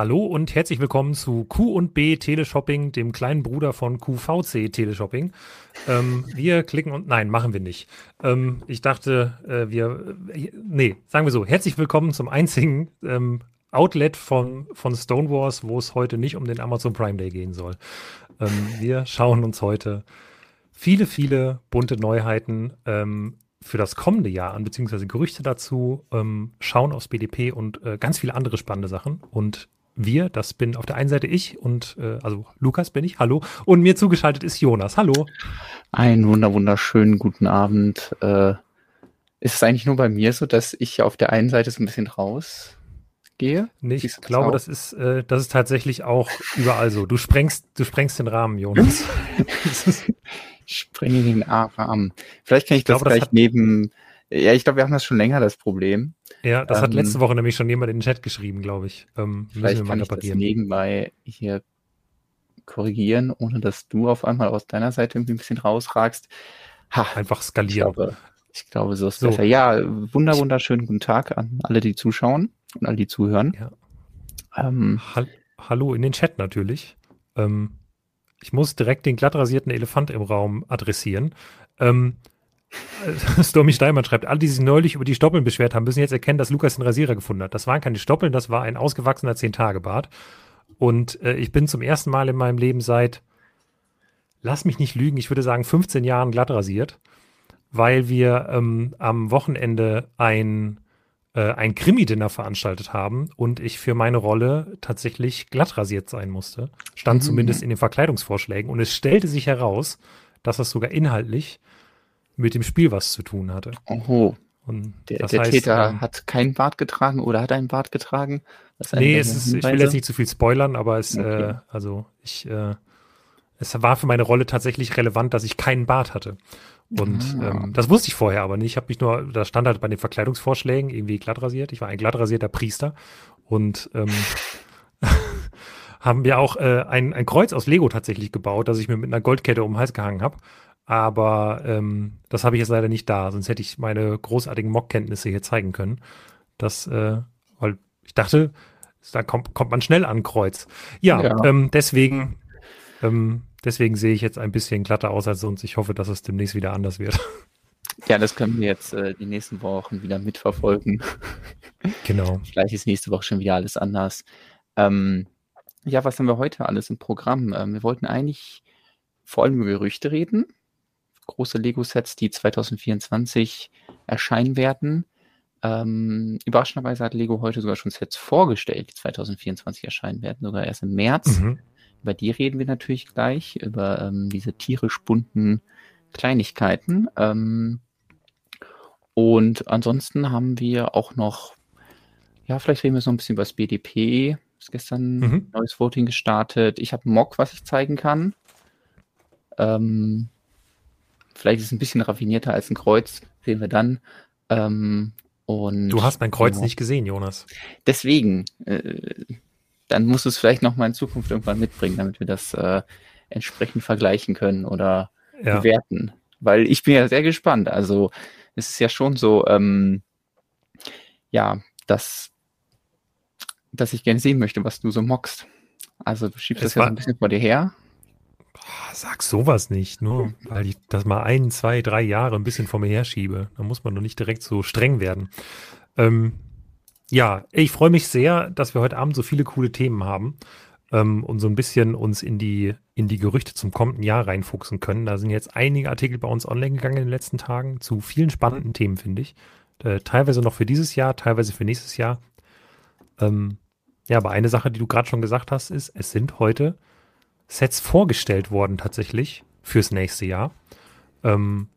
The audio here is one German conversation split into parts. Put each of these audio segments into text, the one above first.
Hallo und herzlich willkommen zu Q und B Teleshopping, dem kleinen Bruder von QVC Teleshopping. Ähm, wir klicken und nein, machen wir nicht. Ähm, ich dachte, äh, wir, äh, nee, sagen wir so, herzlich willkommen zum einzigen ähm, Outlet von, von Stonewars, wo es heute nicht um den Amazon Prime Day gehen soll. Ähm, wir schauen uns heute viele, viele bunte Neuheiten ähm, für das kommende Jahr an, beziehungsweise Gerüchte dazu, ähm, schauen aufs BDP und äh, ganz viele andere spannende Sachen. Und wir, das bin auf der einen Seite ich und äh, also Lukas bin ich, hallo. Und mir zugeschaltet ist Jonas, hallo. Einen wunder wunderschönen guten Abend. Äh, ist es eigentlich nur bei mir so, dass ich auf der einen Seite so ein bisschen rausgehe? Nee, ich das glaube, das ist, äh, das ist tatsächlich auch überall so. Du sprengst, du sprengst den Rahmen, Jonas. Sprenge den Rahmen. Vielleicht kann ich, ich das glaube, gleich das neben. Ja, ich glaube, wir haben das schon länger, das Problem. Ja, das ähm, hat letzte Woche nämlich schon jemand in den Chat geschrieben, glaube ich. Ähm, vielleicht kann ich das nebenbei hier korrigieren, ohne dass du auf einmal aus deiner Seite irgendwie ein bisschen rausragst. Ha, Einfach skalieren. Ich glaube, ich glaube so ist so. besser. Ja, wunder, wunderschönen guten Tag an alle, die zuschauen und alle, die zuhören. Ja. Ähm, Hallo in den Chat natürlich. Ähm, ich muss direkt den glatt rasierten Elefant im Raum adressieren. Ähm, äh, Stormy Steinmann schreibt, alle, die sich neulich über die Stoppeln beschwert haben, müssen jetzt erkennen, dass Lukas den Rasierer gefunden hat. Das waren keine Stoppeln, das war ein ausgewachsener Zehn-Tage-Bart. Und äh, ich bin zum ersten Mal in meinem Leben seit, lass mich nicht lügen, ich würde sagen 15 Jahren glatt rasiert, weil wir ähm, am Wochenende ein äh, ein Krimi-Dinner veranstaltet haben und ich für meine Rolle tatsächlich glatt rasiert sein musste. Stand mhm. zumindest in den Verkleidungsvorschlägen. Und es stellte sich heraus, dass das sogar inhaltlich mit dem Spiel was zu tun hatte. Oho. Und der, der heißt, Täter ähm, hat keinen Bart getragen oder hat einen Bart getragen? Nee, es ist, ich will jetzt nicht zu viel spoilern, aber es, okay. äh, also ich, äh, es war für meine Rolle tatsächlich relevant, dass ich keinen Bart hatte. Und ah. ähm, das wusste ich vorher aber nicht. Ich habe mich nur, da stand halt bei den Verkleidungsvorschlägen irgendwie glatt rasiert. Ich war ein glatt rasierter Priester. Und ähm, haben wir auch äh, ein, ein Kreuz aus Lego tatsächlich gebaut, das ich mir mit einer Goldkette um den Hals gehangen habe. Aber ähm, das habe ich jetzt leider nicht da, sonst hätte ich meine großartigen Mockkenntnisse hier zeigen können. Das, äh, weil ich dachte, da kommt, kommt man schnell an Kreuz. Ja, ja. Ähm, deswegen ähm, Deswegen sehe ich jetzt ein bisschen glatter aus als sonst. Ich hoffe, dass es demnächst wieder anders wird. Ja, das können wir jetzt äh, die nächsten Wochen wieder mitverfolgen. Genau. Vielleicht ist nächste Woche schon wieder alles anders. Ähm, ja, was haben wir heute alles im Programm? Ähm, wir wollten eigentlich vor allem über Gerüchte reden. Große Lego-Sets, die 2024 erscheinen werden. Ähm, überraschenderweise hat Lego heute sogar schon Sets vorgestellt, die 2024 erscheinen werden, sogar erst im März. Mhm. Über die reden wir natürlich gleich, über ähm, diese tierisch bunten Kleinigkeiten. Ähm, und ansonsten haben wir auch noch, ja, vielleicht reden wir so ein bisschen über das BDP. Ist gestern mhm. neues Voting gestartet. Ich habe einen Mock, was ich zeigen kann. Ähm, vielleicht ist es ein bisschen raffinierter als ein Kreuz, sehen wir dann. Ähm, und, du hast mein Kreuz genau. nicht gesehen, Jonas. Deswegen, äh, dann musst du es vielleicht noch mal in Zukunft irgendwann mitbringen, damit wir das äh, entsprechend vergleichen können oder ja. bewerten. Weil ich bin ja sehr gespannt. Also es ist ja schon so, ähm, ja, dass, dass ich gerne sehen möchte, was du so mockst. Also du schiebst es das ja so ein bisschen vor dir her. Sag sowas nicht, nur weil ich das mal ein, zwei, drei Jahre ein bisschen vor mir herschiebe. Da muss man doch nicht direkt so streng werden. Ähm, ja, ich freue mich sehr, dass wir heute Abend so viele coole Themen haben ähm, und so ein bisschen uns in die, in die Gerüchte zum kommenden Jahr reinfuchsen können. Da sind jetzt einige Artikel bei uns online gegangen in den letzten Tagen zu vielen spannenden Themen, finde ich. Äh, teilweise noch für dieses Jahr, teilweise für nächstes Jahr. Ähm, ja, aber eine Sache, die du gerade schon gesagt hast, ist, es sind heute Sets vorgestellt worden tatsächlich fürs nächste Jahr. Ähm,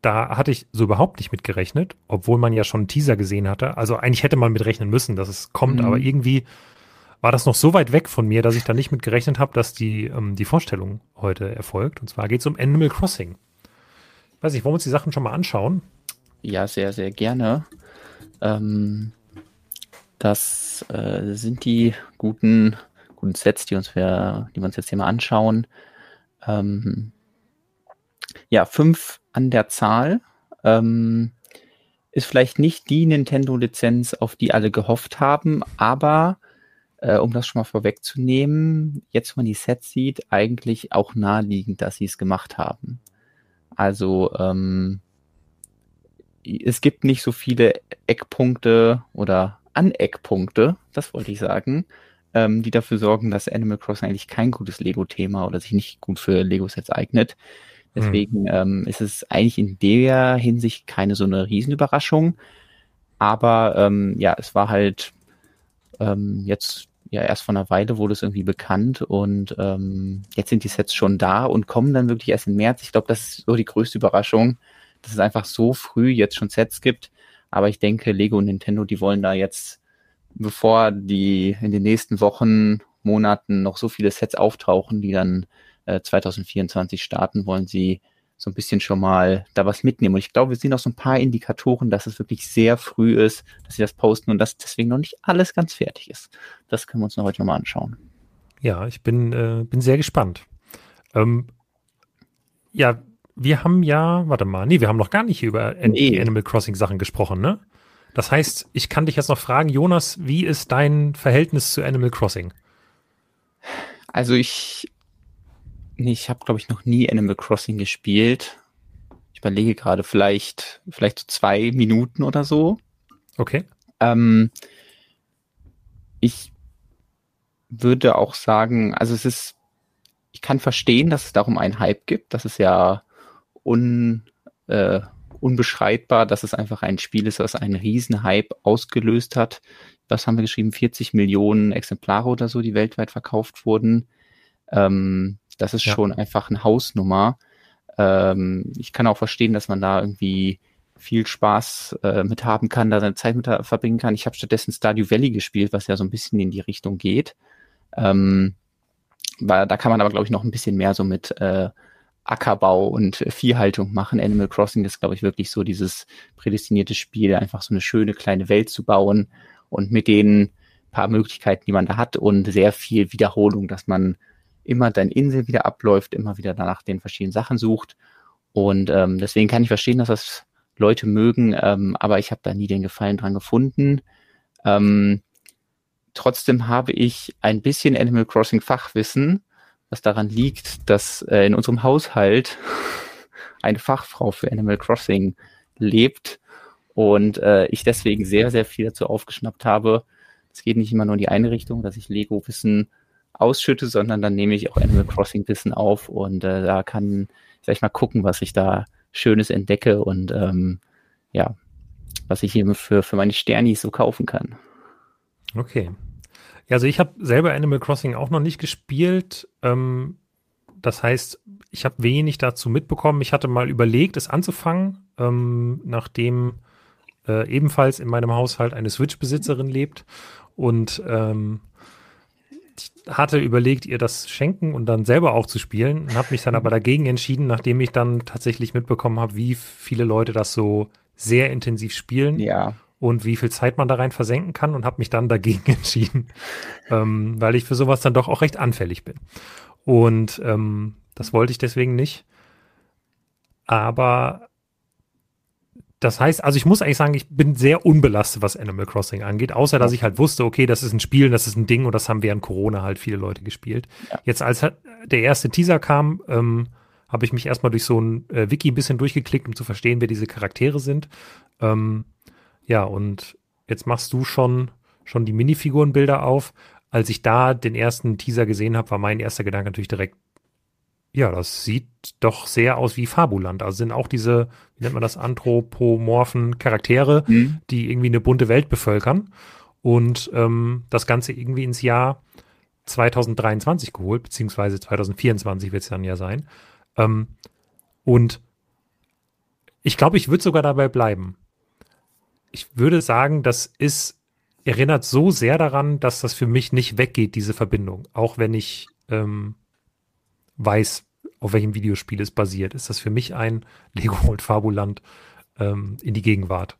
da hatte ich so überhaupt nicht mit gerechnet, obwohl man ja schon einen Teaser gesehen hatte. Also eigentlich hätte man mit rechnen müssen, dass es kommt, mhm. aber irgendwie war das noch so weit weg von mir, dass ich da nicht mit gerechnet habe, dass die, ähm, die Vorstellung heute erfolgt. Und zwar geht es um Animal Crossing. Ich weiß nicht, wollen wir uns die Sachen schon mal anschauen? Ja, sehr, sehr gerne. Ähm, das äh, sind die guten, guten Sets, die, uns wir, die wir uns jetzt hier mal anschauen. Ähm, ja, fünf an der Zahl. Ähm, ist vielleicht nicht die Nintendo-Lizenz, auf die alle gehofft haben, aber äh, um das schon mal vorwegzunehmen, jetzt, wenn man die Sets sieht, eigentlich auch naheliegend, dass sie es gemacht haben. Also ähm, es gibt nicht so viele Eckpunkte oder Aneckpunkte, das wollte ich sagen, ähm, die dafür sorgen, dass Animal Crossing eigentlich kein gutes Lego-Thema oder sich nicht gut für Lego-Sets eignet. Deswegen mhm. ähm, ist es eigentlich in der Hinsicht keine so eine Riesenüberraschung. Aber ähm, ja, es war halt ähm, jetzt ja erst vor einer Weile wurde es irgendwie bekannt und ähm, jetzt sind die Sets schon da und kommen dann wirklich erst im März. Ich glaube, das ist so die größte Überraschung, dass es einfach so früh jetzt schon Sets gibt. Aber ich denke, Lego und Nintendo, die wollen da jetzt, bevor die in den nächsten Wochen, Monaten noch so viele Sets auftauchen, die dann äh, 2024 starten, wollen sie so ein bisschen schon mal da was mitnehmen. Und ich glaube, wir sehen auch so ein paar Indikatoren, dass es wirklich sehr früh ist, dass sie das posten und dass deswegen noch nicht alles ganz fertig ist. Das können wir uns noch heute nochmal anschauen. Ja, ich bin, äh, bin sehr gespannt. Ähm, ja, wir haben ja, warte mal, nee, wir haben noch gar nicht über nee. Animal Crossing Sachen gesprochen, ne? Das heißt, ich kann dich jetzt noch fragen, Jonas, wie ist dein Verhältnis zu Animal Crossing? Also ich Nee, ich habe, glaube ich, noch nie Animal Crossing gespielt. Ich überlege gerade, vielleicht, vielleicht so zwei Minuten oder so. Okay. Ähm, ich würde auch sagen, also es ist, ich kann verstehen, dass es darum einen Hype gibt. Das ist ja un, äh, unbeschreibbar, dass es einfach ein Spiel ist, das einen riesen Hype ausgelöst hat. Was haben wir geschrieben? 40 Millionen Exemplare oder so, die weltweit verkauft wurden. Ähm, das ist ja. schon einfach eine Hausnummer. Ähm, ich kann auch verstehen, dass man da irgendwie viel Spaß äh, mit haben kann, da seine Zeit mit verbringen kann. Ich habe stattdessen Stardew Valley gespielt, was ja so ein bisschen in die Richtung geht. Ähm, weil da kann man aber, glaube ich, noch ein bisschen mehr so mit äh, Ackerbau und Viehhaltung machen. Animal Crossing ist, glaube ich, wirklich so dieses prädestinierte Spiel, einfach so eine schöne kleine Welt zu bauen und mit den paar Möglichkeiten, die man da hat und sehr viel Wiederholung, dass man immer deine Insel wieder abläuft, immer wieder danach den verschiedenen Sachen sucht. Und ähm, deswegen kann ich verstehen, dass das Leute mögen, ähm, aber ich habe da nie den Gefallen dran gefunden. Ähm, trotzdem habe ich ein bisschen Animal Crossing Fachwissen, was daran liegt, dass äh, in unserem Haushalt eine Fachfrau für Animal Crossing lebt und äh, ich deswegen sehr, sehr viel dazu aufgeschnappt habe. Es geht nicht immer nur in die eine Richtung, dass ich Lego-Wissen ausschütte, sondern dann nehme ich auch Animal Crossing Wissen auf und äh, da kann, sag ich mal, gucken, was ich da Schönes entdecke und ähm, ja, was ich hier für, für meine Sternis so kaufen kann. Okay. Ja, also ich habe selber Animal Crossing auch noch nicht gespielt. Ähm, das heißt, ich habe wenig dazu mitbekommen. Ich hatte mal überlegt, es anzufangen, ähm, nachdem äh, ebenfalls in meinem Haushalt eine Switch-Besitzerin lebt und ähm, hatte überlegt, ihr das schenken und dann selber auch zu spielen und habe mich dann aber dagegen entschieden, nachdem ich dann tatsächlich mitbekommen habe, wie viele Leute das so sehr intensiv spielen ja. Und wie viel Zeit man da rein versenken kann und habe mich dann dagegen entschieden, ähm, weil ich für sowas dann doch auch recht anfällig bin. Und ähm, das wollte ich deswegen nicht. Aber das heißt, also ich muss eigentlich sagen, ich bin sehr unbelastet, was Animal Crossing angeht, außer dass ich halt wusste, okay, das ist ein Spiel, das ist ein Ding und das haben während Corona halt viele Leute gespielt. Ja. Jetzt als der erste Teaser kam, ähm, habe ich mich erstmal durch so ein äh, Wiki ein bisschen durchgeklickt, um zu verstehen, wer diese Charaktere sind. Ähm, ja, und jetzt machst du schon, schon die Minifigurenbilder auf. Als ich da den ersten Teaser gesehen habe, war mein erster Gedanke natürlich direkt, ja, das sieht doch sehr aus wie Fabuland. Also sind auch diese, wie nennt man das, anthropomorphen Charaktere, mhm. die irgendwie eine bunte Welt bevölkern. Und ähm, das Ganze irgendwie ins Jahr 2023 geholt, beziehungsweise 2024 wird es dann ja sein. Ähm, und ich glaube, ich würde sogar dabei bleiben. Ich würde sagen, das ist, erinnert so sehr daran, dass das für mich nicht weggeht, diese Verbindung. Auch wenn ich ähm, weiß, auf welchem Videospiel es basiert, ist das für mich ein Lego und Fabuland ähm, in die Gegenwart.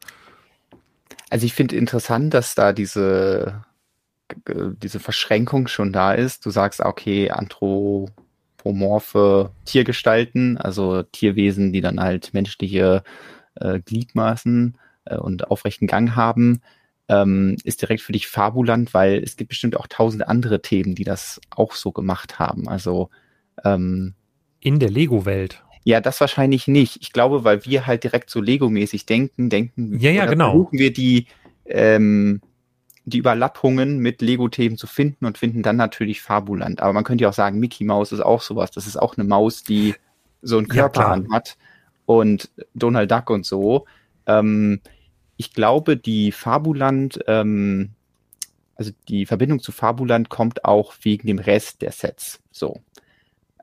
Also ich finde interessant, dass da diese, äh, diese Verschränkung schon da ist. Du sagst, okay, anthropomorphe Tiergestalten, also Tierwesen, die dann halt menschliche äh, Gliedmaßen äh, und aufrechten Gang haben. ähm, ist direkt für dich Fabuland, weil es gibt bestimmt auch tausend andere Themen, die das auch so gemacht haben. Also ähm, in der Lego-Welt. Ja, das wahrscheinlich nicht. Ich glaube, weil wir halt direkt so Lego-mäßig denken, denken ja, ja, genau. versuchen wir die, ähm, die Überlappungen mit Lego-Themen zu finden und finden dann natürlich Fabuland. Aber man könnte ja auch sagen, Mickey Mouse ist auch sowas. Das ist auch eine Maus, die so einen Körper ja, hat und Donald Duck und so. Ähm, ich glaube, die Fabuland, ähm, also die Verbindung zu Fabuland kommt auch wegen dem Rest der Sets. So.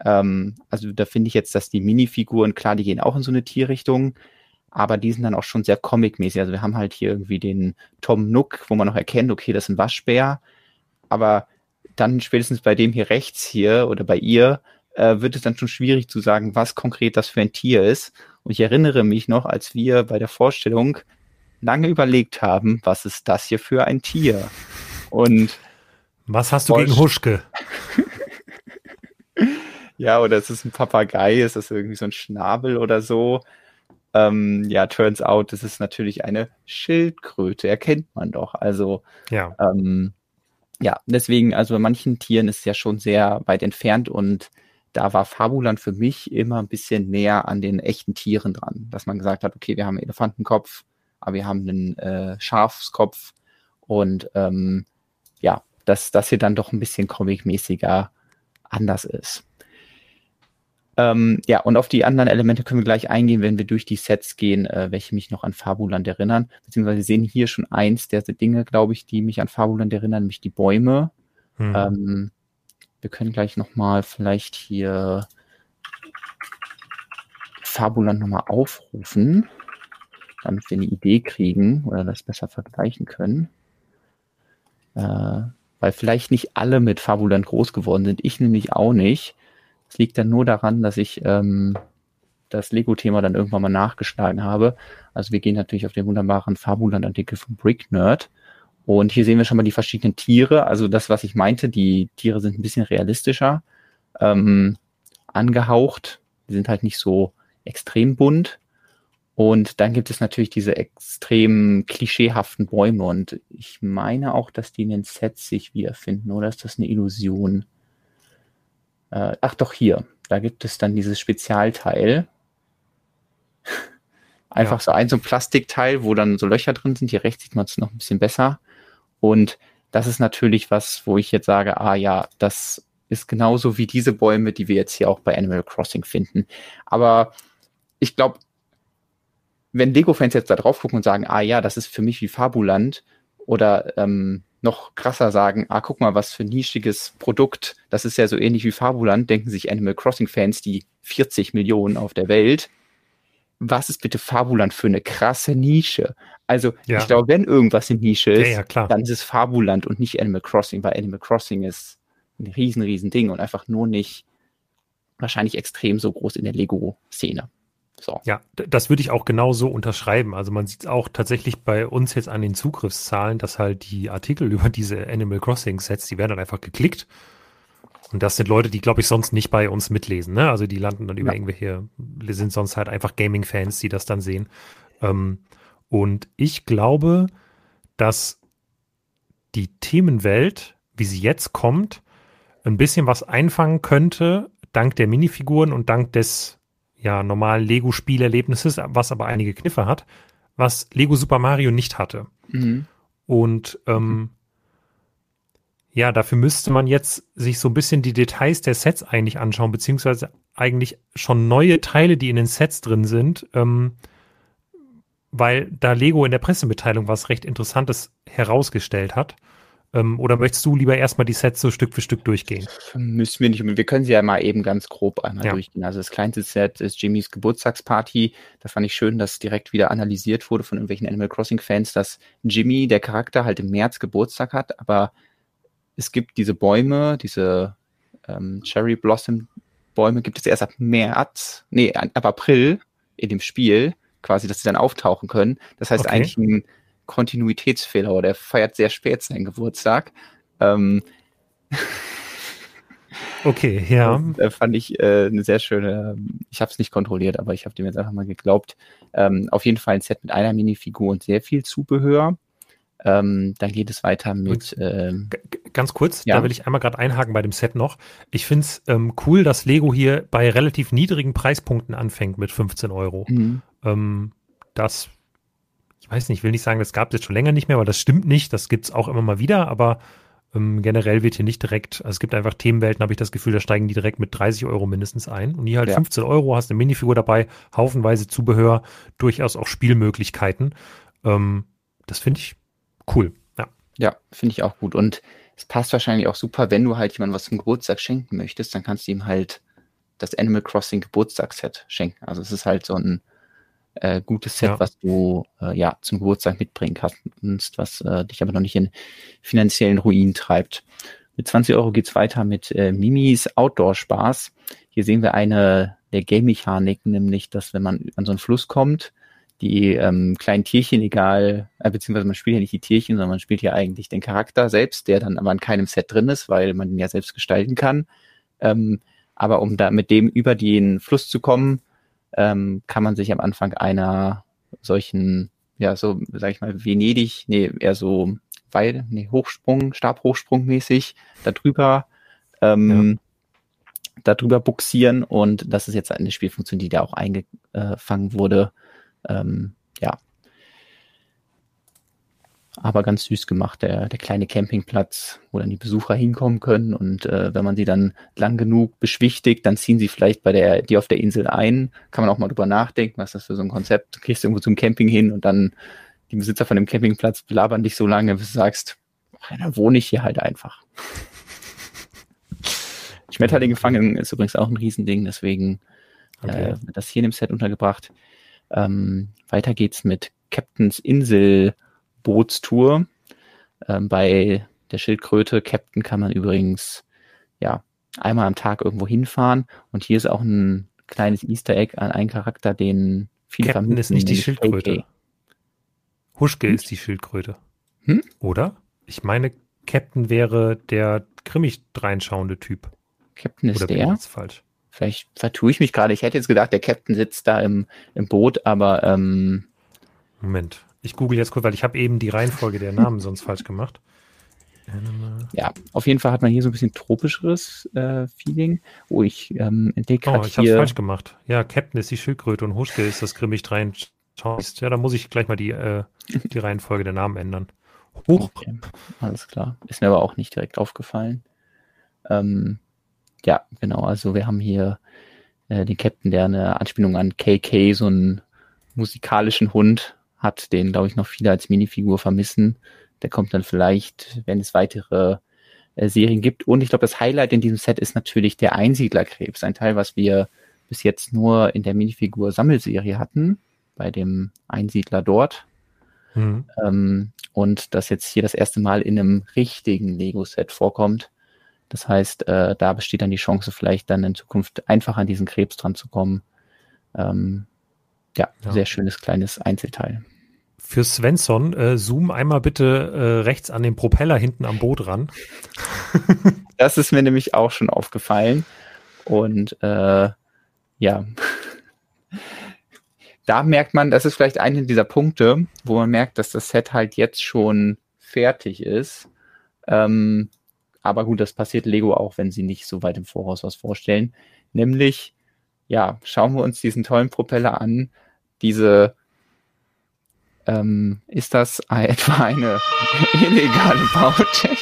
Ähm, also da finde ich jetzt, dass die Minifiguren, klar, die gehen auch in so eine Tierrichtung, aber die sind dann auch schon sehr comic-mäßig. Also wir haben halt hier irgendwie den Tom Nook, wo man noch erkennt, okay, das ist ein Waschbär, aber dann spätestens bei dem hier rechts hier oder bei ihr äh, wird es dann schon schwierig zu sagen, was konkret das für ein Tier ist. Und ich erinnere mich noch, als wir bei der Vorstellung lange überlegt haben, was ist das hier für ein Tier? Und was hast du gegen Huschke? ja, oder ist es ein Papagei? Ist das irgendwie so ein Schnabel oder so? Ähm, ja, turns out, das ist natürlich eine Schildkröte, erkennt man doch. Also, ja. Ähm, ja, deswegen, also bei manchen Tieren ist es ja schon sehr weit entfernt und da war Fabuland für mich immer ein bisschen näher an den echten Tieren dran, dass man gesagt hat, okay, wir haben einen Elefantenkopf, aber wir haben einen äh, Schafskopf und ähm, ja, dass das hier dann doch ein bisschen comic-mäßiger anders ist. Ähm, ja, und auf die anderen Elemente können wir gleich eingehen, wenn wir durch die Sets gehen, äh, welche mich noch an Fabuland erinnern. Beziehungsweise wir sehen hier schon eins der Dinge, glaube ich, die mich an Fabuland erinnern, nämlich die Bäume. Mhm. Ähm, wir können gleich nochmal vielleicht hier Fabuland nochmal aufrufen, damit wir eine Idee kriegen oder das besser vergleichen können. Äh, weil vielleicht nicht alle mit Fabuland groß geworden sind. Ich nämlich auch nicht. Es liegt dann nur daran, dass ich ähm, das Lego-Thema dann irgendwann mal nachgeschlagen habe. Also wir gehen natürlich auf den wunderbaren Fabuland-Artikel von Brick Nerd. Und hier sehen wir schon mal die verschiedenen Tiere. Also das, was ich meinte, die Tiere sind ein bisschen realistischer ähm, angehaucht. Die sind halt nicht so extrem bunt. Und dann gibt es natürlich diese extrem klischeehaften Bäume. Und ich meine auch, dass die in den Sets sich wiederfinden. Oder ist das eine Illusion? Äh, ach doch, hier. Da gibt es dann dieses Spezialteil. Einfach ja. so ein so ein Plastikteil, wo dann so Löcher drin sind. Hier rechts sieht man es noch ein bisschen besser. Und das ist natürlich was, wo ich jetzt sage, ah ja, das ist genauso wie diese Bäume, die wir jetzt hier auch bei Animal Crossing finden. Aber ich glaube, wenn Lego-Fans jetzt da drauf gucken und sagen, ah ja, das ist für mich wie Fabuland oder ähm, noch krasser sagen, ah, guck mal, was für ein nischiges Produkt, das ist ja so ähnlich wie Fabuland, denken sich Animal Crossing-Fans, die 40 Millionen auf der Welt. Was ist bitte Fabuland für eine krasse Nische? Also, ja. ich glaube, wenn irgendwas eine Nische ist, ja, ja, dann ist es Fabuland und nicht Animal Crossing, weil Animal Crossing ist ein riesen, riesen Ding und einfach nur nicht wahrscheinlich extrem so groß in der Lego-Szene. So. Ja, das würde ich auch genau so unterschreiben. Also man sieht es auch tatsächlich bei uns jetzt an den Zugriffszahlen, dass halt die Artikel über diese Animal Crossing Sets, die werden dann einfach geklickt. Und das sind Leute, die, glaube ich, sonst nicht bei uns mitlesen. Ne? Also die landen dann über ja. irgendwelche, sind sonst halt einfach Gaming-Fans, die das dann sehen. Ähm, und ich glaube, dass die Themenwelt, wie sie jetzt kommt, ein bisschen was einfangen könnte, dank der Minifiguren und dank des ja, normalen Lego-Spielerlebnisses, was aber einige Kniffe hat, was Lego Super Mario nicht hatte. Mhm. Und ähm, ja, dafür müsste man jetzt sich so ein bisschen die Details der Sets eigentlich anschauen, beziehungsweise eigentlich schon neue Teile, die in den Sets drin sind, ähm, weil da Lego in der Pressemitteilung was recht Interessantes herausgestellt hat. Ähm, oder möchtest du lieber erstmal die Sets so Stück für Stück durchgehen? Müssen wir nicht. Wir können sie ja mal eben ganz grob einmal ja. durchgehen. Also das kleinste Set ist Jimmys Geburtstagsparty. Da fand ich schön, dass direkt wieder analysiert wurde von irgendwelchen Animal Crossing-Fans, dass Jimmy, der Charakter, halt im März Geburtstag hat, aber es gibt diese Bäume, diese ähm, Cherry Blossom Bäume gibt es erst ab März, nee, ab April in dem Spiel, quasi, dass sie dann auftauchen können. Das heißt okay. eigentlich ein Kontinuitätsfehler oder er feiert sehr spät seinen Geburtstag. Ähm, okay, ja. äh, fand ich äh, eine sehr schöne, ich habe es nicht kontrolliert, aber ich habe dem jetzt einfach mal geglaubt. Ähm, auf jeden Fall ein Set mit einer Minifigur und sehr viel Zubehör. Ähm, dann geht es weiter mit. Ähm, ganz kurz, ja? da will ich einmal gerade einhaken bei dem Set noch. Ich finde es ähm, cool, dass Lego hier bei relativ niedrigen Preispunkten anfängt mit 15 Euro. Mhm. Ähm, das, ich weiß nicht, ich will nicht sagen, das gab es jetzt schon länger nicht mehr, aber das stimmt nicht. Das gibt es auch immer mal wieder, aber ähm, generell wird hier nicht direkt, also es gibt einfach Themenwelten, habe ich das Gefühl, da steigen die direkt mit 30 Euro mindestens ein. Und hier halt ja. 15 Euro, hast eine Minifigur dabei, haufenweise Zubehör, durchaus auch Spielmöglichkeiten. Ähm, das finde ich cool. Ja, ja finde ich auch gut. Und es passt wahrscheinlich auch super, wenn du halt jemandem was zum Geburtstag schenken möchtest, dann kannst du ihm halt das Animal Crossing Geburtstagsset schenken. Also es ist halt so ein äh, gutes Set, ja. was du äh, ja zum Geburtstag mitbringen kannst, was äh, dich aber noch nicht in finanziellen Ruin treibt. Mit 20 Euro geht's weiter mit äh, Mimis Outdoor-Spaß. Hier sehen wir eine der Game-Mechaniken, nämlich, dass wenn man an so einen Fluss kommt, die ähm, kleinen Tierchen, egal, äh, beziehungsweise man spielt ja nicht die Tierchen, sondern man spielt ja eigentlich den Charakter selbst, der dann aber in keinem Set drin ist, weil man ihn ja selbst gestalten kann. Ähm, aber um da mit dem über den Fluss zu kommen, ähm, kann man sich am Anfang einer solchen, ja, so, sag ich mal, Venedig, nee, eher so weil, nee, Hochsprung, Stabhochsprung mäßig, darüber, ähm, ja. darüber buxieren und das ist jetzt eine Spielfunktion, die da auch eingefangen wurde. Ähm, aber ganz süß gemacht, der, der kleine Campingplatz, wo dann die Besucher hinkommen können und äh, wenn man sie dann lang genug beschwichtigt, dann ziehen sie vielleicht bei der, die auf der Insel ein, kann man auch mal drüber nachdenken, was ist das für so ein Konzept, du gehst irgendwo zum Camping hin und dann die Besitzer von dem Campingplatz belabern dich so lange, bis du sagst, dann wohne ich hier halt einfach. Schmetterlinge fangen ist übrigens auch ein Riesending, deswegen okay. äh, das hier in dem Set untergebracht. Ähm, weiter geht's mit Captains Insel Bootstour. Ähm, bei der Schildkröte Captain kann man übrigens ja einmal am Tag irgendwo hinfahren und hier ist auch ein kleines Easter Egg an einen Charakter, den viele Captain vermissen, ist nicht die Schildkröte. AK. Huschke hm? ist die Schildkröte. Hm? Oder? Ich meine, Captain wäre der grimmig reinschauende Typ. Captain ist Oder der? Bin ich falsch? Vielleicht vertue ich mich gerade. Ich hätte jetzt gedacht, der Captain sitzt da im, im Boot, aber ähm, Moment. Ich google jetzt kurz, weil ich habe eben die Reihenfolge der Namen sonst falsch gemacht. Ja, auf jeden Fall hat man hier so ein bisschen tropischeres äh, Feeling. Oh, ich ähm, entdecke Oh, ich habe es falsch gemacht. Ja, Captain ist die Schildkröte und Huschke ist das grimmig rein. Ja, da muss ich gleich mal die, äh, die Reihenfolge der Namen ändern. Huch. Okay, alles klar. Ist mir aber auch nicht direkt aufgefallen. Ähm, ja, genau. Also wir haben hier äh, den Captain, der eine Anspielung an KK, so einen musikalischen Hund, hat, den, glaube ich, noch viele als Minifigur vermissen. Der kommt dann vielleicht, wenn es weitere äh, Serien gibt. Und ich glaube, das Highlight in diesem Set ist natürlich der Einsiedlerkrebs. Ein Teil, was wir bis jetzt nur in der Minifigur Sammelserie hatten, bei dem Einsiedler dort. Mhm. Ähm, und das jetzt hier das erste Mal in einem richtigen Lego-Set vorkommt. Das heißt, äh, da besteht dann die Chance, vielleicht dann in Zukunft einfach an diesen Krebs dran zu kommen. Ähm, ja, ja, sehr schönes kleines Einzelteil. Für Svensson, äh, zoom einmal bitte äh, rechts an den Propeller hinten am Boot ran. das ist mir nämlich auch schon aufgefallen. Und äh, ja, da merkt man, das ist vielleicht einer dieser Punkte, wo man merkt, dass das Set halt jetzt schon fertig ist. Ähm, aber gut, das passiert Lego auch, wenn sie nicht so weit im Voraus was vorstellen. Nämlich, ja, schauen wir uns diesen tollen Propeller an, diese ähm, ist das etwa eine illegale Bautechnik?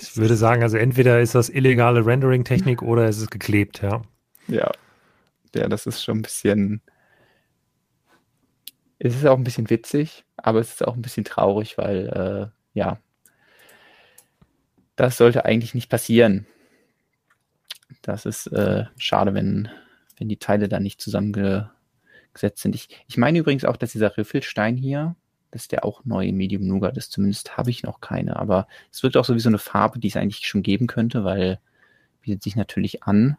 Ich würde sagen, also entweder ist das illegale Rendering-Technik oder es ist geklebt, ja. Ja. Ja, das ist schon ein bisschen. Es ist auch ein bisschen witzig, aber es ist auch ein bisschen traurig, weil, äh, ja, das sollte eigentlich nicht passieren. Das ist äh, schade, wenn, wenn die Teile da nicht zusammenge gesetzt sind. Ich, ich meine übrigens auch, dass dieser Riffelstein hier, dass der auch neu im Medium Nougat ist. Zumindest habe ich noch keine. Aber es wirkt auch so wie so eine Farbe, die es eigentlich schon geben könnte, weil bietet sich natürlich an.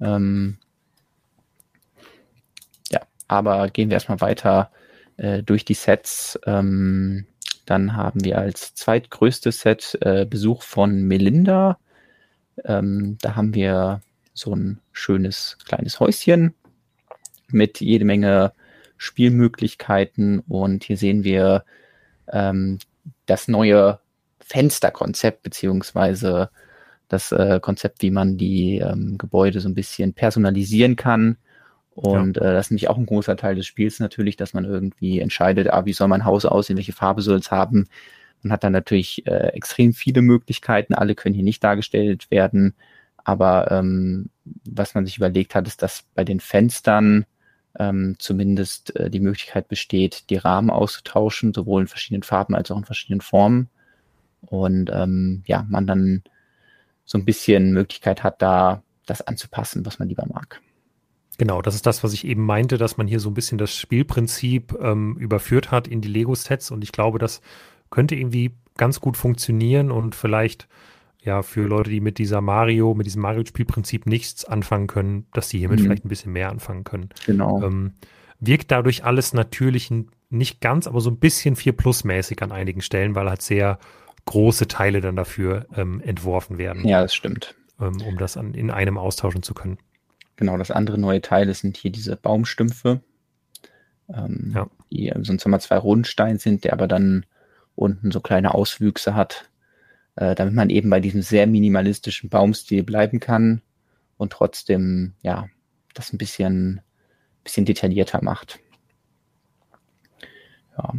Ähm, ja, aber gehen wir erstmal weiter äh, durch die Sets. Ähm, dann haben wir als zweitgrößtes Set äh, Besuch von Melinda. Ähm, da haben wir so ein schönes kleines Häuschen mit jede Menge Spielmöglichkeiten und hier sehen wir ähm, das neue Fensterkonzept beziehungsweise das äh, Konzept, wie man die ähm, Gebäude so ein bisschen personalisieren kann. Und ja. äh, das ist nämlich auch ein großer Teil des Spiels natürlich, dass man irgendwie entscheidet, ah, wie soll mein Haus aussehen, welche Farbe soll es haben. Man hat dann natürlich äh, extrem viele Möglichkeiten, alle können hier nicht dargestellt werden. Aber ähm, was man sich überlegt hat, ist, dass bei den Fenstern ähm, zumindest äh, die Möglichkeit besteht, die Rahmen auszutauschen, sowohl in verschiedenen Farben als auch in verschiedenen Formen. Und ähm, ja, man dann so ein bisschen Möglichkeit hat, da das anzupassen, was man lieber mag. Genau, das ist das, was ich eben meinte, dass man hier so ein bisschen das Spielprinzip ähm, überführt hat in die Lego-Sets und ich glaube, das könnte irgendwie ganz gut funktionieren und vielleicht ja für Leute, die mit dieser Mario, mit diesem Mario-Spielprinzip nichts anfangen können, dass sie hiermit mhm. vielleicht ein bisschen mehr anfangen können. Genau. Ähm, wirkt dadurch alles natürlich nicht ganz, aber so ein bisschen 4 Plus mäßig an einigen Stellen, weil halt sehr große Teile dann dafür ähm, entworfen werden. Ja, das stimmt. Ähm, um das an, in einem austauschen zu können. Genau, das andere neue Teile sind hier diese Baumstümpfe, ähm, ja. die sonst immer zwei Rundstein sind, der aber dann unten so kleine Auswüchse hat, äh, damit man eben bei diesem sehr minimalistischen Baumstil bleiben kann und trotzdem, ja, das ein bisschen, bisschen detaillierter macht. Ja.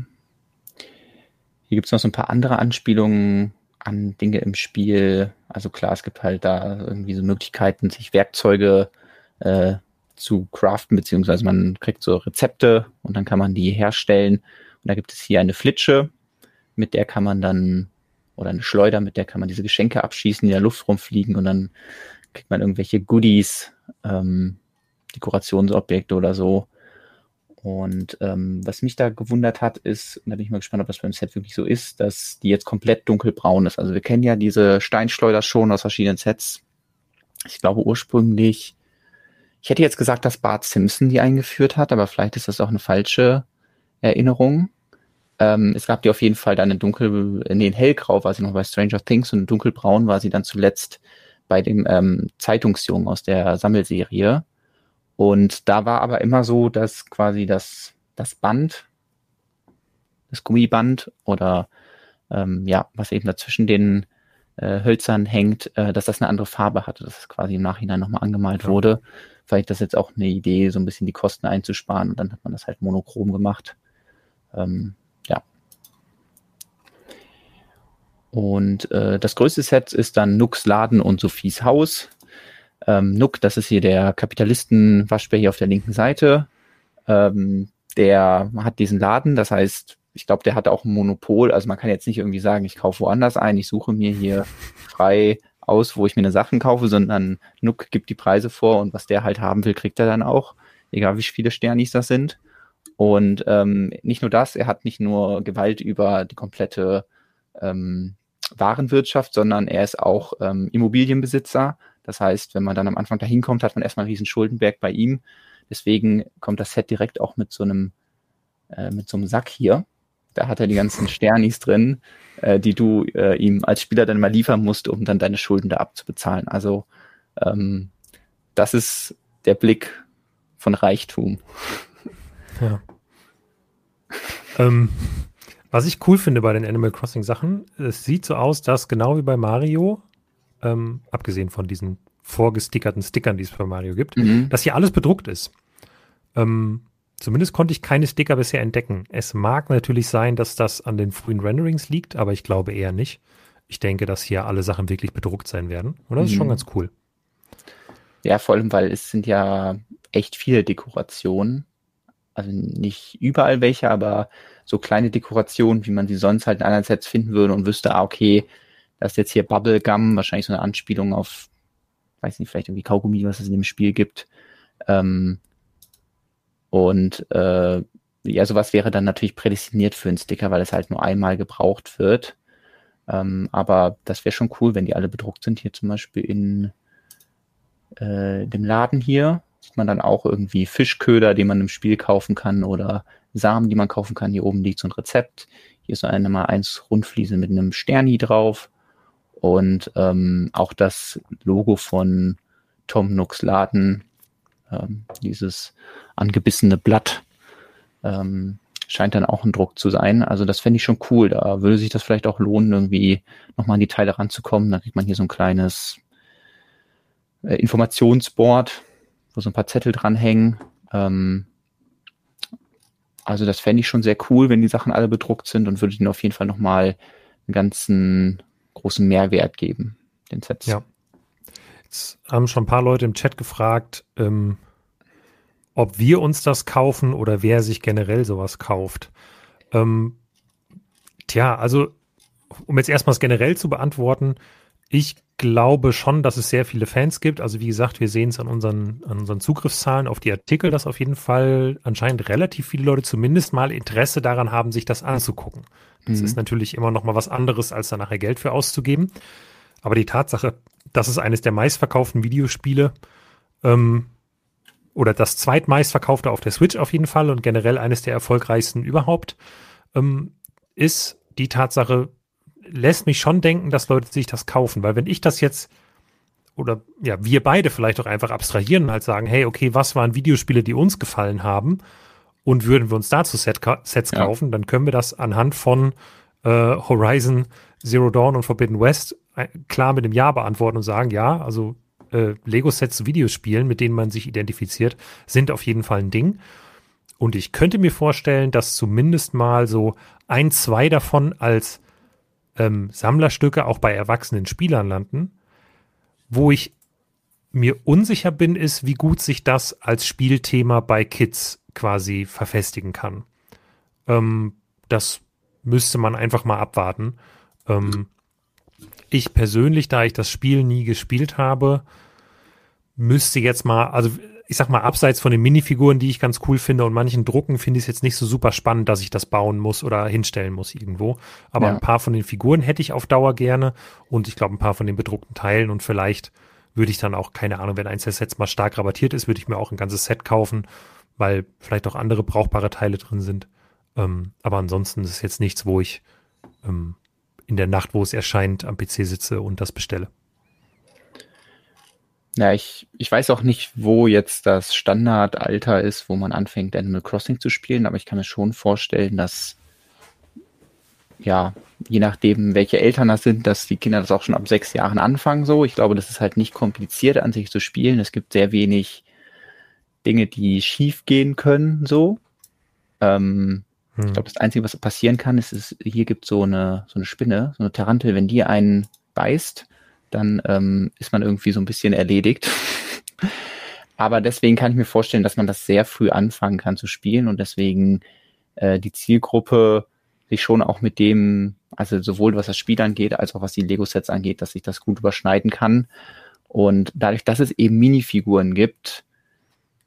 Hier gibt es noch so ein paar andere Anspielungen an Dinge im Spiel. Also klar, es gibt halt da irgendwie so Möglichkeiten, sich Werkzeuge äh, zu craften, beziehungsweise man kriegt so Rezepte und dann kann man die herstellen. Und da gibt es hier eine Flitsche, mit der kann man dann, oder eine Schleuder, mit der kann man diese Geschenke abschießen, die in der Luft rumfliegen und dann kriegt man irgendwelche Goodies, ähm, Dekorationsobjekte oder so. Und ähm, was mich da gewundert hat, ist, und da bin ich mal gespannt, ob das beim Set wirklich so ist, dass die jetzt komplett dunkelbraun ist. Also wir kennen ja diese Steinschleuder schon aus verschiedenen Sets. Ich glaube ursprünglich, ich hätte jetzt gesagt, dass Bart Simpson die eingeführt hat, aber vielleicht ist das auch eine falsche Erinnerung. Ähm, es gab die auf jeden Fall dann in dunkel, nee, in hellgrau war sie noch bei Stranger Things und in dunkelbraun war sie dann zuletzt bei dem ähm, Zeitungsjungen aus der Sammelserie. Und da war aber immer so, dass quasi das, das Band, das Gummiband oder ähm, ja, was eben dazwischen den äh, Hölzern hängt, äh, dass das eine andere Farbe hatte, dass es quasi im Nachhinein nochmal angemalt ja. wurde. Vielleicht das jetzt auch eine Idee, so ein bisschen die Kosten einzusparen und dann hat man das halt monochrom gemacht. Ähm, ja. Und äh, das größte Set ist dann Nux Laden und Sophies Haus. Ähm, Nook, das ist hier der Kapitalisten-Waschbär hier auf der linken Seite. Ähm, der hat diesen Laden, das heißt, ich glaube, der hat auch ein Monopol. Also man kann jetzt nicht irgendwie sagen, ich kaufe woanders ein, ich suche mir hier frei aus, wo ich mir eine Sachen kaufe, sondern Nook gibt die Preise vor und was der halt haben will, kriegt er dann auch, egal wie viele Sternis das sind. Und ähm, nicht nur das, er hat nicht nur Gewalt über die komplette ähm, Warenwirtschaft, sondern er ist auch ähm, Immobilienbesitzer. Das heißt, wenn man dann am Anfang da hinkommt, hat man erstmal einen riesen Schuldenberg bei ihm. Deswegen kommt das Set direkt auch mit so einem, äh, mit so einem Sack hier. Da hat er die ganzen Sternis drin, äh, die du äh, ihm als Spieler dann mal liefern musst, um dann deine Schulden da abzubezahlen. Also ähm, das ist der Blick von Reichtum. Ja. ähm, was ich cool finde bei den Animal Crossing Sachen, es sieht so aus, dass genau wie bei Mario ähm, abgesehen von diesen vorgestickerten Stickern, die es bei Mario gibt, mhm. dass hier alles bedruckt ist. Ähm, zumindest konnte ich keine Sticker bisher entdecken. Es mag natürlich sein, dass das an den frühen Renderings liegt, aber ich glaube eher nicht. Ich denke, dass hier alle Sachen wirklich bedruckt sein werden. Und das mhm. ist schon mhm. ganz cool. Ja, vor allem, weil es sind ja echt viele Dekorationen. Also nicht überall welche, aber so kleine Dekorationen, wie man sie sonst halt in anderen Sets finden würde und wüsste, ah, okay, das ist jetzt hier Bubblegum, wahrscheinlich so eine Anspielung auf, weiß nicht, vielleicht irgendwie Kaugummi, was es in dem Spiel gibt. Ähm, und äh, ja, sowas wäre dann natürlich prädestiniert für einen Sticker, weil es halt nur einmal gebraucht wird. Ähm, aber das wäre schon cool, wenn die alle bedruckt sind. Hier zum Beispiel in äh, dem Laden hier sieht man dann auch irgendwie Fischköder, den man im Spiel kaufen kann oder Samen, die man kaufen kann. Hier oben liegt so ein Rezept. Hier ist eine mal eins Rundfliese mit einem Sterni drauf. Und ähm, auch das Logo von Tom Nooks Laden, ähm, dieses angebissene Blatt, ähm, scheint dann auch ein Druck zu sein. Also das fände ich schon cool. Da würde sich das vielleicht auch lohnen, irgendwie nochmal an die Teile ranzukommen. Dann kriegt man hier so ein kleines äh, Informationsboard, wo so ein paar Zettel dranhängen. Ähm, also das fände ich schon sehr cool, wenn die Sachen alle bedruckt sind und würde ihnen auf jeden Fall nochmal einen ganzen großen Mehrwert geben, den Sets. Ja. Jetzt haben schon ein paar Leute im Chat gefragt, ähm, ob wir uns das kaufen oder wer sich generell sowas kauft. Ähm, tja, also um jetzt erstmals generell zu beantworten, ich glaube schon, dass es sehr viele Fans gibt. Also wie gesagt, wir sehen es an unseren, an unseren Zugriffszahlen auf die Artikel, dass auf jeden Fall anscheinend relativ viele Leute zumindest mal Interesse daran haben, sich das anzugucken. Das mhm. ist natürlich immer noch mal was anderes, als da nachher Geld für auszugeben. Aber die Tatsache, dass es eines der meistverkauften Videospiele ähm, oder das zweitmeistverkaufte auf der Switch auf jeden Fall und generell eines der erfolgreichsten überhaupt, ähm, ist die Tatsache, lässt mich schon denken, dass Leute sich das kaufen. Weil wenn ich das jetzt oder ja, wir beide vielleicht auch einfach abstrahieren und halt sagen, hey, okay, was waren Videospiele, die uns gefallen haben und würden wir uns dazu Set Sets ja. kaufen, dann können wir das anhand von äh, Horizon Zero Dawn und Forbidden West äh, klar mit dem Ja beantworten und sagen, ja, also äh, Lego-Sets zu Videospielen, mit denen man sich identifiziert, sind auf jeden Fall ein Ding. Und ich könnte mir vorstellen, dass zumindest mal so ein, zwei davon als ähm, Sammlerstücke auch bei erwachsenen Spielern landen. Wo ich mir unsicher bin, ist, wie gut sich das als Spielthema bei Kids quasi verfestigen kann. Ähm, das müsste man einfach mal abwarten. Ähm, ich persönlich, da ich das Spiel nie gespielt habe, müsste jetzt mal, also ich sag mal, abseits von den Minifiguren, die ich ganz cool finde und manchen Drucken, finde ich es jetzt nicht so super spannend, dass ich das bauen muss oder hinstellen muss irgendwo. Aber ja. ein paar von den Figuren hätte ich auf Dauer gerne und ich glaube, ein paar von den bedruckten Teilen und vielleicht würde ich dann auch, keine Ahnung, wenn eins der Sets mal stark rabattiert ist, würde ich mir auch ein ganzes Set kaufen, weil vielleicht auch andere brauchbare Teile drin sind. Ähm, aber ansonsten ist es jetzt nichts, wo ich ähm, in der Nacht, wo es erscheint, am PC sitze und das bestelle. Ja, ich, ich weiß auch nicht, wo jetzt das Standardalter ist, wo man anfängt, Animal Crossing zu spielen, aber ich kann mir schon vorstellen, dass ja, je nachdem, welche Eltern das sind, dass die Kinder das auch schon ab sechs Jahren anfangen so. Ich glaube, das ist halt nicht kompliziert an sich zu spielen. Es gibt sehr wenig Dinge, die schief gehen können so. Ähm, hm. Ich glaube, das Einzige, was passieren kann, ist, ist, hier gibt so eine, so eine Spinne, so eine Tarantel, wenn die einen beißt, dann ähm, ist man irgendwie so ein bisschen erledigt. Aber deswegen kann ich mir vorstellen, dass man das sehr früh anfangen kann zu spielen und deswegen äh, die Zielgruppe sich schon auch mit dem, also sowohl was das Spiel angeht, als auch was die Lego-Sets angeht, dass sich das gut überschneiden kann. Und dadurch, dass es eben Minifiguren gibt,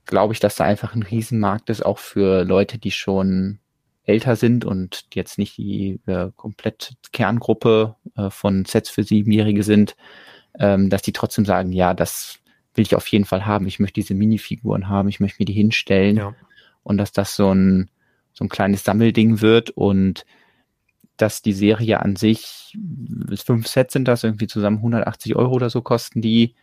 glaube ich, dass da einfach ein Riesenmarkt ist, auch für Leute, die schon älter sind und jetzt nicht die äh, komplett Kerngruppe äh, von Sets für Siebenjährige sind, ähm, dass die trotzdem sagen, ja, das will ich auf jeden Fall haben. Ich möchte diese Minifiguren haben, ich möchte mir die hinstellen ja. und dass das so ein, so ein kleines Sammelding wird und dass die Serie an sich, fünf Sets sind das, irgendwie zusammen 180 Euro oder so kosten die.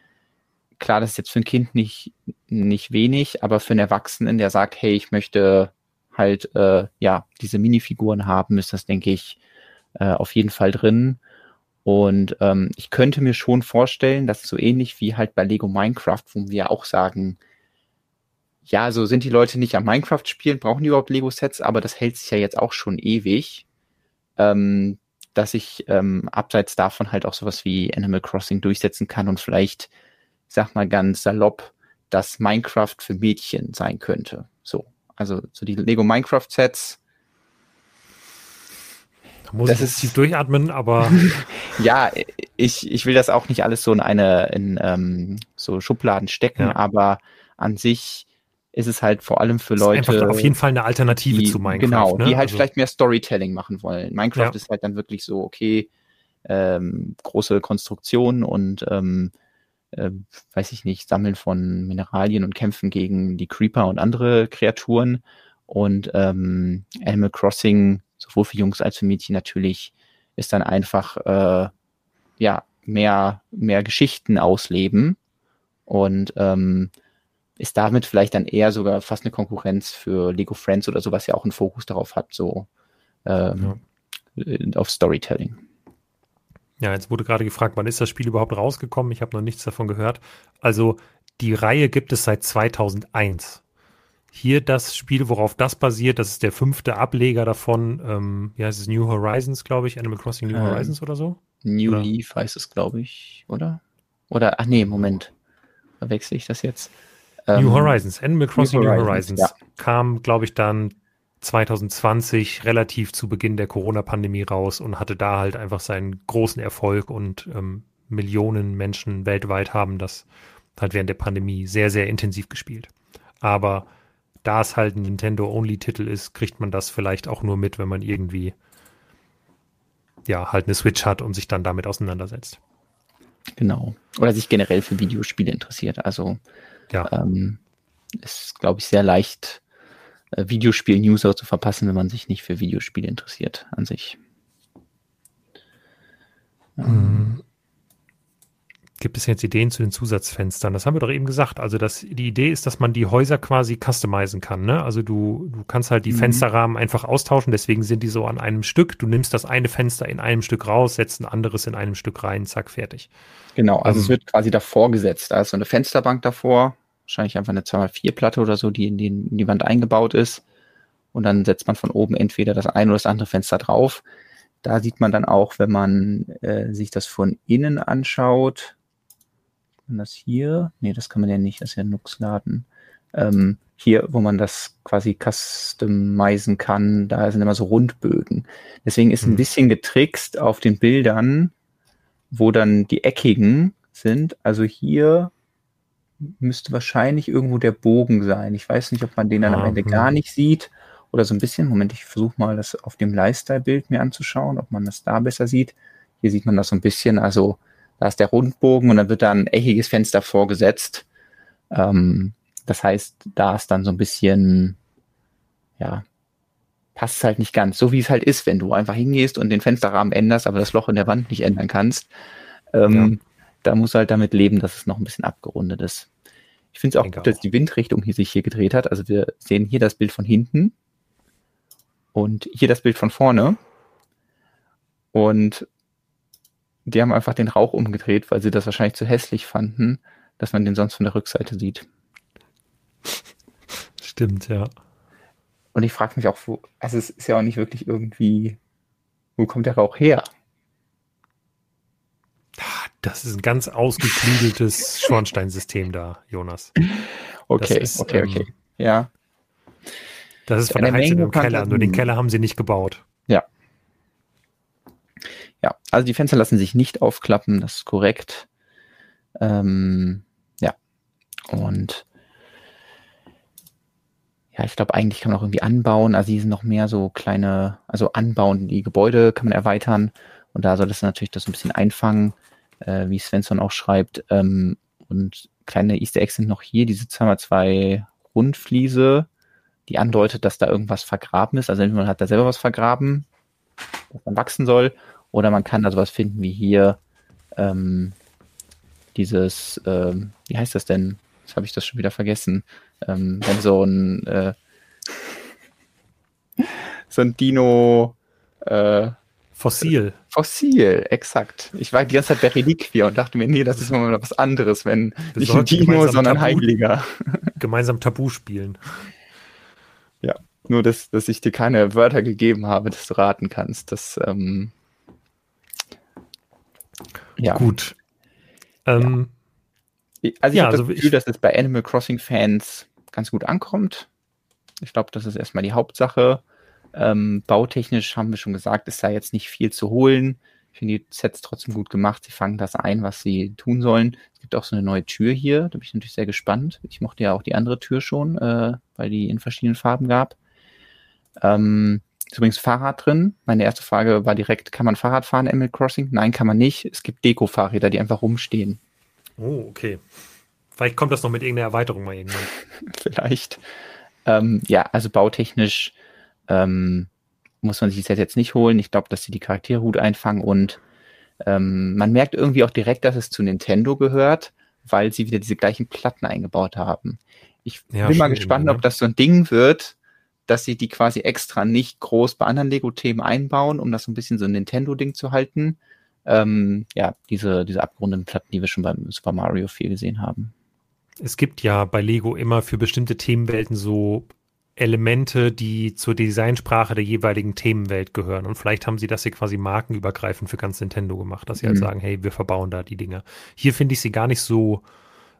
Klar, das ist jetzt für ein Kind nicht, nicht wenig, aber für einen Erwachsenen, der sagt, hey, ich möchte halt äh, ja diese Minifiguren haben, ist das, denke ich, äh, auf jeden Fall drin. Und ähm, ich könnte mir schon vorstellen, dass so ähnlich wie halt bei Lego Minecraft, wo wir auch sagen, ja, so sind die Leute nicht am Minecraft spielen, brauchen die überhaupt Lego-Sets, aber das hält sich ja jetzt auch schon ewig, ähm, dass ich ähm, abseits davon halt auch sowas wie Animal Crossing durchsetzen kann und vielleicht, ich sag mal ganz salopp, dass Minecraft für Mädchen sein könnte. So. Also so die Lego Minecraft Sets. Da muss das ich ist tief durchatmen, aber. ja, ich, ich will das auch nicht alles so in eine, in ähm, so Schubladen stecken, ja. aber an sich ist es halt vor allem für Leute. Auf jeden Fall eine Alternative die, zu Minecraft. Genau, ne? die halt also, vielleicht mehr Storytelling machen wollen. Minecraft ja. ist halt dann wirklich so, okay, ähm, große Konstruktionen und ähm, äh, weiß ich nicht, Sammeln von Mineralien und Kämpfen gegen die Creeper und andere Kreaturen. Und ähm, Animal Crossing, sowohl für Jungs als für Mädchen natürlich, ist dann einfach äh, ja mehr, mehr Geschichten ausleben. Und ähm, ist damit vielleicht dann eher sogar fast eine Konkurrenz für Lego Friends oder so, was ja auch einen Fokus darauf hat, so ähm, ja. auf Storytelling. Ja, jetzt wurde gerade gefragt, wann ist das Spiel überhaupt rausgekommen? Ich habe noch nichts davon gehört. Also die Reihe gibt es seit 2001. Hier das Spiel, worauf das basiert, das ist der fünfte Ableger davon. Ähm, ja, es ist New Horizons, glaube ich, Animal Crossing New ähm, Horizons oder so. New oder? Leaf heißt es, glaube ich, oder? Oder, ach nee, Moment. Verwechsel ich das jetzt? New ähm, Horizons, Animal Crossing New Horizons, New Horizons ja. kam, glaube ich, dann 2020 relativ zu Beginn der Corona-Pandemie raus und hatte da halt einfach seinen großen Erfolg und ähm, Millionen Menschen weltweit haben das halt während der Pandemie sehr, sehr intensiv gespielt. Aber da es halt ein Nintendo-Only-Titel ist, kriegt man das vielleicht auch nur mit, wenn man irgendwie ja halt eine Switch hat und sich dann damit auseinandersetzt. Genau. Oder sich generell für Videospiele interessiert. Also ja. ähm, ist, glaube ich, sehr leicht äh, Videospiel-News zu verpassen, wenn man sich nicht für Videospiele interessiert an sich. Mhm. Gibt es jetzt Ideen zu den Zusatzfenstern? Das haben wir doch eben gesagt. Also das, die Idee ist, dass man die Häuser quasi customizen kann. Ne? Also du, du kannst halt die mhm. Fensterrahmen einfach austauschen. Deswegen sind die so an einem Stück. Du nimmst das eine Fenster in einem Stück raus, setzt ein anderes in einem Stück rein, zack, fertig. Genau, also um, es ähm. wird quasi davor gesetzt. Da ist so eine Fensterbank davor, wahrscheinlich einfach eine 2x4-Platte oder so, die in die, in die Wand eingebaut ist. Und dann setzt man von oben entweder das eine oder das andere Fenster drauf. Da sieht man dann auch, wenn man äh, sich das von innen anschaut, man das hier, nee, das kann man ja nicht, das ist ja Nux-Laden. Ähm, hier, wo man das quasi customizen kann, da sind immer so Rundbögen. Deswegen ist ein hm. bisschen getrickst auf den Bildern, wo dann die eckigen sind. Also hier müsste wahrscheinlich irgendwo der Bogen sein. Ich weiß nicht, ob man den dann ah, am Ende hm. gar nicht sieht oder so ein bisschen. Moment, ich versuche mal das auf dem Lifestyle-Bild mir anzuschauen, ob man das da besser sieht. Hier sieht man das so ein bisschen. Also da ist der Rundbogen und dann wird da ein eckiges Fenster vorgesetzt. Ähm, das heißt, da ist dann so ein bisschen, ja, passt halt nicht ganz. So wie es halt ist, wenn du einfach hingehst und den Fensterrahmen änderst, aber das Loch in der Wand nicht ändern kannst. Ähm, ja da muss halt damit leben, dass es noch ein bisschen abgerundet ist. Ich finde es auch gut, dass die Windrichtung hier sich hier gedreht hat. Also wir sehen hier das Bild von hinten und hier das Bild von vorne. Und die haben einfach den Rauch umgedreht, weil sie das wahrscheinlich zu hässlich fanden, dass man den sonst von der Rückseite sieht. Stimmt, ja. Und ich frage mich auch, wo, also es ist ja auch nicht wirklich irgendwie, wo kommt der Rauch her? Das ist ein ganz ausgeklügeltes Schornsteinsystem da, Jonas. Okay, ist, okay, okay. Ähm, ja. Das ist von der Heizung im Keller, nur den Keller haben sie nicht gebaut. Ja. Ja, also die Fenster lassen sich nicht aufklappen, das ist korrekt. Ähm, ja. Und ja, ich glaube, eigentlich kann man auch irgendwie anbauen. Also die sind noch mehr so kleine, also anbauen, die Gebäude kann man erweitern. Und da soll das natürlich das ein bisschen einfangen äh, wie Svensson auch schreibt. Ähm, und kleine Easter Eggs sind noch hier, diese 2x2 Rundfliese, die andeutet, dass da irgendwas vergraben ist. Also entweder man hat da selber was vergraben, das dann wachsen soll, oder man kann da sowas finden wie hier ähm, dieses, ähm, wie heißt das denn? Jetzt habe ich das schon wieder vergessen. Ähm, wenn so ein äh, so ein Dino äh, Fossil. Fossil, exakt. Ich war die ganze Zeit bei Reliquie und dachte mir, nee, das ist mal was anderes, wenn Wir nicht ein Dino, sondern Tabu, Heiliger. Gemeinsam Tabu spielen. Ja, nur, dass, dass ich dir keine Wörter gegeben habe, dass du raten kannst. Das, ähm, ja. Gut. Ähm, ja. Also ich ja, habe also das Gefühl, ich, dass es bei Animal Crossing Fans ganz gut ankommt. Ich glaube, das ist erstmal die Hauptsache. Ähm, bautechnisch haben wir schon gesagt, ist da jetzt nicht viel zu holen. Ich finde die Sets trotzdem gut gemacht. Sie fangen das ein, was sie tun sollen. Es gibt auch so eine neue Tür hier. Da bin ich natürlich sehr gespannt. Ich mochte ja auch die andere Tür schon, äh, weil die in verschiedenen Farben gab. Ähm, ist übrigens Fahrrad drin. Meine erste Frage war direkt, kann man Fahrrad fahren, Animal Crossing? Nein, kann man nicht. Es gibt Deko-Fahrräder, die einfach rumstehen. Oh, okay. Vielleicht kommt das noch mit irgendeiner Erweiterung mal irgendwann. Vielleicht. Ähm, ja, also bautechnisch ähm, muss man sich das jetzt nicht holen. Ich glaube, dass sie die Charaktere gut einfangen und ähm, man merkt irgendwie auch direkt, dass es zu Nintendo gehört, weil sie wieder diese gleichen Platten eingebaut haben. Ich ja, bin mal gespannt, ne? ob das so ein Ding wird, dass sie die quasi extra nicht groß bei anderen Lego-Themen einbauen, um das so ein bisschen so ein Nintendo-Ding zu halten. Ähm, ja, diese, diese abgerundeten Platten, die wir schon beim Super Mario 4 gesehen haben. Es gibt ja bei Lego immer für bestimmte Themenwelten so Elemente, die zur Designsprache der jeweiligen Themenwelt gehören. Und vielleicht haben sie das hier quasi markenübergreifend für ganz Nintendo gemacht, dass sie halt mhm. halt sagen, hey, wir verbauen da die Dinge. Hier finde ich sie gar nicht so,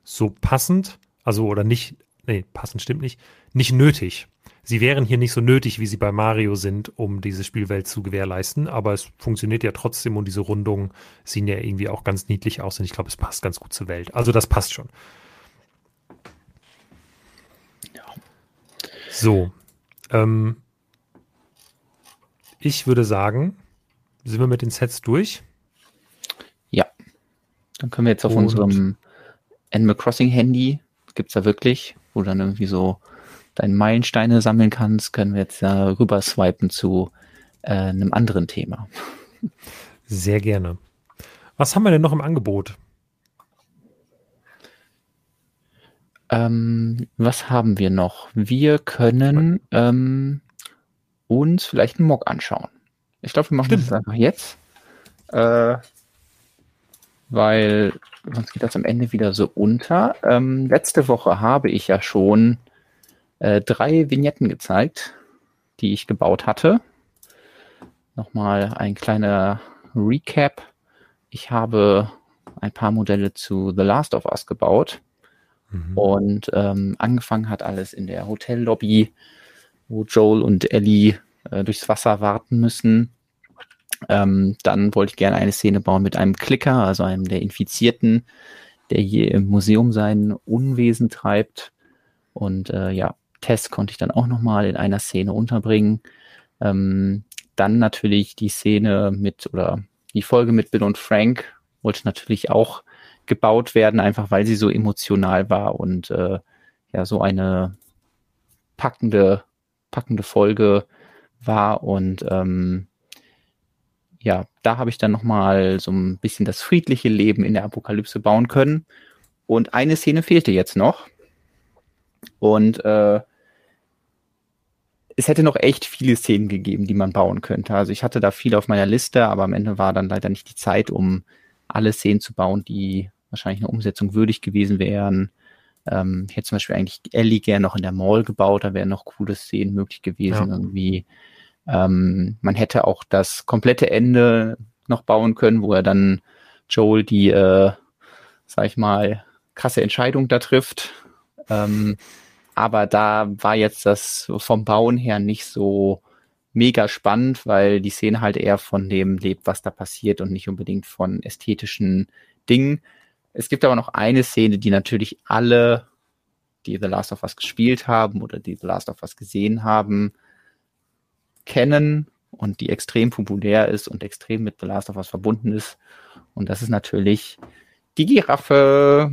so passend, also oder nicht, nee, passend stimmt nicht, nicht nötig. Sie wären hier nicht so nötig, wie sie bei Mario sind, um diese Spielwelt zu gewährleisten, aber es funktioniert ja trotzdem und diese Rundungen sehen ja irgendwie auch ganz niedlich aus und ich glaube, es passt ganz gut zur Welt. Also das passt schon. So. Ähm, ich würde sagen, sind wir mit den Sets durch? Ja. Dann können wir jetzt auf Und unserem Animal Crossing Handy, gibt es da wirklich, wo dann irgendwie so deine Meilensteine sammeln kannst, können wir jetzt da rüber swipen zu äh, einem anderen Thema. Sehr gerne. Was haben wir denn noch im Angebot? Ähm, was haben wir noch? Wir können ähm, uns vielleicht einen Mock anschauen. Ich glaube, wir machen Stimmt. das einfach jetzt. Äh, weil sonst geht das am Ende wieder so unter. Ähm, letzte Woche habe ich ja schon äh, drei Vignetten gezeigt, die ich gebaut hatte. Nochmal ein kleiner Recap. Ich habe ein paar Modelle zu The Last of Us gebaut. Mhm. Und ähm, angefangen hat alles in der Hotellobby, wo Joel und Ellie äh, durchs Wasser warten müssen. Ähm, dann wollte ich gerne eine Szene bauen mit einem Klicker, also einem der Infizierten, der hier im Museum sein Unwesen treibt. Und äh, ja, Tess konnte ich dann auch nochmal in einer Szene unterbringen. Ähm, dann natürlich die Szene mit oder die Folge mit Bill und Frank wollte natürlich auch gebaut werden, einfach weil sie so emotional war und äh, ja so eine packende, packende Folge war. Und ähm, ja, da habe ich dann nochmal so ein bisschen das friedliche Leben in der Apokalypse bauen können. Und eine Szene fehlte jetzt noch. Und äh, es hätte noch echt viele Szenen gegeben, die man bauen könnte. Also ich hatte da viel auf meiner Liste, aber am Ende war dann leider nicht die Zeit, um alle Szenen zu bauen, die wahrscheinlich eine Umsetzung würdig gewesen wären. Ähm, ich hätte zum Beispiel eigentlich Ellie gerne noch in der Mall gebaut, da wären noch coole Szenen möglich gewesen ja. irgendwie. Ähm, man hätte auch das komplette Ende noch bauen können, wo er dann Joel die, äh, sag ich mal, krasse Entscheidung da trifft. Ähm, aber da war jetzt das vom Bauen her nicht so mega spannend, weil die Szene halt eher von dem lebt, was da passiert und nicht unbedingt von ästhetischen Dingen. Es gibt aber noch eine Szene, die natürlich alle, die The Last of Us gespielt haben oder die The Last of Us gesehen haben, kennen und die extrem populär ist und extrem mit The Last of Us verbunden ist. Und das ist natürlich die Giraffe.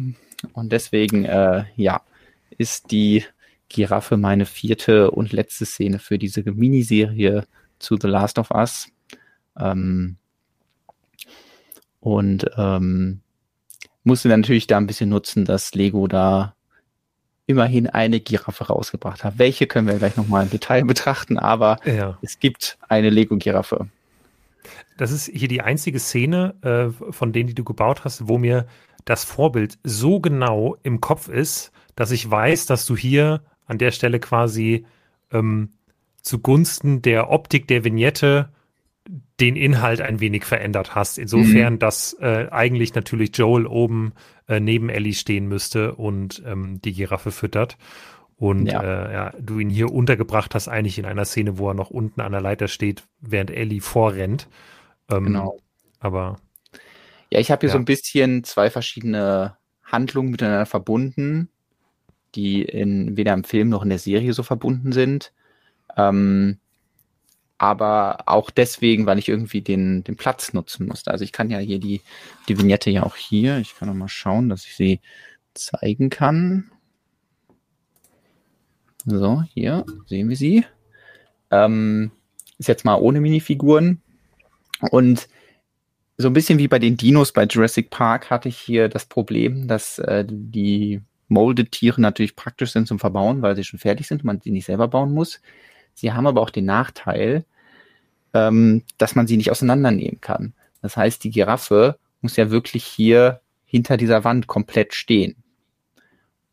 Und deswegen, äh, ja, ist die Giraffe meine vierte und letzte Szene für diese Miniserie zu The Last of Us. Ähm, und ähm, musste natürlich da ein bisschen nutzen, dass Lego da immerhin eine Giraffe rausgebracht hat. Welche können wir gleich nochmal im Detail betrachten, aber ja. es gibt eine Lego-Giraffe. Das ist hier die einzige Szene äh, von denen, die du gebaut hast, wo mir das Vorbild so genau im Kopf ist, dass ich weiß, dass du hier an der Stelle quasi ähm, zugunsten der Optik der Vignette den Inhalt ein wenig verändert hast. Insofern, mhm. dass äh, eigentlich natürlich Joel oben äh, neben Ellie stehen müsste und ähm, die Giraffe füttert. Und ja. Äh, ja, du ihn hier untergebracht hast, eigentlich in einer Szene, wo er noch unten an der Leiter steht, während Ellie vorrennt. Ähm, genau. Aber. Ja, ich habe hier ja. so ein bisschen zwei verschiedene Handlungen miteinander verbunden, die in, weder im Film noch in der Serie so verbunden sind. Ähm, aber auch deswegen, weil ich irgendwie den, den Platz nutzen musste. Also ich kann ja hier die, die Vignette ja auch hier, ich kann noch mal schauen, dass ich sie zeigen kann. So, hier sehen wir sie. Ähm, ist jetzt mal ohne Minifiguren. Und so ein bisschen wie bei den Dinos bei Jurassic Park hatte ich hier das Problem, dass äh, die Molded-Tiere natürlich praktisch sind zum Verbauen, weil sie schon fertig sind und man sie nicht selber bauen muss. Sie haben aber auch den Nachteil, ähm, dass man sie nicht auseinandernehmen kann. Das heißt, die Giraffe muss ja wirklich hier hinter dieser Wand komplett stehen.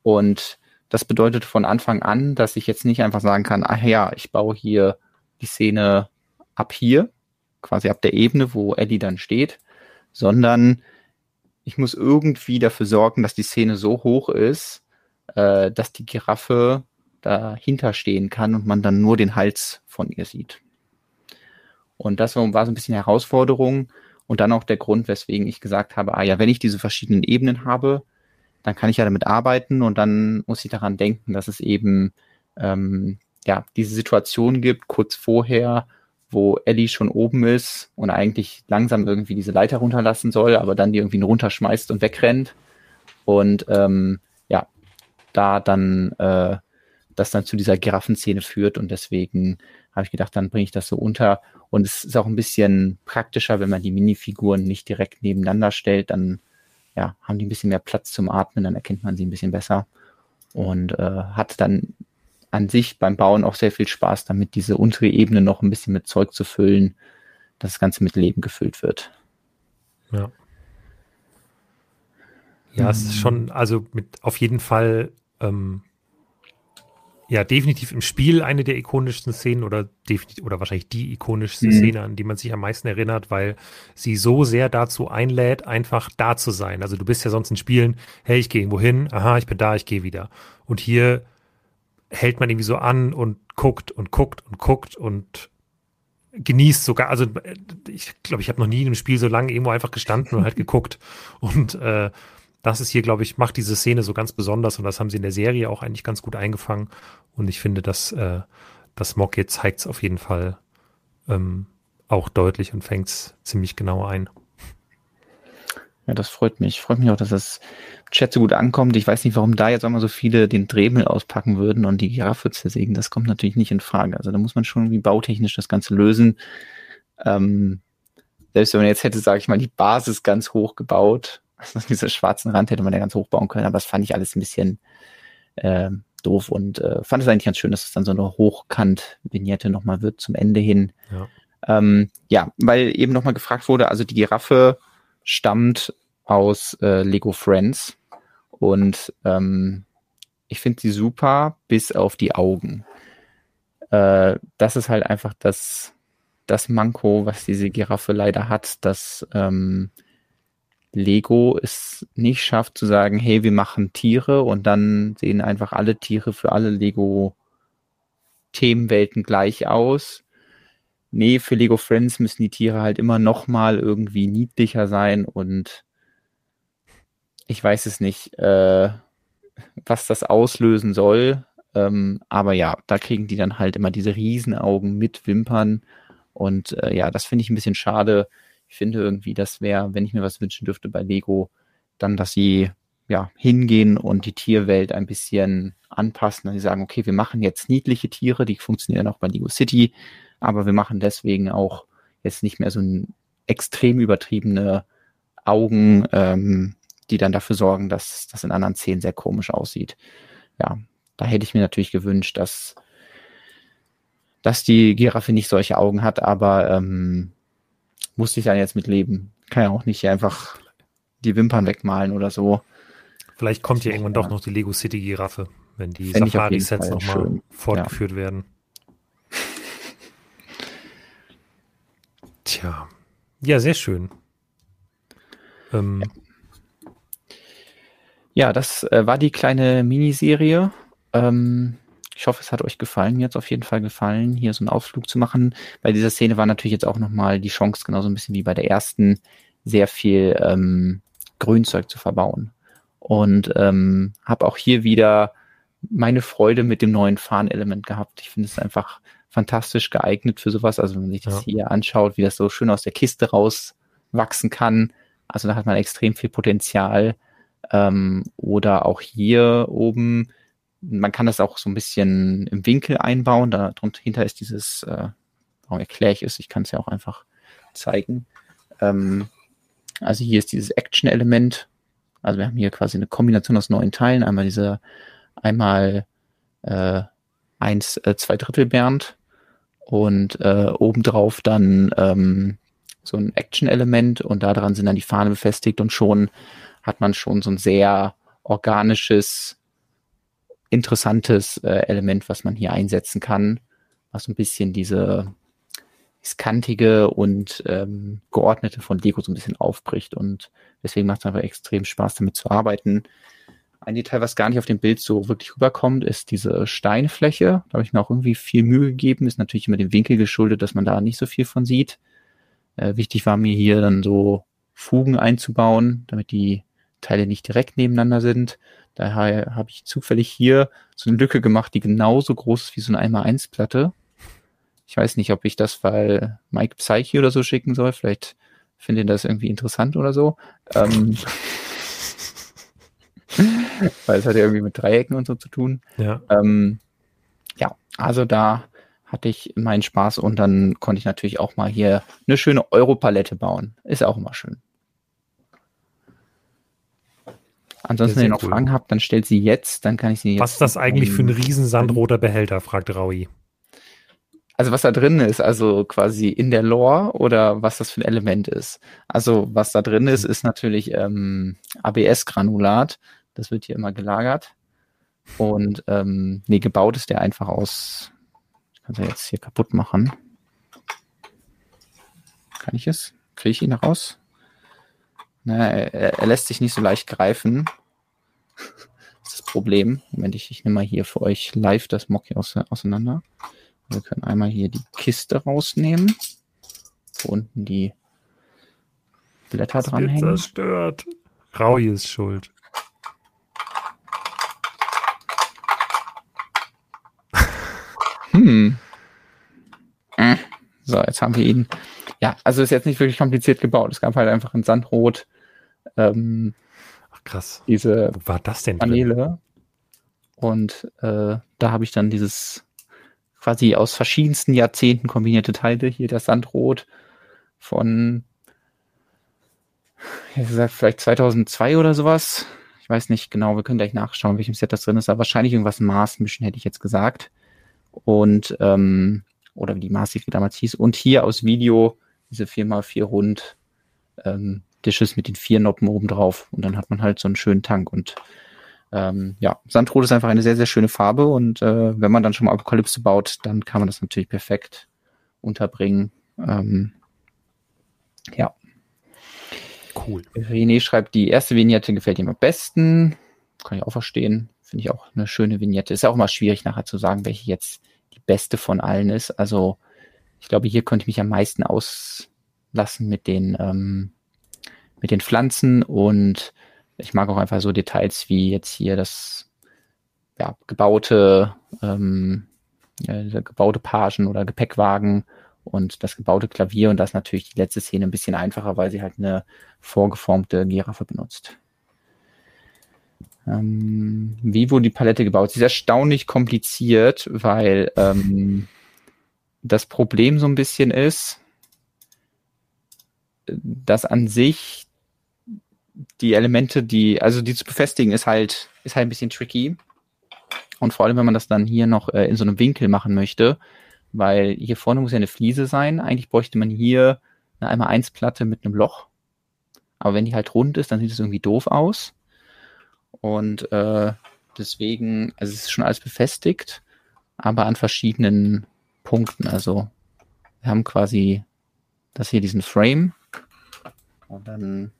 Und das bedeutet von Anfang an, dass ich jetzt nicht einfach sagen kann, ach ja, ich baue hier die Szene ab hier, quasi ab der Ebene, wo Ellie dann steht, sondern ich muss irgendwie dafür sorgen, dass die Szene so hoch ist, äh, dass die Giraffe dahinter stehen kann und man dann nur den Hals von ihr sieht. Und das war, so ein bisschen Herausforderung und dann auch der Grund, weswegen ich gesagt habe, ah ja, wenn ich diese verschiedenen Ebenen habe, dann kann ich ja damit arbeiten und dann muss ich daran denken, dass es eben ähm, ja diese Situation gibt, kurz vorher, wo Ellie schon oben ist und eigentlich langsam irgendwie diese Leiter runterlassen soll, aber dann die irgendwie runterschmeißt und wegrennt. Und ähm, ja, da dann äh, das dann zu dieser Giraffenszene führt und deswegen habe ich gedacht, dann bringe ich das so unter. Und es ist auch ein bisschen praktischer, wenn man die Minifiguren nicht direkt nebeneinander stellt, dann ja, haben die ein bisschen mehr Platz zum Atmen, dann erkennt man sie ein bisschen besser und äh, hat dann an sich beim Bauen auch sehr viel Spaß damit, diese untere Ebene noch ein bisschen mit Zeug zu füllen, dass das Ganze mit Leben gefüllt wird. Ja. Ja, es ist schon, also mit auf jeden Fall ähm, ja, definitiv im Spiel eine der ikonischsten Szenen oder definitiv oder wahrscheinlich die ikonischste mhm. Szene, an die man sich am meisten erinnert, weil sie so sehr dazu einlädt, einfach da zu sein. Also du bist ja sonst in Spielen, hey, ich gehe irgendwo hin, aha, ich bin da, ich gehe wieder. Und hier hält man irgendwie so an und guckt und guckt und guckt und genießt sogar, also ich glaube, ich habe noch nie in einem Spiel so lange irgendwo einfach gestanden und halt geguckt und äh, das ist hier, glaube ich, macht diese Szene so ganz besonders und das haben sie in der Serie auch eigentlich ganz gut eingefangen. Und ich finde, dass äh, das Mock jetzt zeigt es auf jeden Fall ähm, auch deutlich und fängt es ziemlich genau ein. Ja, das freut mich. Freut mich auch, dass das Chat so gut ankommt. Ich weiß nicht, warum da jetzt auch mal so viele den Dremel auspacken würden und die Giraffe zersägen. Das kommt natürlich nicht in Frage. Also da muss man schon irgendwie bautechnisch das Ganze lösen. Ähm, selbst wenn man jetzt hätte, sage ich mal, die Basis ganz hoch gebaut, also diese schwarzen Rand hätte man ja ganz hoch bauen können, aber das fand ich alles ein bisschen äh, doof und äh, fand es eigentlich ganz schön, dass es dann so eine Hochkant-Vignette nochmal wird zum Ende hin. Ja. Ähm, ja, weil eben nochmal gefragt wurde, also die Giraffe stammt aus äh, Lego Friends und ähm, ich finde sie super, bis auf die Augen. Äh, das ist halt einfach das, das Manko, was diese Giraffe leider hat, dass ähm, Lego es nicht schafft zu sagen, hey, wir machen Tiere und dann sehen einfach alle Tiere für alle Lego Themenwelten gleich aus. Nee, für Lego Friends müssen die Tiere halt immer noch mal irgendwie niedlicher sein und ich weiß es nicht, äh, was das auslösen soll. Ähm, aber ja, da kriegen die dann halt immer diese Riesenaugen mit Wimpern und äh, ja, das finde ich ein bisschen schade ich finde irgendwie, das wäre, wenn ich mir was wünschen dürfte bei Lego, dann, dass sie ja hingehen und die Tierwelt ein bisschen anpassen, dass sie sagen, okay, wir machen jetzt niedliche Tiere, die funktionieren auch bei Lego City, aber wir machen deswegen auch jetzt nicht mehr so ein extrem übertriebene Augen, ähm, die dann dafür sorgen, dass das in anderen Szenen sehr komisch aussieht. Ja, da hätte ich mir natürlich gewünscht, dass, dass die Giraffe nicht solche Augen hat, aber ähm, musste ich dann jetzt mit leben. Kann ja auch nicht einfach die Wimpern wegmalen oder so. Vielleicht kommt ja irgendwann doch noch die Lego City Giraffe, wenn die Safari-Sets nochmal fortgeführt ja. werden. Tja. Ja, sehr schön. Ähm. Ja, das äh, war die kleine Miniserie. Ähm, ich hoffe, es hat euch gefallen. Mir hat es auf jeden Fall gefallen, hier so einen Ausflug zu machen. Bei dieser Szene war natürlich jetzt auch nochmal die Chance, genauso ein bisschen wie bei der ersten, sehr viel ähm, Grünzeug zu verbauen. Und ähm, habe auch hier wieder meine Freude mit dem neuen Fahnelement gehabt. Ich finde es einfach fantastisch geeignet für sowas. Also wenn man sich das ja. hier anschaut, wie das so schön aus der Kiste rauswachsen kann. Also da hat man extrem viel Potenzial. Ähm, oder auch hier oben man kann das auch so ein bisschen im Winkel einbauen. Da drunter ist dieses, äh, warum erkläre ich es? Ich kann es ja auch einfach zeigen. Ähm, also hier ist dieses Action-Element Also wir haben hier quasi eine Kombination aus neun Teilen. Einmal diese, einmal äh, eins, äh, zwei Drittel Bernd und äh, obendrauf dann ähm, so ein Action-Element und daran sind dann die Fahne befestigt und schon hat man schon so ein sehr organisches, interessantes äh, Element, was man hier einsetzen kann, was so ein bisschen diese das kantige und ähm, geordnete von Lego so ein bisschen aufbricht und deswegen macht es einfach extrem Spaß, damit zu arbeiten. Ein Detail, was gar nicht auf dem Bild so wirklich rüberkommt, ist diese Steinfläche. Da habe ich mir auch irgendwie viel Mühe gegeben. Ist natürlich immer dem Winkel geschuldet, dass man da nicht so viel von sieht. Äh, wichtig war mir hier dann so Fugen einzubauen, damit die Teile nicht direkt nebeneinander sind. Daher habe ich zufällig hier so eine Lücke gemacht, die genauso groß ist wie so eine 1x1-Platte. Ich weiß nicht, ob ich das weil Mike Psyche oder so schicken soll. Vielleicht findet ihr das irgendwie interessant oder so. Ähm, weil es hat ja irgendwie mit Dreiecken und so zu tun. Ja. Ähm, ja, also da hatte ich meinen Spaß und dann konnte ich natürlich auch mal hier eine schöne Europalette bauen. Ist auch immer schön. Ansonsten, wenn ihr noch cool. Fragen habt, dann stellt sie jetzt, dann kann ich sie jetzt. Was ist das eigentlich für ein riesensandroter Behälter, fragt Raui. Also was da drin ist, also quasi in der Lore oder was das für ein Element ist. Also was da drin ist, ist natürlich ähm, ABS-Granulat. Das wird hier immer gelagert. Und ähm, nee, gebaut ist der einfach aus. Ich kann es ja jetzt hier kaputt machen. Kann ich es? Kriege ich ihn raus? Na, er, er, lässt sich nicht so leicht greifen. Das ist das Problem. Moment, ich, ich nehme mal hier für euch live das Mock hier auseinander. Wir können einmal hier die Kiste rausnehmen. Wo unten die Blätter das dranhängen. Zerstört. Raui ist schuld. Hm. Äh. So, jetzt haben wir ihn. Ja, also ist jetzt nicht wirklich kompliziert gebaut. Es gab halt einfach in Sandrot ähm, Ach, krass. diese Wo war das denn Paneele. Drin? Und äh, da habe ich dann dieses quasi aus verschiedensten Jahrzehnten kombinierte Teile. Hier das Sandrot von, wie gesagt, vielleicht 2002 oder sowas. Ich weiß nicht genau, wir können gleich nachschauen, welchem Set das drin ist, aber wahrscheinlich irgendwas Maßmischen, hätte ich jetzt gesagt. Und, ähm, oder wie die Maßsiegel damals hieß. Und hier aus Video diese 4x4 rund ähm, Dishes mit den vier Noppen oben drauf. Und dann hat man halt so einen schönen Tank. Und ähm, ja, Sandrot ist einfach eine sehr, sehr schöne Farbe und äh, wenn man dann schon mal Apokalypse baut, dann kann man das natürlich perfekt unterbringen. Ähm, ja. Cool. René schreibt, die erste Vignette gefällt ihm am besten. Kann ich auch verstehen. Finde ich auch eine schöne Vignette. Ist ja auch mal schwierig nachher zu sagen, welche jetzt die beste von allen ist. Also ich glaube, hier könnte ich mich am meisten auslassen mit den, ähm, mit den Pflanzen und ich mag auch einfach so Details wie jetzt hier das ja, gebaute, ähm, ja, gebaute Pagen oder Gepäckwagen und das gebaute Klavier und das natürlich die letzte Szene ein bisschen einfacher, weil sie halt eine vorgeformte Giraffe benutzt. Ähm, wie wurde die Palette gebaut? Sie ist erstaunlich kompliziert, weil ähm, das Problem so ein bisschen ist, dass an sich die Elemente, die, also die zu befestigen, ist halt, ist halt ein bisschen tricky. Und vor allem, wenn man das dann hier noch äh, in so einem Winkel machen möchte, weil hier vorne muss ja eine Fliese sein. Eigentlich bräuchte man hier eine einmal eins Platte mit einem Loch. Aber wenn die halt rund ist, dann sieht es irgendwie doof aus. Und äh, deswegen, also es ist schon alles befestigt, aber an verschiedenen Punkten. Also wir haben quasi das hier diesen Frame und dann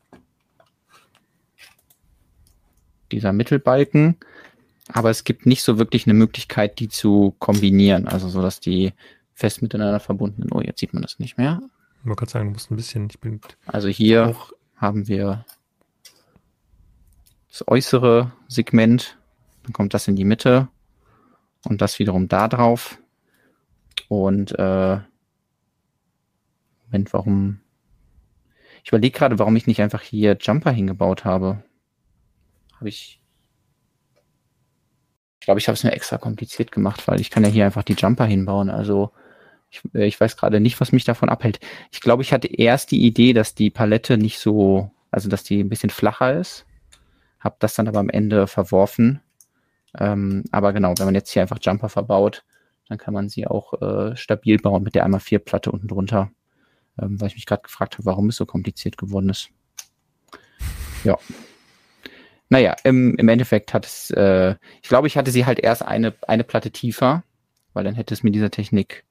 dieser Mittelbalken, aber es gibt nicht so wirklich eine Möglichkeit, die zu kombinieren, also so, dass die fest miteinander verbunden sind. Oh, jetzt sieht man das nicht mehr. Ich wollte gerade sagen, du musst ein bisschen, ich bin. Also hier haben wir das äußere Segment, dann kommt das in die Mitte und das wiederum da drauf. Und äh, Moment, warum? Ich überlege gerade, warum ich nicht einfach hier Jumper hingebaut habe. Habe ich. Ich glaube, ich habe es mir extra kompliziert gemacht, weil ich kann ja hier einfach die Jumper hinbauen. Also ich, äh, ich weiß gerade nicht, was mich davon abhält. Ich glaube, ich hatte erst die Idee, dass die Palette nicht so, also dass die ein bisschen flacher ist. habe das dann aber am Ende verworfen. Ähm, aber genau, wenn man jetzt hier einfach Jumper verbaut, dann kann man sie auch äh, stabil bauen mit der einmal vier Platte unten drunter. Ähm, weil ich mich gerade gefragt habe, warum es so kompliziert geworden ist. Ja. Naja, im, im Endeffekt hat es, äh, ich glaube, ich hatte sie halt erst eine, eine Platte tiefer, weil dann hätte es mit dieser Technik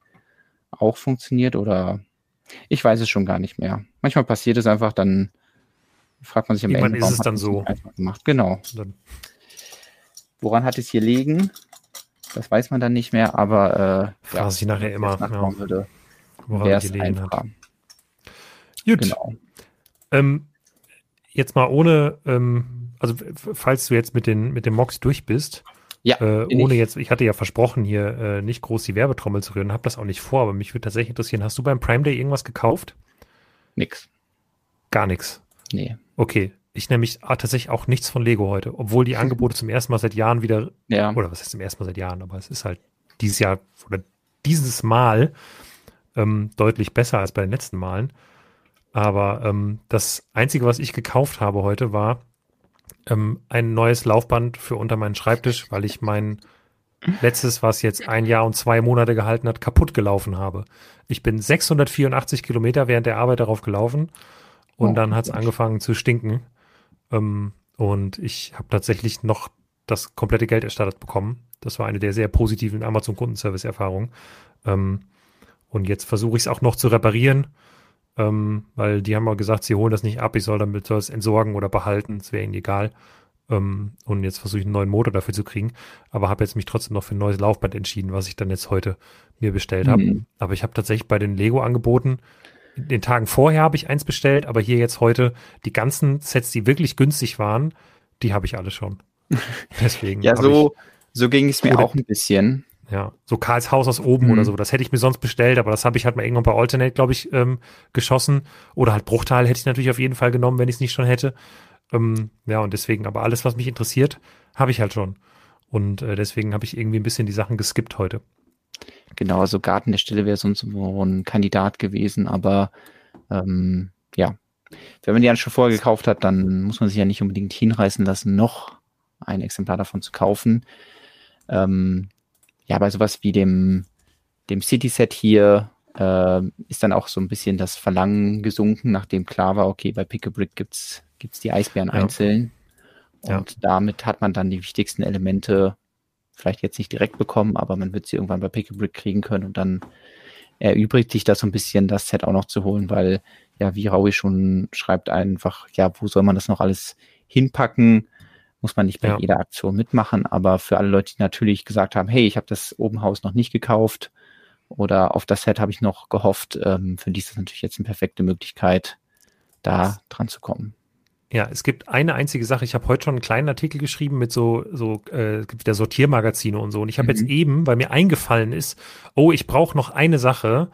auch funktioniert oder ich weiß es schon gar nicht mehr. Manchmal passiert es einfach, dann fragt man sich am Irgendwann Ende, ist es dann so gemacht. Genau. Woran hat es hier liegen? Das weiß man dann nicht mehr, aber äh, ja, ich nachher immer, ja. würde, woran es gelegen hat. Gut. Genau. Ähm, jetzt mal ohne ähm, also falls du jetzt mit den, mit den Mocks durch bist, ja, äh, ohne ich. jetzt, ich hatte ja versprochen, hier äh, nicht groß die Werbetrommel zu rühren, habe das auch nicht vor, aber mich würde tatsächlich interessieren, hast du beim Prime Day irgendwas gekauft? Nix. Gar nichts. Nee. Okay. Ich nämlich ah, tatsächlich auch nichts von Lego heute, obwohl die Angebote zum ersten Mal seit Jahren wieder, ja. oder was heißt zum ersten Mal seit Jahren, aber es ist halt dieses Jahr oder dieses Mal ähm, deutlich besser als bei den letzten Malen. Aber ähm, das Einzige, was ich gekauft habe heute, war ähm, ein neues Laufband für unter meinen Schreibtisch, weil ich mein letztes, was jetzt ein Jahr und zwei Monate gehalten hat, kaputt gelaufen habe. Ich bin 684 Kilometer während der Arbeit darauf gelaufen und oh, dann hat es angefangen zu stinken. Ähm, und ich habe tatsächlich noch das komplette Geld erstattet bekommen. Das war eine der sehr positiven Amazon Kundenservice-Erfahrungen. Ähm, und jetzt versuche ich es auch noch zu reparieren ähm, weil die haben auch gesagt, sie holen das nicht ab, ich soll damit soll es entsorgen oder behalten, es wäre ihnen egal. Ähm, und jetzt versuche ich einen neuen Motor dafür zu kriegen, aber habe jetzt mich trotzdem noch für ein neues Laufband entschieden, was ich dann jetzt heute mir bestellt habe. Mhm. Aber ich habe tatsächlich bei den Lego-Angeboten den Tagen vorher habe ich eins bestellt, aber hier jetzt heute die ganzen Sets, die wirklich günstig waren, die habe ich alle schon. Deswegen. ja, so, so ging es mir auch ein bisschen. Ja, so Karlshaus aus oben mhm. oder so. Das hätte ich mir sonst bestellt, aber das habe ich halt mal irgendwann bei Alternate, glaube ich, ähm, geschossen. Oder halt Bruchteil hätte ich natürlich auf jeden Fall genommen, wenn ich es nicht schon hätte. Ähm, ja, und deswegen, aber alles, was mich interessiert, habe ich halt schon. Und äh, deswegen habe ich irgendwie ein bisschen die Sachen geskippt heute. Genau, also Garten der Stille wäre sonst so ein Kandidat gewesen, aber ähm, ja, wenn man die dann schon vorher gekauft hat, dann muss man sich ja nicht unbedingt hinreißen lassen, noch ein Exemplar davon zu kaufen. Ähm, ja, bei sowas wie dem, dem City-Set hier äh, ist dann auch so ein bisschen das Verlangen gesunken, nachdem klar war, okay, bei Pick a Brick gibt's, gibt's die Eisbären ja. einzeln. Und ja. damit hat man dann die wichtigsten Elemente vielleicht jetzt nicht direkt bekommen, aber man wird sie irgendwann bei Pick a Brick kriegen können und dann erübrigt sich das so ein bisschen, das Set auch noch zu holen, weil ja, wie Raui schon schreibt, einfach, ja, wo soll man das noch alles hinpacken? Muss man nicht bei ja. jeder Aktion mitmachen, aber für alle Leute, die natürlich gesagt haben, hey, ich habe das Obenhaus noch nicht gekauft oder auf das Set habe ich noch gehofft, ähm, für die ist das natürlich jetzt eine perfekte Möglichkeit, da dran zu kommen. Ja, es gibt eine einzige Sache. Ich habe heute schon einen kleinen Artikel geschrieben mit so, so äh, gibt der Sortiermagazine und so. Und ich habe mhm. jetzt eben, weil mir eingefallen ist, oh, ich brauche noch eine Sache.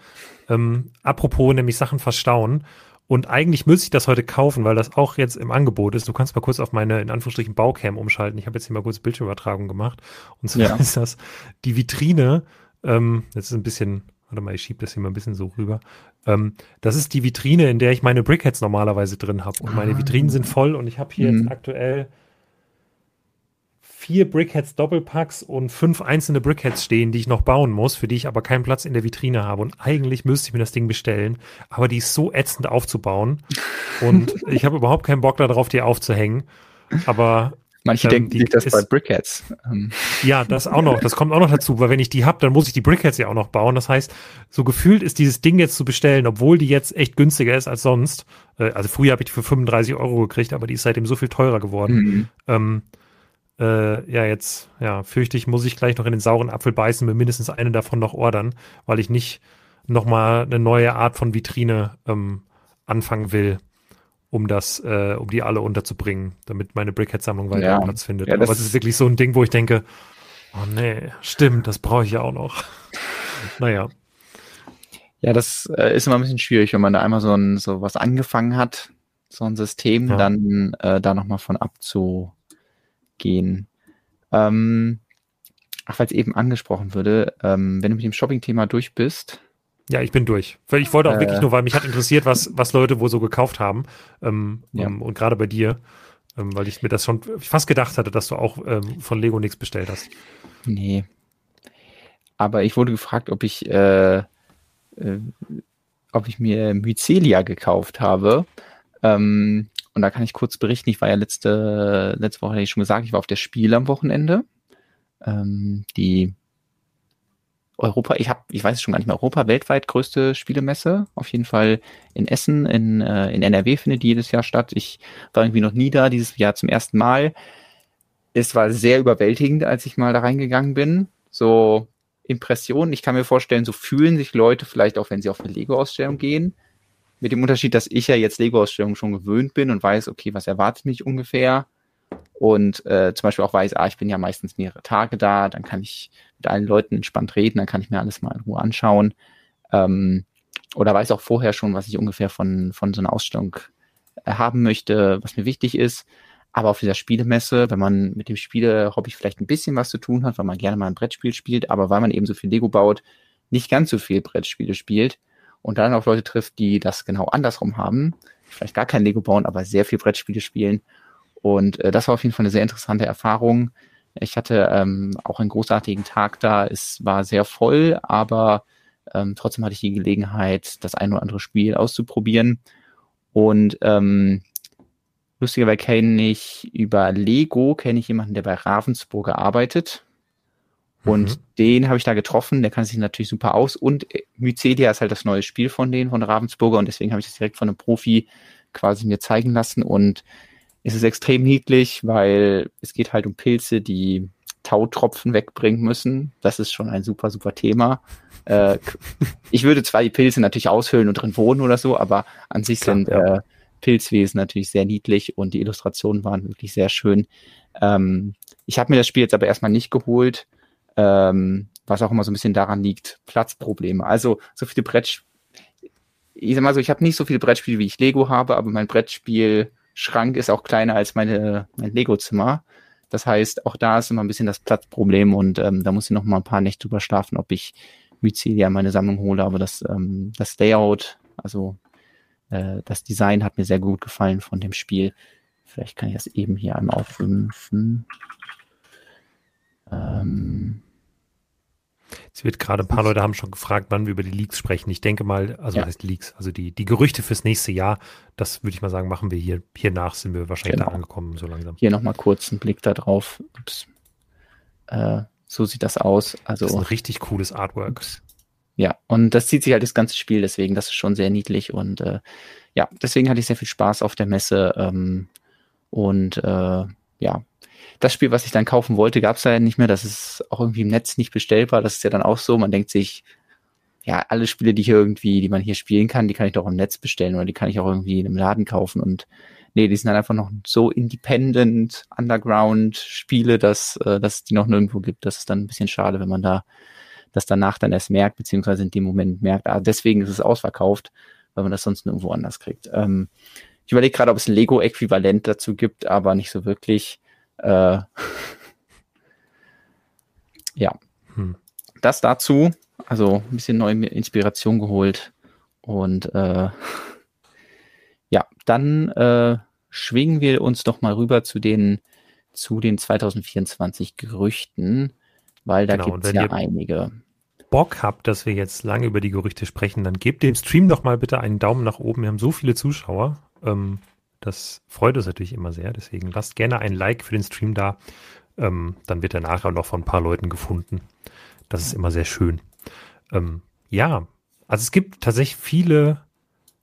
Ähm, apropos nämlich Sachen verstauen. Und eigentlich müsste ich das heute kaufen, weil das auch jetzt im Angebot ist. Du kannst mal kurz auf meine, in Anführungsstrichen, Baucam umschalten. Ich habe jetzt hier mal kurz Bildschirmübertragung gemacht. Und zwar ja. ist das die Vitrine, ähm, das ist ein bisschen, warte mal, ich schiebe das hier mal ein bisschen so rüber. Ähm, das ist die Vitrine, in der ich meine Brickheads normalerweise drin habe. Und meine ah. Vitrinen sind voll und ich habe hier mhm. jetzt aktuell vier Brickheads Doppelpacks und fünf einzelne Brickheads stehen, die ich noch bauen muss, für die ich aber keinen Platz in der Vitrine habe. Und eigentlich müsste ich mir das Ding bestellen, aber die ist so ätzend aufzubauen. Und ich habe überhaupt keinen Bock darauf, die aufzuhängen. Aber Manche ähm, denken sich das ist, bei Brickheads. Ähm. Ja, das auch noch. Das kommt auch noch dazu, weil wenn ich die habe, dann muss ich die Brickheads ja auch noch bauen. Das heißt, so gefühlt ist dieses Ding jetzt zu bestellen, obwohl die jetzt echt günstiger ist als sonst. Äh, also früher habe ich die für 35 Euro gekriegt, aber die ist seitdem so viel teurer geworden. Mhm. Ähm, äh, ja, jetzt, ja, fürchte ich, muss ich gleich noch in den sauren Apfel beißen, mir mindestens eine davon noch ordern, weil ich nicht nochmal eine neue Art von Vitrine ähm, anfangen will, um das, äh, um die alle unterzubringen, damit meine Brickhead-Sammlung weiter ja. Platz findet. Ja, Aber es ist wirklich so ein Ding, wo ich denke, oh nee, stimmt, das brauche ich ja auch noch. naja. Ja, das äh, ist immer ein bisschen schwierig, wenn man da einmal so, ein, so was angefangen hat, so ein System, ja. dann äh, da nochmal von abzu, gehen. Ähm, ach, weil es eben angesprochen würde, ähm, wenn du mit dem Shopping-Thema durch bist. Ja, ich bin durch. Ich wollte auch äh, wirklich nur, weil mich hat interessiert, was, was Leute wohl so gekauft haben. Ähm, ja. um, und gerade bei dir. ähm, weil ich mir das schon fast gedacht hatte, dass du auch ähm, von Lego nichts bestellt hast. Nee. Aber ich wurde gefragt, ob ich, äh, äh, ob ich mir Mycelia gekauft habe. Ähm, und da kann ich kurz berichten, ich war ja letzte, letzte Woche, hatte ich schon gesagt, ich war auf der Spiel am Wochenende. Ähm, die Europa, ich habe, ich weiß es schon gar nicht mehr, Europa weltweit größte Spielemesse. Auf jeden Fall in Essen, in, äh, in NRW findet die jedes Jahr statt. Ich war irgendwie noch nie da, dieses Jahr zum ersten Mal. Es war sehr überwältigend, als ich mal da reingegangen bin. So Impressionen. Ich kann mir vorstellen, so fühlen sich Leute vielleicht auch, wenn sie auf eine Lego-Ausstellung gehen. Mit dem Unterschied, dass ich ja jetzt Lego-Ausstellungen schon gewöhnt bin und weiß, okay, was erwartet mich ungefähr und äh, zum Beispiel auch weiß, ah, ich bin ja meistens mehrere Tage da, dann kann ich mit allen Leuten entspannt reden, dann kann ich mir alles mal in Ruhe anschauen. Ähm, oder weiß auch vorher schon, was ich ungefähr von, von so einer Ausstellung äh, haben möchte, was mir wichtig ist. Aber auf dieser Spielemesse, wenn man mit dem Spiele-Hobby vielleicht ein bisschen was zu tun hat, weil man gerne mal ein Brettspiel spielt, aber weil man eben so viel Lego baut, nicht ganz so viel Brettspiele spielt und dann auch Leute trifft, die das genau andersrum haben, vielleicht gar kein Lego bauen, aber sehr viel Brettspiele spielen und äh, das war auf jeden Fall eine sehr interessante Erfahrung. Ich hatte ähm, auch einen großartigen Tag da. Es war sehr voll, aber ähm, trotzdem hatte ich die Gelegenheit, das ein oder andere Spiel auszuprobieren. Und ähm, lustigerweise kenne ich über Lego, kenne ich jemanden, der bei Ravensburger arbeitet. Und mhm. den habe ich da getroffen, der kann sich natürlich super aus. Und äh, Mycelia ist halt das neue Spiel von denen, von Ravensburger. Und deswegen habe ich das direkt von einem Profi quasi mir zeigen lassen. Und es ist extrem niedlich, weil es geht halt um Pilze, die Tautropfen wegbringen müssen. Das ist schon ein super, super Thema. Äh, ich würde zwar die Pilze natürlich aushöhlen und drin wohnen oder so, aber an sich Klar, sind ja. äh, Pilzwesen natürlich sehr niedlich und die Illustrationen waren wirklich sehr schön. Ähm, ich habe mir das Spiel jetzt aber erstmal nicht geholt, ähm, was auch immer so ein bisschen daran liegt, Platzprobleme. Also so viele Brettspiele, ich sag mal so, ich habe nicht so viele Brettspiele, wie ich Lego habe, aber mein Brettspiel Schrank ist auch kleiner als meine, mein Lego-Zimmer. Das heißt, auch da ist immer ein bisschen das Platzproblem und ähm, da muss ich noch mal ein paar Nächte drüber schlafen, ob ich Mycelia in meine Sammlung hole. Aber das, ähm, das Layout, also äh, das Design hat mir sehr gut gefallen von dem Spiel. Vielleicht kann ich das eben hier einmal aufrufen. Ähm, es wird gerade ein paar Leute haben schon gefragt, wann wir über die Leaks sprechen. Ich denke mal, also ja. heißt Leaks, also die, die Gerüchte fürs nächste Jahr, das würde ich mal sagen, machen wir hier, hier nach, sind wir wahrscheinlich genau. da angekommen, so langsam. Hier nochmal kurz einen Blick da drauf. Ups. Äh, so sieht das aus. Also, das ist ein richtig cooles Artwork. Ups. Ja, und das zieht sich halt das ganze Spiel, deswegen, das ist schon sehr niedlich und äh, ja, deswegen hatte ich sehr viel Spaß auf der Messe ähm, und äh, ja, das Spiel, was ich dann kaufen wollte, gab es ja nicht mehr. Das ist auch irgendwie im Netz nicht bestellbar. Das ist ja dann auch so. Man denkt sich, ja, alle Spiele, die hier irgendwie, die man hier spielen kann, die kann ich doch im Netz bestellen oder die kann ich auch irgendwie in einem Laden kaufen. Und nee, die sind dann einfach noch so independent, underground Spiele, dass, äh, dass es die noch nirgendwo gibt. Das ist dann ein bisschen schade, wenn man da das danach dann erst merkt, beziehungsweise in dem Moment merkt, ah, deswegen ist es ausverkauft, weil man das sonst nirgendwo anders kriegt. Ähm, ich überlege gerade, ob es ein Lego-Äquivalent dazu gibt, aber nicht so wirklich. Äh, ja. Hm. Das dazu. Also ein bisschen neue Inspiration geholt. Und äh, ja, dann äh, schwingen wir uns doch mal rüber zu den, zu den 2024 Gerüchten, weil da genau, gibt es ja einige. Bock habt, dass wir jetzt lange über die Gerüchte sprechen, dann gebt dem Stream doch mal bitte einen Daumen nach oben. Wir haben so viele Zuschauer. Ähm, das freut uns natürlich immer sehr. Deswegen lasst gerne ein Like für den Stream da. Ähm, dann wird er nachher noch von ein paar Leuten gefunden. Das ist immer sehr schön. Ähm, ja, also es gibt tatsächlich viele,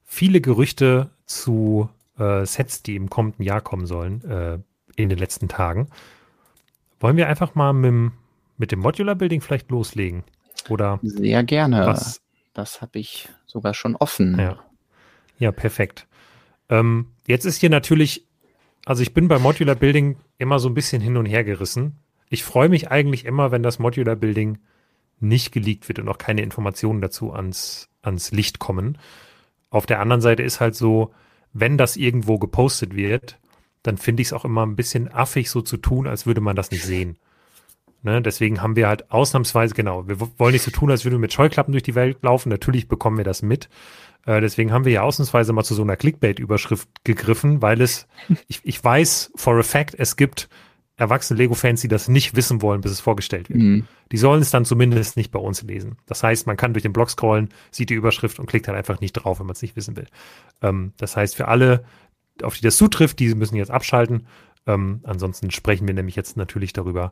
viele Gerüchte zu äh, Sets, die im kommenden Jahr kommen sollen, äh, in den letzten Tagen. Wollen wir einfach mal mit, mit dem Modular Building vielleicht loslegen? Oder Sehr gerne. Was? Das habe ich sogar schon offen. Ja, ja perfekt. Ähm, jetzt ist hier natürlich, also ich bin bei Modular Building immer so ein bisschen hin und her gerissen. Ich freue mich eigentlich immer, wenn das Modular Building nicht geleakt wird und auch keine Informationen dazu ans, ans Licht kommen. Auf der anderen Seite ist halt so, wenn das irgendwo gepostet wird, dann finde ich es auch immer ein bisschen affig, so zu tun, als würde man das nicht sehen. Ne? Deswegen haben wir halt ausnahmsweise, genau, wir wollen nicht so tun, als würden wir mit Scheuklappen durch die Welt laufen. Natürlich bekommen wir das mit. Äh, deswegen haben wir ja ausnahmsweise mal zu so einer Clickbait-Überschrift gegriffen, weil es, ich, ich weiß for a fact, es gibt erwachsene Lego-Fans, die das nicht wissen wollen, bis es vorgestellt wird. Mhm. Die sollen es dann zumindest nicht bei uns lesen. Das heißt, man kann durch den Blog scrollen, sieht die Überschrift und klickt halt einfach nicht drauf, wenn man es nicht wissen will. Ähm, das heißt, für alle, auf die das zutrifft, die müssen jetzt abschalten. Ähm, ansonsten sprechen wir nämlich jetzt natürlich darüber,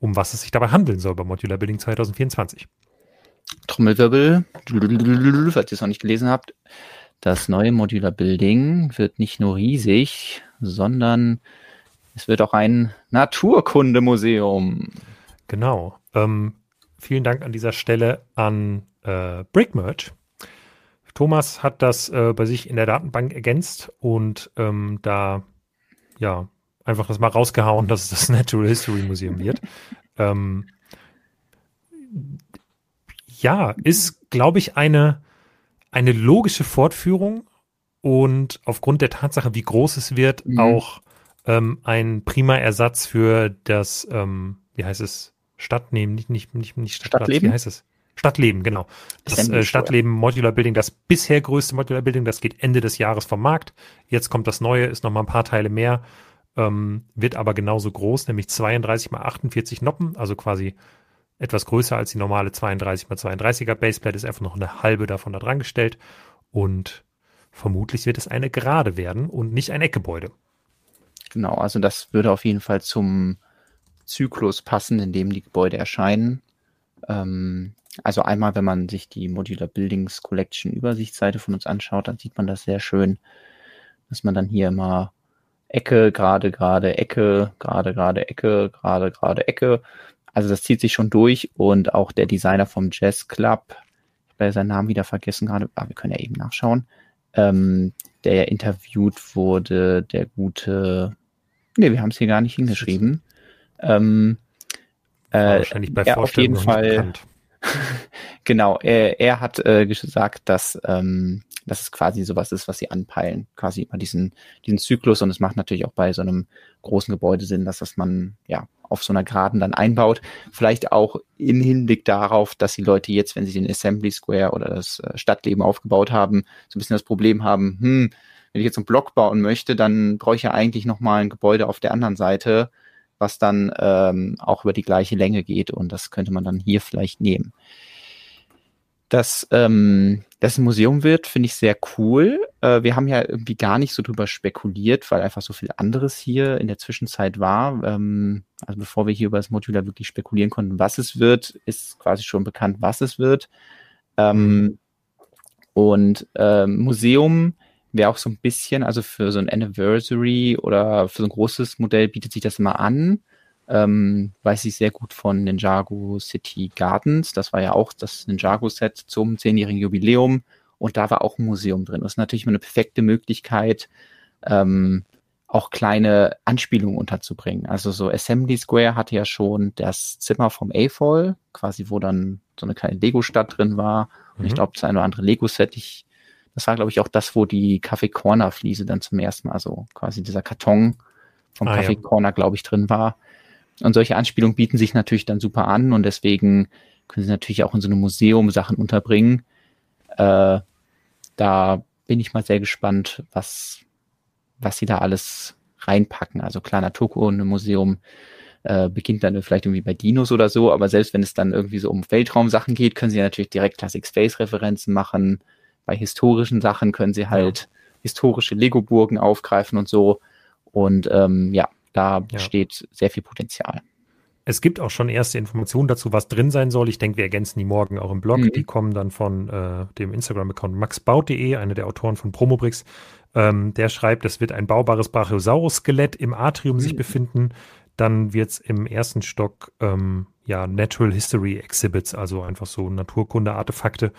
um was es sich dabei handeln soll bei Modular Building 2024. Trommelwirbel, falls ihr es noch nicht gelesen habt. Das neue Modular Building wird nicht nur riesig, sondern es wird auch ein Naturkundemuseum. Genau. Ähm, vielen Dank an dieser Stelle an äh, Brickmerch. Thomas hat das äh, bei sich in der Datenbank ergänzt und ähm, da ja einfach das mal rausgehauen, dass es das Natural History Museum wird. Ähm, ja, ist, glaube ich, eine, eine logische Fortführung und aufgrund der Tatsache, wie groß es wird, mhm. auch ähm, ein prima Ersatz für das, ähm, wie heißt es, Stadtnehmen, nicht, nicht, nicht, nicht Stadtplatz, Stadtleben? wie heißt es? Stadtleben, genau. Das äh, Stadtleben Modular Building, das bisher größte Modular Building, das geht Ende des Jahres vom Markt. Jetzt kommt das neue, ist noch mal ein paar Teile mehr, ähm, wird aber genauso groß, nämlich 32 mal 48 Noppen, also quasi etwas größer als die normale 32 x 32er Baseplate, ist einfach noch eine halbe davon da dran gestellt und vermutlich wird es eine Gerade werden und nicht ein Eckgebäude. Genau, also das würde auf jeden Fall zum Zyklus passen, in dem die Gebäude erscheinen. Ähm, also einmal, wenn man sich die Modular Buildings Collection Übersichtsseite von uns anschaut, dann sieht man das sehr schön, dass man dann hier immer Ecke, gerade, gerade, Ecke, gerade, gerade, Ecke, gerade, gerade, Ecke also das zieht sich schon durch und auch der Designer vom Jazz Club, ich habe seinen Namen wieder vergessen gerade, aber wir können ja eben nachschauen, ähm, der interviewt wurde, der gute, nee, wir haben es hier gar nicht hingeschrieben. Ähm, äh, wahrscheinlich bei auf jeden Fall. genau, er, er hat äh, gesagt, dass ähm, dass es quasi sowas ist, was sie anpeilen, quasi immer diesen diesen Zyklus. Und es macht natürlich auch bei so einem großen Gebäude Sinn, dass das man ja auf so einer Geraden dann einbaut. Vielleicht auch in Hinblick darauf, dass die Leute jetzt, wenn sie den Assembly Square oder das äh, Stadtleben aufgebaut haben, so ein bisschen das Problem haben, hm, wenn ich jetzt einen Block bauen möchte, dann brauche ich ja eigentlich nochmal ein Gebäude auf der anderen Seite, was dann ähm, auch über die gleiche Länge geht. Und das könnte man dann hier vielleicht nehmen dass ähm, das ein Museum wird, finde ich sehr cool. Äh, wir haben ja irgendwie gar nicht so drüber spekuliert, weil einfach so viel anderes hier in der Zwischenzeit war. Ähm, also bevor wir hier über das Modular wirklich spekulieren konnten, was es wird, ist quasi schon bekannt, was es wird. Ähm, und äh, Museum wäre auch so ein bisschen, also für so ein Anniversary oder für so ein großes Modell bietet sich das immer an ähm, weiß ich sehr gut von Ninjago City Gardens. Das war ja auch das Ninjago-Set zum zehnjährigen Jubiläum und da war auch ein Museum drin. Das ist natürlich mal eine perfekte Möglichkeit, ähm, auch kleine Anspielungen unterzubringen. Also so Assembly Square hatte ja schon das Zimmer vom A-Fall, quasi wo dann so eine kleine Lego-Stadt drin war. Und mhm. ich glaube, das eine oder andere Lego-Set, ich, das war, glaube ich, auch das, wo die Kaffee Corner Fliese dann zum ersten Mal, also quasi dieser Karton vom ah, Kaffee ja. Corner, glaube ich, drin war. Und solche Anspielungen bieten sich natürlich dann super an und deswegen können sie natürlich auch in so einem Museum Sachen unterbringen. Äh, da bin ich mal sehr gespannt, was, was sie da alles reinpacken. Also klar, Naturkunde-Museum äh, beginnt dann vielleicht irgendwie bei Dinos oder so, aber selbst wenn es dann irgendwie so um Weltraumsachen geht, können sie natürlich direkt Classic Space-Referenzen machen. Bei historischen Sachen können sie halt ja. historische Lego-Burgen aufgreifen und so. Und ähm, ja, da besteht ja. sehr viel Potenzial. Es gibt auch schon erste Informationen dazu, was drin sein soll. Ich denke, wir ergänzen die morgen auch im Blog. Mhm. Die kommen dann von äh, dem Instagram-Account maxbaut.de, einer der Autoren von Promobrix. Ähm, der schreibt, es wird ein baubares Brachiosaurus-Skelett im Atrium mhm. sich befinden. Dann wird es im ersten Stock ähm, ja Natural History Exhibits, also einfach so Naturkunde-Artefakte.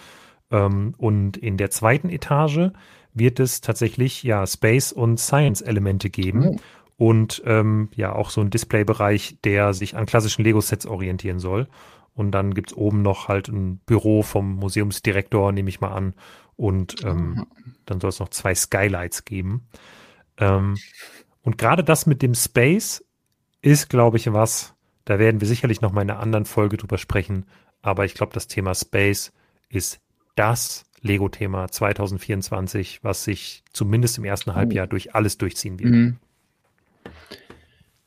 Ähm, und in der zweiten Etage wird es tatsächlich ja Space- und Science-Elemente geben. Mhm und ähm, ja auch so ein Displaybereich, der sich an klassischen Lego-Sets orientieren soll. Und dann gibt es oben noch halt ein Büro vom Museumsdirektor, nehme ich mal an. Und ähm, dann soll es noch zwei Skylights geben. Ähm, und gerade das mit dem Space ist, glaube ich, was, Da werden wir sicherlich noch mal in einer anderen Folge drüber sprechen. Aber ich glaube, das Thema Space ist das Lego-Thema 2024, was sich zumindest im ersten Halbjahr durch alles durchziehen wird. Mhm.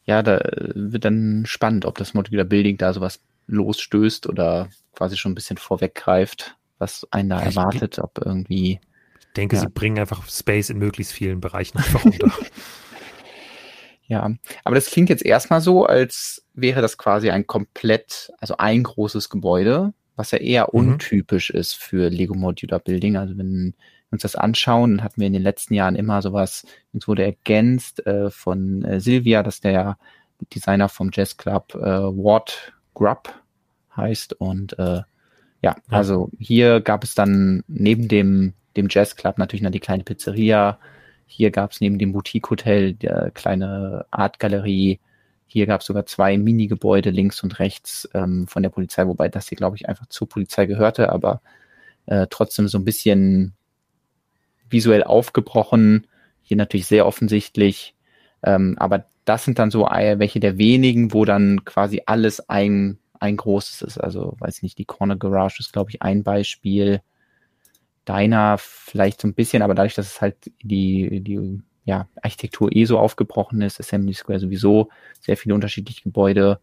Ja, da wird dann spannend, ob das Modular Building da sowas losstößt oder quasi schon ein bisschen vorweggreift, was einen da erwartet, ob irgendwie. Ich denke, ja. sie bringen einfach Space in möglichst vielen Bereichen einfach unter. ja, aber das klingt jetzt erstmal so, als wäre das quasi ein komplett, also ein großes Gebäude, was ja eher mhm. untypisch ist für Lego Modular Building. Also wenn uns das anschauen, hatten wir in den letzten Jahren immer sowas, uns wurde ergänzt äh, von äh, Silvia, dass der Designer vom Jazz Club äh, Ward Grub heißt. Und äh, ja, ja, also hier gab es dann neben dem, dem Jazz Club natürlich noch die kleine Pizzeria. Hier gab es neben dem Boutique Hotel die kleine Art Galerie hier gab es sogar zwei Mini-Gebäude links und rechts ähm, von der Polizei, wobei das hier, glaube ich, einfach zur Polizei gehörte, aber äh, trotzdem so ein bisschen visuell aufgebrochen. Hier natürlich sehr offensichtlich. Ähm, aber das sind dann so welche der wenigen, wo dann quasi alles ein, ein großes ist. Also, weiß nicht, die Corner Garage ist, glaube ich, ein Beispiel. Deiner vielleicht so ein bisschen, aber dadurch, dass es halt die, die ja, Architektur eh so aufgebrochen ist, Assembly Square sowieso, sehr viele unterschiedliche Gebäude.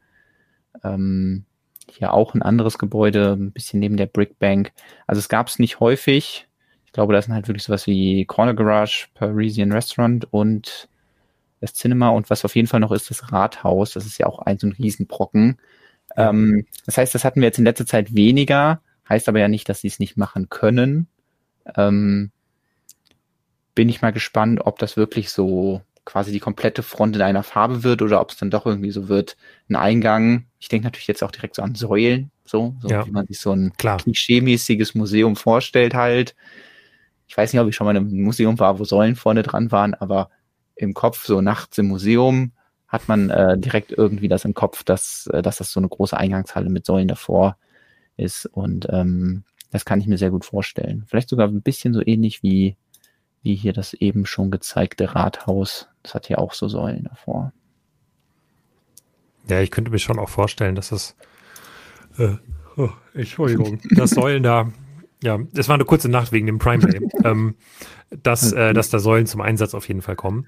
Ähm, hier auch ein anderes Gebäude, ein bisschen neben der Brick Bank. Also es gab es nicht häufig. Ich glaube, das sind halt wirklich sowas wie Corner Garage, Parisian Restaurant und das Cinema und was auf jeden Fall noch ist, das Rathaus. Das ist ja auch ein so ein Riesenbrocken. Ähm, das heißt, das hatten wir jetzt in letzter Zeit weniger, heißt aber ja nicht, dass sie es nicht machen können. Ähm, bin ich mal gespannt, ob das wirklich so quasi die komplette Front in einer Farbe wird oder ob es dann doch irgendwie so wird, ein Eingang. Ich denke natürlich jetzt auch direkt so an Säulen, so, so ja. wie man sich so ein klischee-mäßiges Museum vorstellt halt. Ich weiß nicht, ob ich schon mal in einem Museum war, wo Säulen vorne dran waren, aber im Kopf, so nachts im Museum, hat man äh, direkt irgendwie das im Kopf, dass, äh, dass das so eine große Eingangshalle mit Säulen davor ist. Und ähm, das kann ich mir sehr gut vorstellen. Vielleicht sogar ein bisschen so ähnlich wie wie hier das eben schon gezeigte Rathaus. Das hat ja auch so Säulen davor. Ja, ich könnte mir schon auch vorstellen, dass das, äh, oh, Entschuldigung, dass Säulen da, ja, es war eine kurze Nacht wegen dem Prime Day, ähm, dass, äh, dass da Säulen zum Einsatz auf jeden Fall kommen.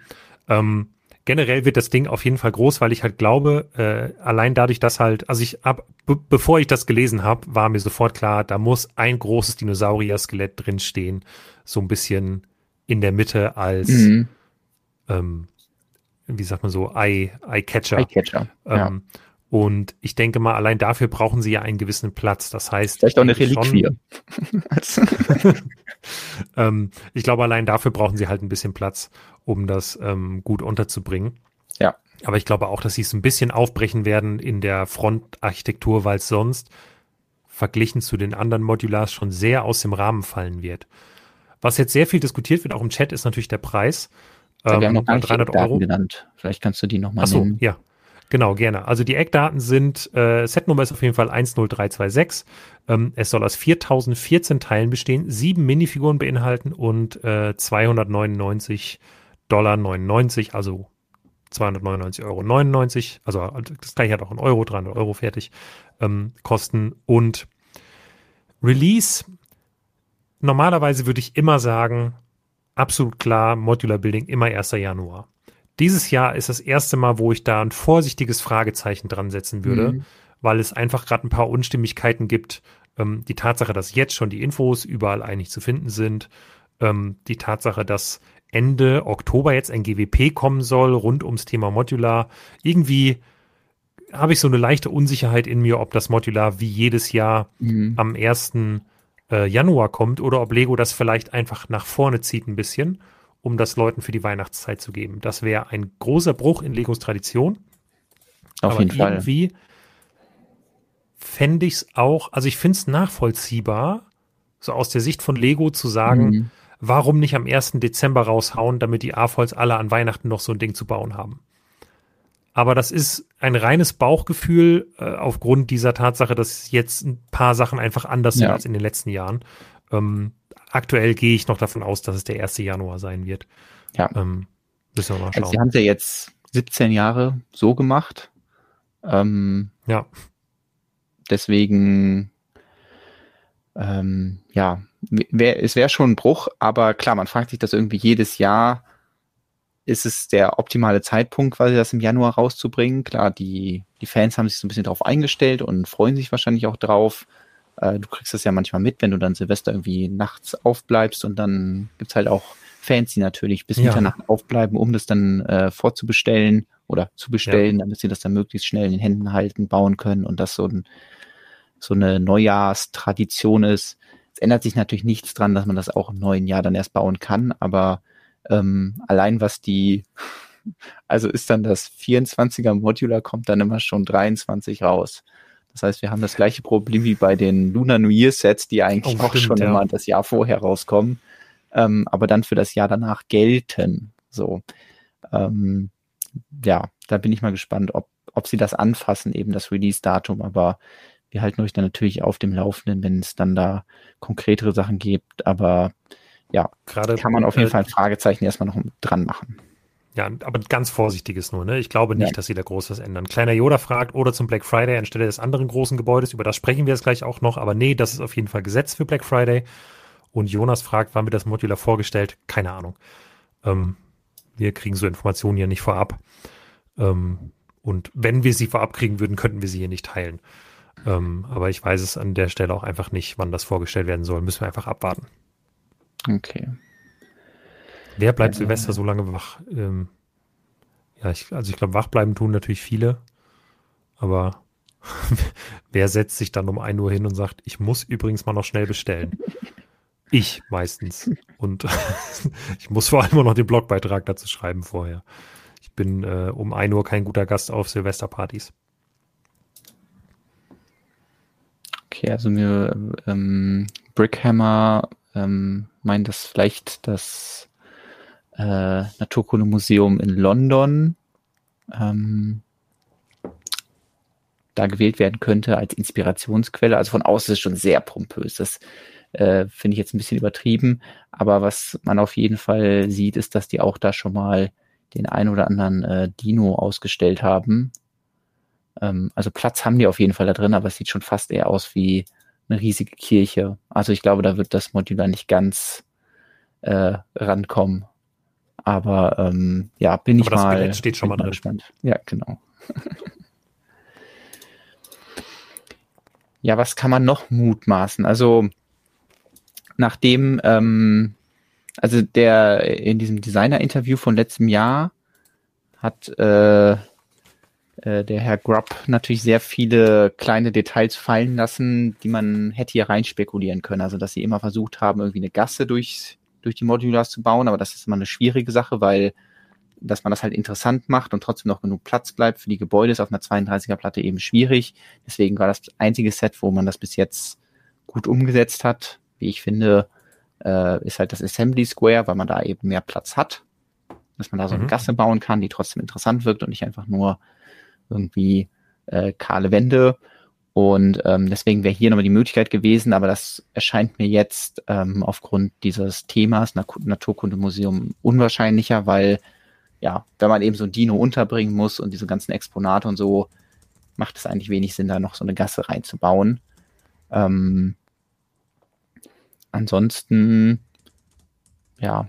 Ähm, generell wird das Ding auf jeden Fall groß, weil ich halt glaube, äh, allein dadurch, dass halt, also ich ab, bevor ich das gelesen habe, war mir sofort klar, da muss ein großes Dinosaurier-Skelett drinstehen, so ein bisschen in der Mitte als, mhm. ähm, wie sagt man so, Eye-Catcher. Eye Eye ähm, ja. Und ich denke mal, allein dafür brauchen sie ja einen gewissen Platz. Das heißt. Vielleicht auch eine Reliquie. ähm, ich glaube, allein dafür brauchen sie halt ein bisschen Platz, um das ähm, gut unterzubringen. Ja. Aber ich glaube auch, dass sie es ein bisschen aufbrechen werden in der Frontarchitektur, weil es sonst verglichen zu den anderen Modulars schon sehr aus dem Rahmen fallen wird. Was jetzt sehr viel diskutiert wird, auch im Chat, ist natürlich der Preis. Ja, wir haben ähm, noch gar nicht 300 Euro genannt. Vielleicht kannst du die nochmal Achso, nennen. ja. Genau, gerne. Also die Eckdaten sind, äh, Setnummer ist auf jeden Fall 10326. Ähm, es soll aus 4014 Teilen bestehen, sieben Minifiguren beinhalten und äh, 299 Dollar 99, also 299,99 Euro 99, also das gleiche hat auch in Euro, 300 Euro fertig, ähm, kosten. Und Release normalerweise würde ich immer sagen, absolut klar, Modular Building immer 1. Januar. Dieses Jahr ist das erste Mal, wo ich da ein vorsichtiges Fragezeichen dran setzen würde, mhm. weil es einfach gerade ein paar Unstimmigkeiten gibt. Ähm, die Tatsache, dass jetzt schon die Infos überall eigentlich zu finden sind, ähm, die Tatsache, dass Ende Oktober jetzt ein GWP kommen soll rund ums Thema Modular. Irgendwie habe ich so eine leichte Unsicherheit in mir, ob das Modular wie jedes Jahr mhm. am ersten äh, Januar kommt oder ob Lego das vielleicht einfach nach vorne zieht ein bisschen, um das Leuten für die Weihnachtszeit zu geben. Das wäre ein großer Bruch in Legos Tradition. Auf Aber jeden irgendwie Fall. fände ich es auch, also ich finde es nachvollziehbar, so aus der Sicht von Lego zu sagen, mhm. warum nicht am 1. Dezember raushauen, damit die AFOLs alle an Weihnachten noch so ein Ding zu bauen haben. Aber das ist ein reines Bauchgefühl äh, aufgrund dieser Tatsache, dass jetzt ein paar Sachen einfach anders sind als in den letzten Jahren. Ähm, aktuell gehe ich noch davon aus, dass es der 1. Januar sein wird. Ja. Ähm, müssen wir mal schauen. Also sie haben es ja jetzt 17 Jahre so gemacht. Ähm, Ja. Deswegen, ähm, ja, wär, es wäre schon ein Bruch, aber klar, man fragt sich das irgendwie jedes Jahr, ist es der optimale Zeitpunkt, quasi das im Januar rauszubringen. Klar, die, die Fans haben sich so ein bisschen darauf eingestellt und freuen sich wahrscheinlich auch drauf. Äh, du kriegst das ja manchmal mit, wenn du dann Silvester irgendwie nachts aufbleibst und dann gibt's halt auch Fans, die natürlich bis ja. Mitternacht aufbleiben, um das dann äh, vorzubestellen oder zu bestellen, ja. damit sie das dann möglichst schnell in den Händen halten, bauen können und das so, ein, so eine Neujahrstradition ist. Es ändert sich natürlich nichts dran, dass man das auch im neuen Jahr dann erst bauen kann, aber ähm, allein was die, also ist dann das 24er Modular, kommt dann immer schon 23 raus. Das heißt, wir haben das gleiche Problem wie bei den Lunar New Year Sets, die eigentlich oh, auch stimmt, schon ja. immer das Jahr vorher rauskommen, ähm, aber dann für das Jahr danach gelten. So, ähm, ja, da bin ich mal gespannt, ob, ob sie das anfassen, eben das Release-Datum, aber wir halten euch dann natürlich auf dem Laufenden, wenn es dann da konkretere Sachen gibt, aber ja, gerade kann man auf jeden äh, Fall ein Fragezeichen erstmal noch dran machen. Ja, aber ganz vorsichtiges nur, ne? Ich glaube nicht, ja. dass sie da groß was ändern. Kleiner Yoda fragt, oder zum Black Friday anstelle des anderen großen Gebäudes, über das sprechen wir jetzt gleich auch noch, aber nee, das ist auf jeden Fall Gesetz für Black Friday. Und Jonas fragt, wann wird das Modular vorgestellt? Keine Ahnung. Ähm, wir kriegen so Informationen ja nicht vorab. Ähm, und wenn wir sie vorab kriegen würden, könnten wir sie hier nicht teilen. Ähm, aber ich weiß es an der Stelle auch einfach nicht, wann das vorgestellt werden soll. Müssen wir einfach abwarten. Okay. Wer bleibt Silvester so lange wach? Ähm, ja, ich, also ich glaube, wach bleiben tun natürlich viele. Aber wer setzt sich dann um 1 Uhr hin und sagt, ich muss übrigens mal noch schnell bestellen? Ich meistens. Und ich muss vor allem auch noch den Blogbeitrag dazu schreiben vorher. Ich bin äh, um 1 Uhr kein guter Gast auf Silvesterpartys. Okay, also mir ähm, Brickhammer ähm, meint, dass vielleicht das äh, Naturkundemuseum in London ähm, da gewählt werden könnte als Inspirationsquelle. Also von außen ist es schon sehr pompös. Das äh, finde ich jetzt ein bisschen übertrieben. Aber was man auf jeden Fall sieht, ist, dass die auch da schon mal den ein oder anderen äh, Dino ausgestellt haben. Ähm, also Platz haben die auf jeden Fall da drin, aber es sieht schon fast eher aus wie eine riesige Kirche. Also ich glaube, da wird das Modular nicht ganz äh, rankommen. Aber ähm, ja, bin aber ich mal. Skelett steht schon mal drin. Gespannt. Ja, genau. ja, was kann man noch mutmaßen? Also nachdem, ähm, also der in diesem Designer-Interview von letztem Jahr hat äh, äh, der Herr Grubb natürlich sehr viele kleine Details fallen lassen, die man hätte hier rein spekulieren können. Also dass sie immer versucht haben, irgendwie eine Gasse durch durch die Modulars zu bauen, aber das ist immer eine schwierige Sache, weil dass man das halt interessant macht und trotzdem noch genug Platz bleibt für die Gebäude ist auf einer 32er Platte eben schwierig. Deswegen war das einzige Set, wo man das bis jetzt gut umgesetzt hat, wie ich finde, äh, ist halt das Assembly Square, weil man da eben mehr Platz hat, dass man da so eine mhm. Gasse bauen kann, die trotzdem interessant wirkt und nicht einfach nur irgendwie äh, kahle Wände. Und ähm, deswegen wäre hier nochmal die Möglichkeit gewesen, aber das erscheint mir jetzt ähm, aufgrund dieses Themas Naturkundemuseum unwahrscheinlicher, weil ja, wenn man eben so ein Dino unterbringen muss und diese ganzen Exponate und so, macht es eigentlich wenig Sinn, da noch so eine Gasse reinzubauen. Ähm, ansonsten, ja,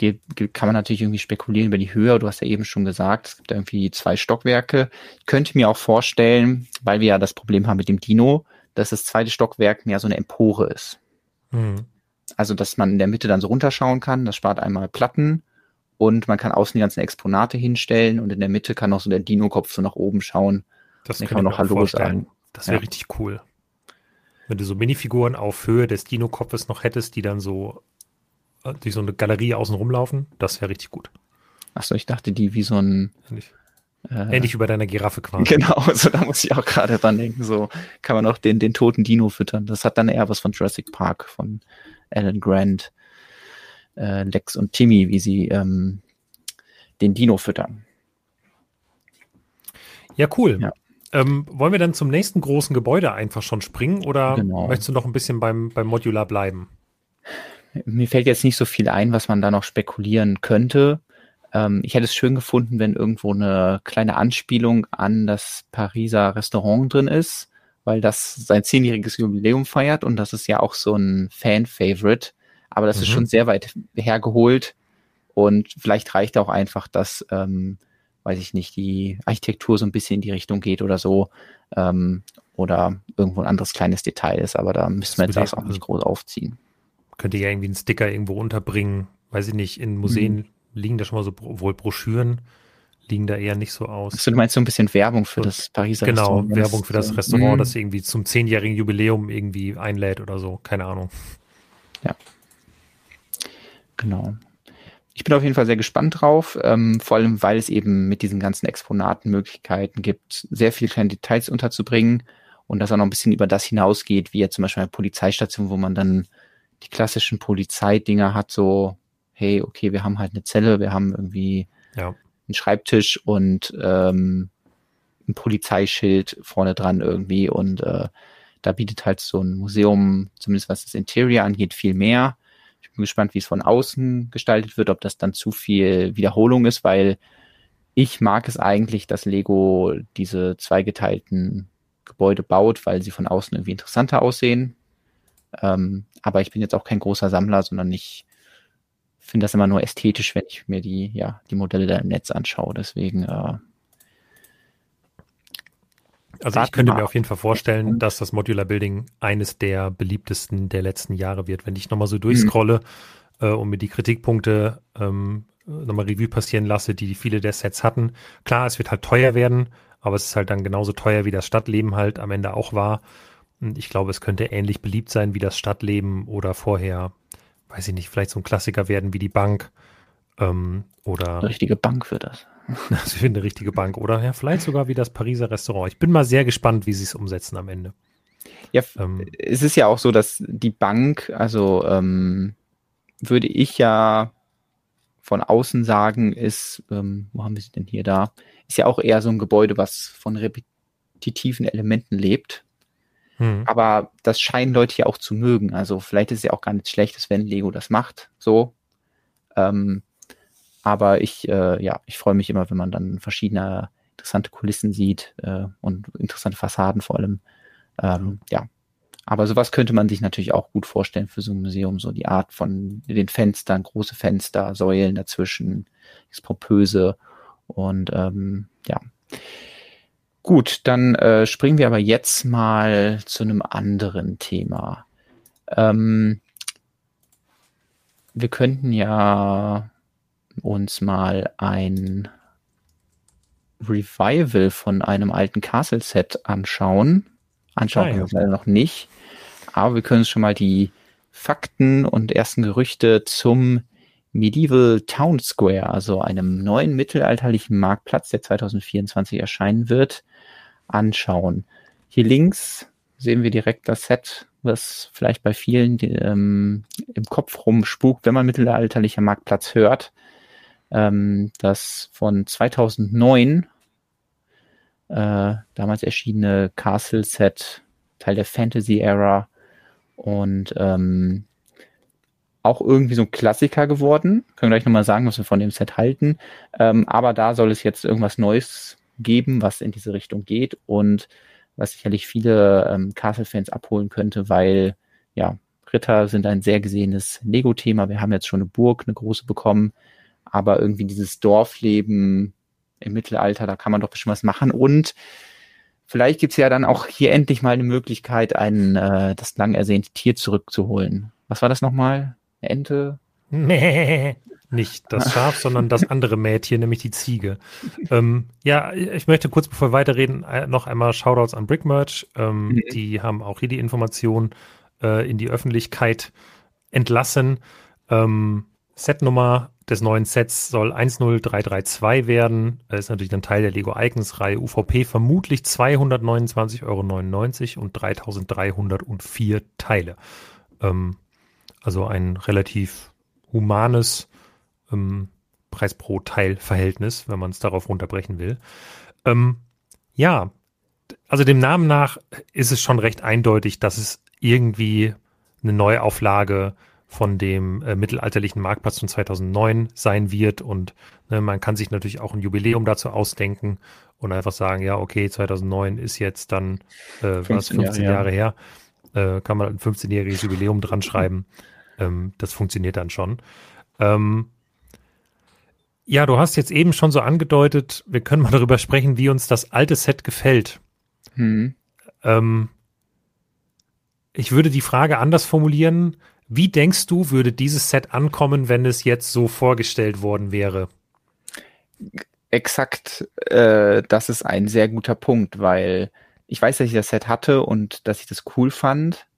geht, kann man natürlich irgendwie spekulieren über die Höhe. Du hast ja eben schon gesagt, es gibt irgendwie zwei Stockwerke. Ich könnte mir auch vorstellen, weil wir ja das Problem haben mit dem Dino, dass das zweite Stockwerk mehr so eine Empore ist. Mhm. Also, dass man in der Mitte dann so runterschauen kann. Das spart einmal Platten und man kann außen die ganzen Exponate hinstellen und in der Mitte kann auch so der Dino-Kopf so nach oben schauen. Das kann man noch Hallo sagen. Das wäre ja. richtig cool. Wenn du so Minifiguren auf Höhe des Dino-Kopfes noch hättest, die dann so durch so eine Galerie außen rumlaufen, das wäre richtig gut. Achso, ich dachte, die wie so ein. Ähnlich, äh, Ähnlich wie bei deiner Giraffe quasi. Genau, so da muss ich auch gerade dran denken. So kann man auch den, den toten Dino füttern. Das hat dann eher was von Jurassic Park, von Alan Grant, äh, Lex und Timmy, wie sie ähm, den Dino füttern. Ja, cool. Ja. Ähm, wollen wir dann zum nächsten großen Gebäude einfach schon springen oder genau. möchtest du noch ein bisschen beim, beim Modular bleiben? Mir fällt jetzt nicht so viel ein, was man da noch spekulieren könnte. Ähm, ich hätte es schön gefunden, wenn irgendwo eine kleine Anspielung an das Pariser Restaurant drin ist, weil das sein zehnjähriges Jubiläum feiert und das ist ja auch so ein Fan-Favorite. Aber das mhm. ist schon sehr weit hergeholt und vielleicht reicht auch einfach, dass, ähm, weiß ich nicht, die Architektur so ein bisschen in die Richtung geht oder so. Ähm, oder irgendwo ein anderes kleines Detail ist, aber da müssen wir jetzt das auch nicht groß aufziehen. Könnte ja irgendwie einen Sticker irgendwo unterbringen, weiß ich nicht, in Museen mhm. liegen da schon mal so wohl Broschüren, liegen da eher nicht so aus. Also du meinst so ein bisschen Werbung für so, das Pariser genau, Restaurant? Genau, Werbung für das Restaurant, mhm. das irgendwie zum zehnjährigen Jubiläum irgendwie einlädt oder so, keine Ahnung. Ja. Genau. Ich bin auf jeden Fall sehr gespannt drauf, ähm, vor allem weil es eben mit diesen ganzen Exponaten Möglichkeiten gibt, sehr viele kleine Details unterzubringen und das auch noch ein bisschen über das hinausgeht, wie jetzt zum Beispiel eine Polizeistation, wo man dann die klassischen Polizeidinger hat, so, hey, okay, wir haben halt eine Zelle, wir haben irgendwie ja. einen Schreibtisch und ähm, ein Polizeischild vorne dran irgendwie und äh, da bietet halt so ein Museum, zumindest was das Interior angeht, viel mehr bin gespannt, wie es von außen gestaltet wird, ob das dann zu viel Wiederholung ist, weil ich mag es eigentlich, dass Lego diese zweigeteilten Gebäude baut, weil sie von außen irgendwie interessanter aussehen. Ähm, aber ich bin jetzt auch kein großer Sammler, sondern ich finde das immer nur ästhetisch, wenn ich mir die, ja, die Modelle da im Netz anschaue. Deswegen äh, also ich könnte mir auf jeden Fall vorstellen, dass das Modular Building eines der beliebtesten der letzten Jahre wird. Wenn ich nochmal so durchscrolle mhm. äh, und mir die Kritikpunkte ähm, nochmal Revue passieren lasse, die viele der Sets hatten. Klar, es wird halt teuer werden, aber es ist halt dann genauso teuer, wie das Stadtleben halt am Ende auch war. Und ich glaube, es könnte ähnlich beliebt sein wie das Stadtleben oder vorher, weiß ich nicht, vielleicht so ein Klassiker werden wie die Bank. Ähm, oder eine richtige Bank wird das. Wird eine richtige Bank. Oder ja, vielleicht sogar wie das Pariser Restaurant. Ich bin mal sehr gespannt, wie sie es umsetzen am Ende. Ja, ähm, es ist ja auch so, dass die Bank, also ähm, würde ich ja von außen sagen, ist, ähm, wo haben wir sie denn hier da? Ist ja auch eher so ein Gebäude, was von repetitiven Elementen lebt. Hm. Aber das scheinen Leute ja auch zu mögen. Also vielleicht ist es ja auch gar nichts Schlechtes, wenn Lego das macht. So. Ähm, aber ich, äh, ja, ich freue mich immer, wenn man dann verschiedene interessante Kulissen sieht äh, und interessante Fassaden vor allem. Ähm, ja. Aber sowas könnte man sich natürlich auch gut vorstellen für so ein Museum, so die Art von den Fenstern, große Fenster, Säulen dazwischen, das Pompöse und ähm, ja. Gut, dann äh, springen wir aber jetzt mal zu einem anderen Thema. Ähm, wir könnten ja uns mal ein Revival von einem alten Castle-Set anschauen. Anschauen können wir es leider noch nicht. Aber wir können uns schon mal die Fakten und ersten Gerüchte zum Medieval Town Square, also einem neuen mittelalterlichen Marktplatz, der 2024 erscheinen wird, anschauen. Hier links sehen wir direkt das Set, was vielleicht bei vielen ähm, im Kopf rumspukt, wenn man mittelalterlicher Marktplatz hört ähm, das von 2009 äh, damals erschienene Castle Set, Teil der Fantasy Era und ähm, auch irgendwie so ein Klassiker geworden. Können wir gleich nochmal sagen, was wir von dem Set halten. Ähm, aber da soll es jetzt irgendwas Neues geben, was in diese Richtung geht und was sicherlich viele ähm, Castle-Fans abholen könnte, weil ja, Ritter sind ein sehr gesehenes Lego-Thema. Wir haben jetzt schon eine Burg, eine große bekommen aber irgendwie dieses Dorfleben im Mittelalter, da kann man doch bestimmt was machen. Und vielleicht gibt's ja dann auch hier endlich mal eine Möglichkeit, ein äh, das lang ersehnte Tier zurückzuholen. Was war das nochmal? Eine Ente? Nee, nicht das Schaf, sondern das andere Mädchen, nämlich die Ziege. Ähm, ja, ich möchte kurz bevor wir weiterreden, äh, noch einmal Shoutouts an Brickmerch. Ähm, mhm. Die haben auch hier die Information äh, in die Öffentlichkeit entlassen. Ähm, Setnummer des neuen Sets soll 10332 werden. Das ist natürlich ein Teil der Lego Icons Reihe UVP, vermutlich 229,99 Euro und 3304 Teile. Ähm, also ein relativ humanes ähm, Preis pro Teil Verhältnis, wenn man es darauf runterbrechen will. Ähm, ja, also dem Namen nach ist es schon recht eindeutig, dass es irgendwie eine Neuauflage von dem äh, mittelalterlichen Marktplatz von 2009 sein wird. Und ne, man kann sich natürlich auch ein Jubiläum dazu ausdenken und einfach sagen, ja, okay, 2009 ist jetzt dann äh, 15 was, 15 Jahre, Jahre her. Äh, kann man ein 15-jähriges Jubiläum dran schreiben. Ähm, das funktioniert dann schon. Ähm, ja, du hast jetzt eben schon so angedeutet, wir können mal darüber sprechen, wie uns das alte Set gefällt. Hm. Ähm, ich würde die Frage anders formulieren. Wie denkst du, würde dieses Set ankommen, wenn es jetzt so vorgestellt worden wäre? Exakt, äh, das ist ein sehr guter Punkt, weil ich weiß, dass ich das Set hatte und dass ich das cool fand,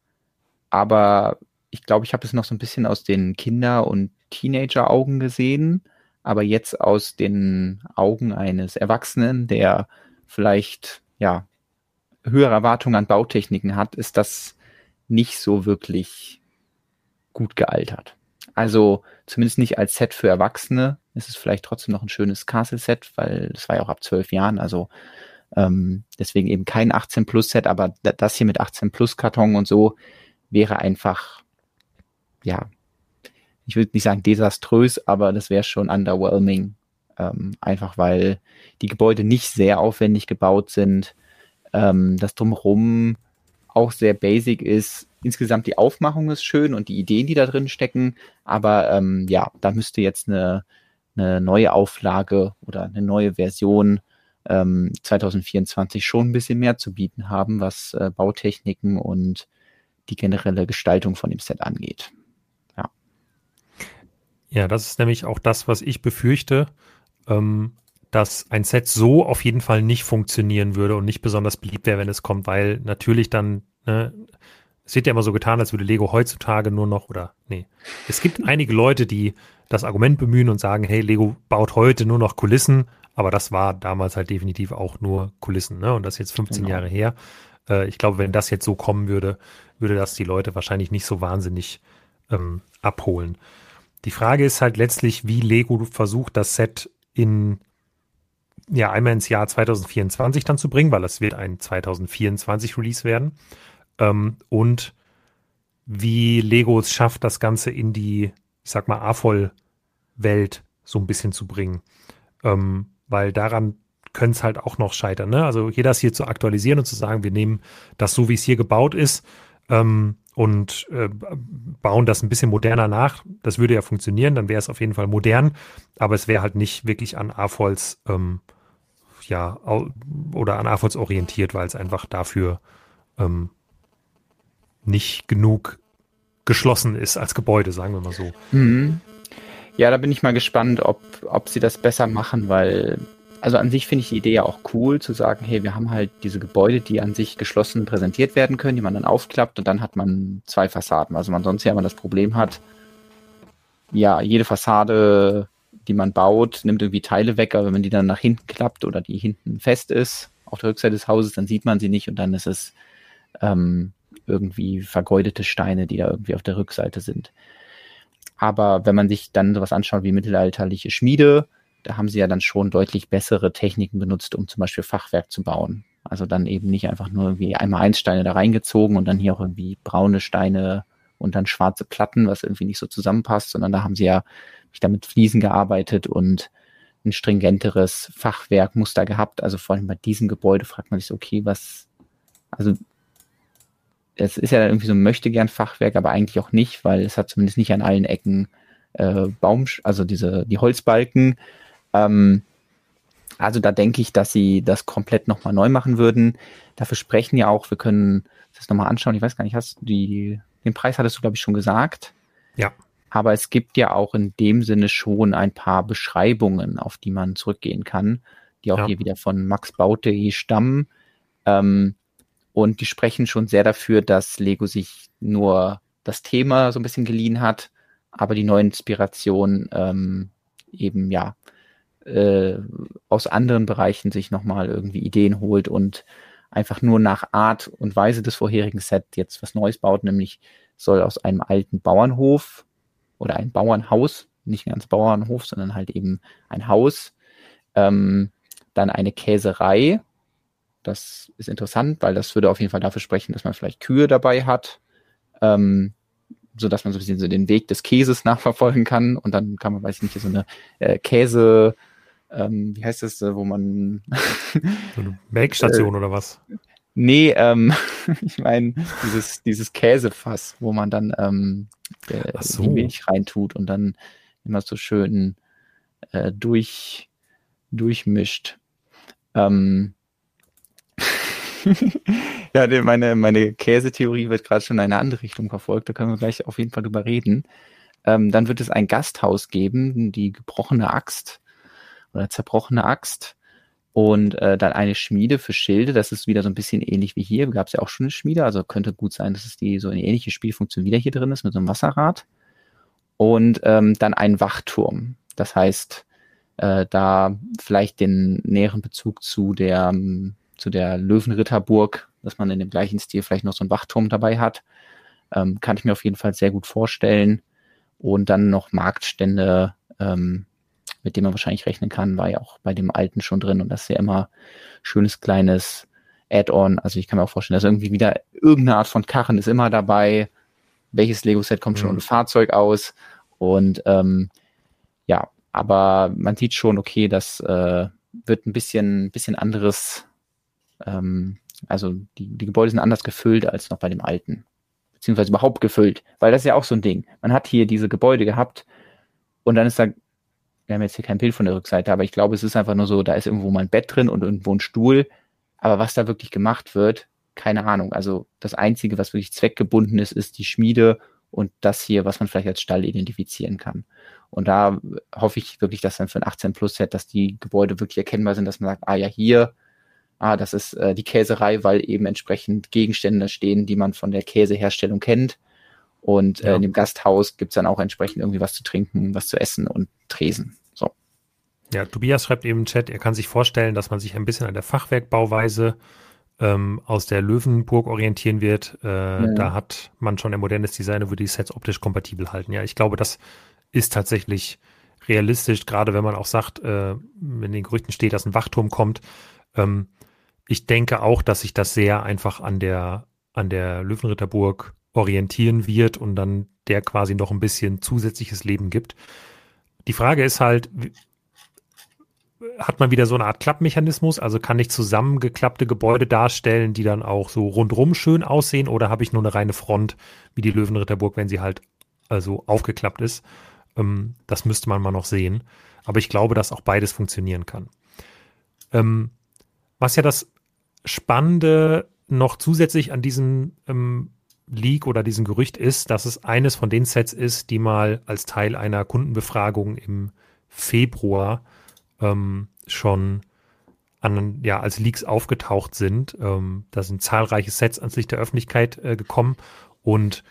aber ich glaube, ich habe es noch so ein bisschen aus den Kinder- und Teenager-Augen gesehen, aber jetzt aus den Augen eines Erwachsenen, der vielleicht ja höhere Erwartungen an Bautechniken hat, ist das nicht so wirklich gut gealtert. Also zumindest nicht als Set für Erwachsene. Es ist vielleicht trotzdem noch ein schönes Castle-Set, weil das war ja auch ab zwölf Jahren. Also ähm, deswegen eben kein 18 Plus Set, aber das hier mit 18 Plus Karton und so wäre einfach, ja, ich würde nicht sagen desaströs, aber das wäre schon underwhelming. Ähm, einfach weil die Gebäude nicht sehr aufwendig gebaut sind. Ähm, das drumherum auch sehr basic ist. Insgesamt die Aufmachung ist schön und die Ideen, die da drin stecken. Aber ähm, ja, da müsste jetzt eine, eine neue Auflage oder eine neue Version ähm, 2024 schon ein bisschen mehr zu bieten haben, was äh, Bautechniken und die generelle Gestaltung von dem Set angeht. Ja. Das ist nämlich auch das, was ich befürchte. Ähm, dass ein Set so auf jeden Fall nicht funktionieren würde und nicht besonders beliebt wäre, wenn es kommt, weil natürlich dann, ne, es wird ja immer so getan, als würde Lego heutzutage nur noch, oder nee, es gibt einige Leute, die das Argument bemühen und sagen, hey, Lego baut heute nur noch Kulissen, aber das war damals halt definitiv auch nur Kulissen, ne? Und das ist jetzt 15 genau. Jahre her. Äh, ich glaube, wenn das jetzt so kommen würde, würde das die Leute wahrscheinlich nicht so wahnsinnig ähm, abholen. Die Frage ist halt letztlich, wie Lego versucht, das Set in ja einmal ins Jahr 2024 dann zu bringen, weil es wird ein 2024 Release werden. Ähm, und wie Lego es schafft, das Ganze in die, ich sag mal, AFOL-Welt so ein bisschen zu bringen. Ähm, weil daran könnte es halt auch noch scheitern. Ne? Also hier das hier zu aktualisieren und zu sagen, wir nehmen das so, wie es hier gebaut ist ähm, und äh, bauen das ein bisschen moderner nach. Das würde ja funktionieren, dann wäre es auf jeden Fall modern, aber es wäre halt nicht wirklich an AFOLs ähm, ja, oder an AFOLs orientiert, weil es einfach dafür ähm, nicht genug geschlossen ist als Gebäude, sagen wir mal so. Mhm. Ja, da bin ich mal gespannt, ob, ob sie das besser machen, weil, also an sich finde ich die Idee ja auch cool, zu sagen, hey, wir haben halt diese Gebäude, die an sich geschlossen präsentiert werden können, die man dann aufklappt und dann hat man zwei Fassaden. Also man sonst ja immer das Problem hat, ja, jede Fassade die man baut, nimmt irgendwie Teile weg, aber wenn man die dann nach hinten klappt oder die hinten fest ist, auf der Rückseite des Hauses, dann sieht man sie nicht und dann ist es ähm, irgendwie vergeudete Steine, die da irgendwie auf der Rückseite sind. Aber wenn man sich dann sowas anschaut wie mittelalterliche Schmiede, da haben sie ja dann schon deutlich bessere Techniken benutzt, um zum Beispiel Fachwerk zu bauen. Also dann eben nicht einfach nur irgendwie einmal eins Steine da reingezogen und dann hier auch irgendwie braune Steine und dann schwarze Platten, was irgendwie nicht so zusammenpasst, sondern da haben sie ja ich da mit Fliesen gearbeitet und ein stringenteres Fachwerkmuster gehabt. Also vor allem bei diesem Gebäude fragt man sich so, okay, was, also es ist ja irgendwie so ein möchte gern Fachwerk, aber eigentlich auch nicht, weil es hat zumindest nicht an allen Ecken äh, Baum, also diese die Holzbalken. Ähm, also da denke ich, dass sie das komplett nochmal neu machen würden. Dafür sprechen ja auch, wir können das nochmal anschauen. Ich weiß gar nicht, hast du die, den Preis hattest du, glaube ich, schon gesagt. Ja. Aber es gibt ja auch in dem Sinne schon ein paar Beschreibungen, auf die man zurückgehen kann, die auch ja. hier wieder von Max Baute stammen. Ähm, und die sprechen schon sehr dafür, dass Lego sich nur das Thema so ein bisschen geliehen hat, aber die neue Inspiration ähm, eben ja äh, aus anderen Bereichen sich nochmal irgendwie Ideen holt und einfach nur nach Art und Weise des vorherigen Set jetzt was Neues baut, nämlich soll aus einem alten Bauernhof oder ein Bauernhaus, nicht ganz Bauernhof, sondern halt eben ein Haus. Ähm, dann eine Käserei. Das ist interessant, weil das würde auf jeden Fall dafür sprechen, dass man vielleicht Kühe dabei hat. Ähm, so dass man so ein bisschen so den Weg des Käses nachverfolgen kann und dann kann man, weiß ich nicht, so eine äh, Käse, ähm, wie heißt das, wo man so eine Melkstation äh, oder was? Nee, ähm, ich meine dieses, dieses Käsefass, wo man dann ähm, äh, so. die Milch reintut und dann immer so schön äh, durch, durchmischt. Ähm, ja, meine, meine Käsetheorie wird gerade schon in eine andere Richtung verfolgt. Da können wir gleich auf jeden Fall drüber reden. Ähm, dann wird es ein Gasthaus geben, die gebrochene Axt oder zerbrochene Axt. Und äh, dann eine Schmiede für Schilde. Das ist wieder so ein bisschen ähnlich wie hier. Gab es ja auch schon eine Schmiede. Also könnte gut sein, dass es die so eine ähnliche Spielfunktion wieder hier drin ist mit so einem Wasserrad. Und ähm, dann ein Wachturm. Das heißt, äh, da vielleicht den näheren Bezug zu der zu der Löwenritterburg, dass man in dem gleichen Stil vielleicht noch so einen Wachturm dabei hat. Ähm, kann ich mir auf jeden Fall sehr gut vorstellen. Und dann noch Marktstände, ähm, mit denen man wahrscheinlich rechnen kann, war ja auch bei dem alten schon drin. Und das ist ja immer schönes kleines Add-on. Also ich kann mir auch vorstellen, dass irgendwie wieder irgendeine Art von Karren ist immer dabei. Welches Lego-Set kommt schon mhm. ohne Fahrzeug aus? Und ähm, ja, aber man sieht schon, okay, das äh, wird ein bisschen, bisschen anderes ähm, also die, die Gebäude sind anders gefüllt als noch bei dem alten. Beziehungsweise überhaupt gefüllt. Weil das ist ja auch so ein Ding. Man hat hier diese Gebäude gehabt und dann ist da, wir haben jetzt hier kein Bild von der Rückseite, aber ich glaube, es ist einfach nur so, da ist irgendwo mal ein Bett drin und irgendwo ein Stuhl. Aber was da wirklich gemacht wird, keine Ahnung. Also das Einzige, was wirklich zweckgebunden ist, ist die Schmiede und das hier, was man vielleicht als Stall identifizieren kann. Und da hoffe ich wirklich, dass dann für ein 18 Plus Set, dass die Gebäude wirklich erkennbar sind, dass man sagt, ah ja, hier ah, das ist äh, die Käserei, weil eben entsprechend Gegenstände stehen, die man von der Käseherstellung kennt. Und äh, ja. in dem Gasthaus gibt's dann auch entsprechend irgendwie was zu trinken, was zu essen und Tresen. Ja, Tobias schreibt eben im Chat, er kann sich vorstellen, dass man sich ein bisschen an der Fachwerkbauweise ähm, aus der Löwenburg orientieren wird. Äh, ja. Da hat man schon ein modernes Design, wo die Sets optisch kompatibel halten. Ja, ich glaube, das ist tatsächlich realistisch, gerade wenn man auch sagt, äh, wenn in den Gerüchten steht, dass ein Wachturm kommt. Ähm, ich denke auch, dass sich das sehr einfach an der, an der Löwenritterburg orientieren wird und dann der quasi noch ein bisschen zusätzliches Leben gibt. Die Frage ist halt, hat man wieder so eine Art Klappmechanismus? Also kann ich zusammengeklappte Gebäude darstellen, die dann auch so rundrum schön aussehen? Oder habe ich nur eine reine Front wie die Löwenritterburg, wenn sie halt also aufgeklappt ist? Ähm, das müsste man mal noch sehen. Aber ich glaube, dass auch beides funktionieren kann. Ähm, was ja das Spannende noch zusätzlich an diesem ähm, Leak oder diesem Gerücht ist, dass es eines von den Sets ist, die mal als Teil einer Kundenbefragung im Februar ähm, schon an, ja, als Leaks aufgetaucht sind. Ähm, da sind zahlreiche Sets ans Licht der Öffentlichkeit äh, gekommen. Und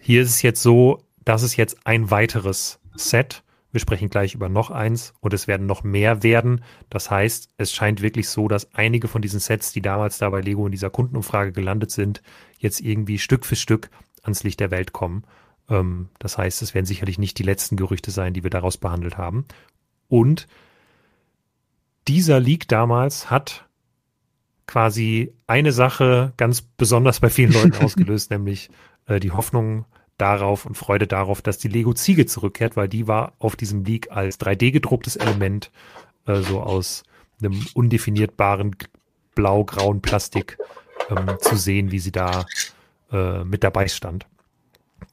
hier ist es jetzt so, dass es jetzt ein weiteres Set wir sprechen gleich über noch eins und es werden noch mehr werden. Das heißt, es scheint wirklich so, dass einige von diesen Sets, die damals da bei Lego in dieser Kundenumfrage gelandet sind, jetzt irgendwie Stück für Stück ans Licht der Welt kommen. Ähm, das heißt, es werden sicherlich nicht die letzten Gerüchte sein, die wir daraus behandelt haben. Und dieser Leak damals hat quasi eine Sache ganz besonders bei vielen Leuten ausgelöst, nämlich äh, die Hoffnung, darauf und Freude darauf, dass die Lego Ziege zurückkehrt, weil die war auf diesem Leak als 3D gedrucktes Element äh, so aus einem undefinierbaren blau-grauen Plastik ähm, zu sehen, wie sie da äh, mit dabei stand.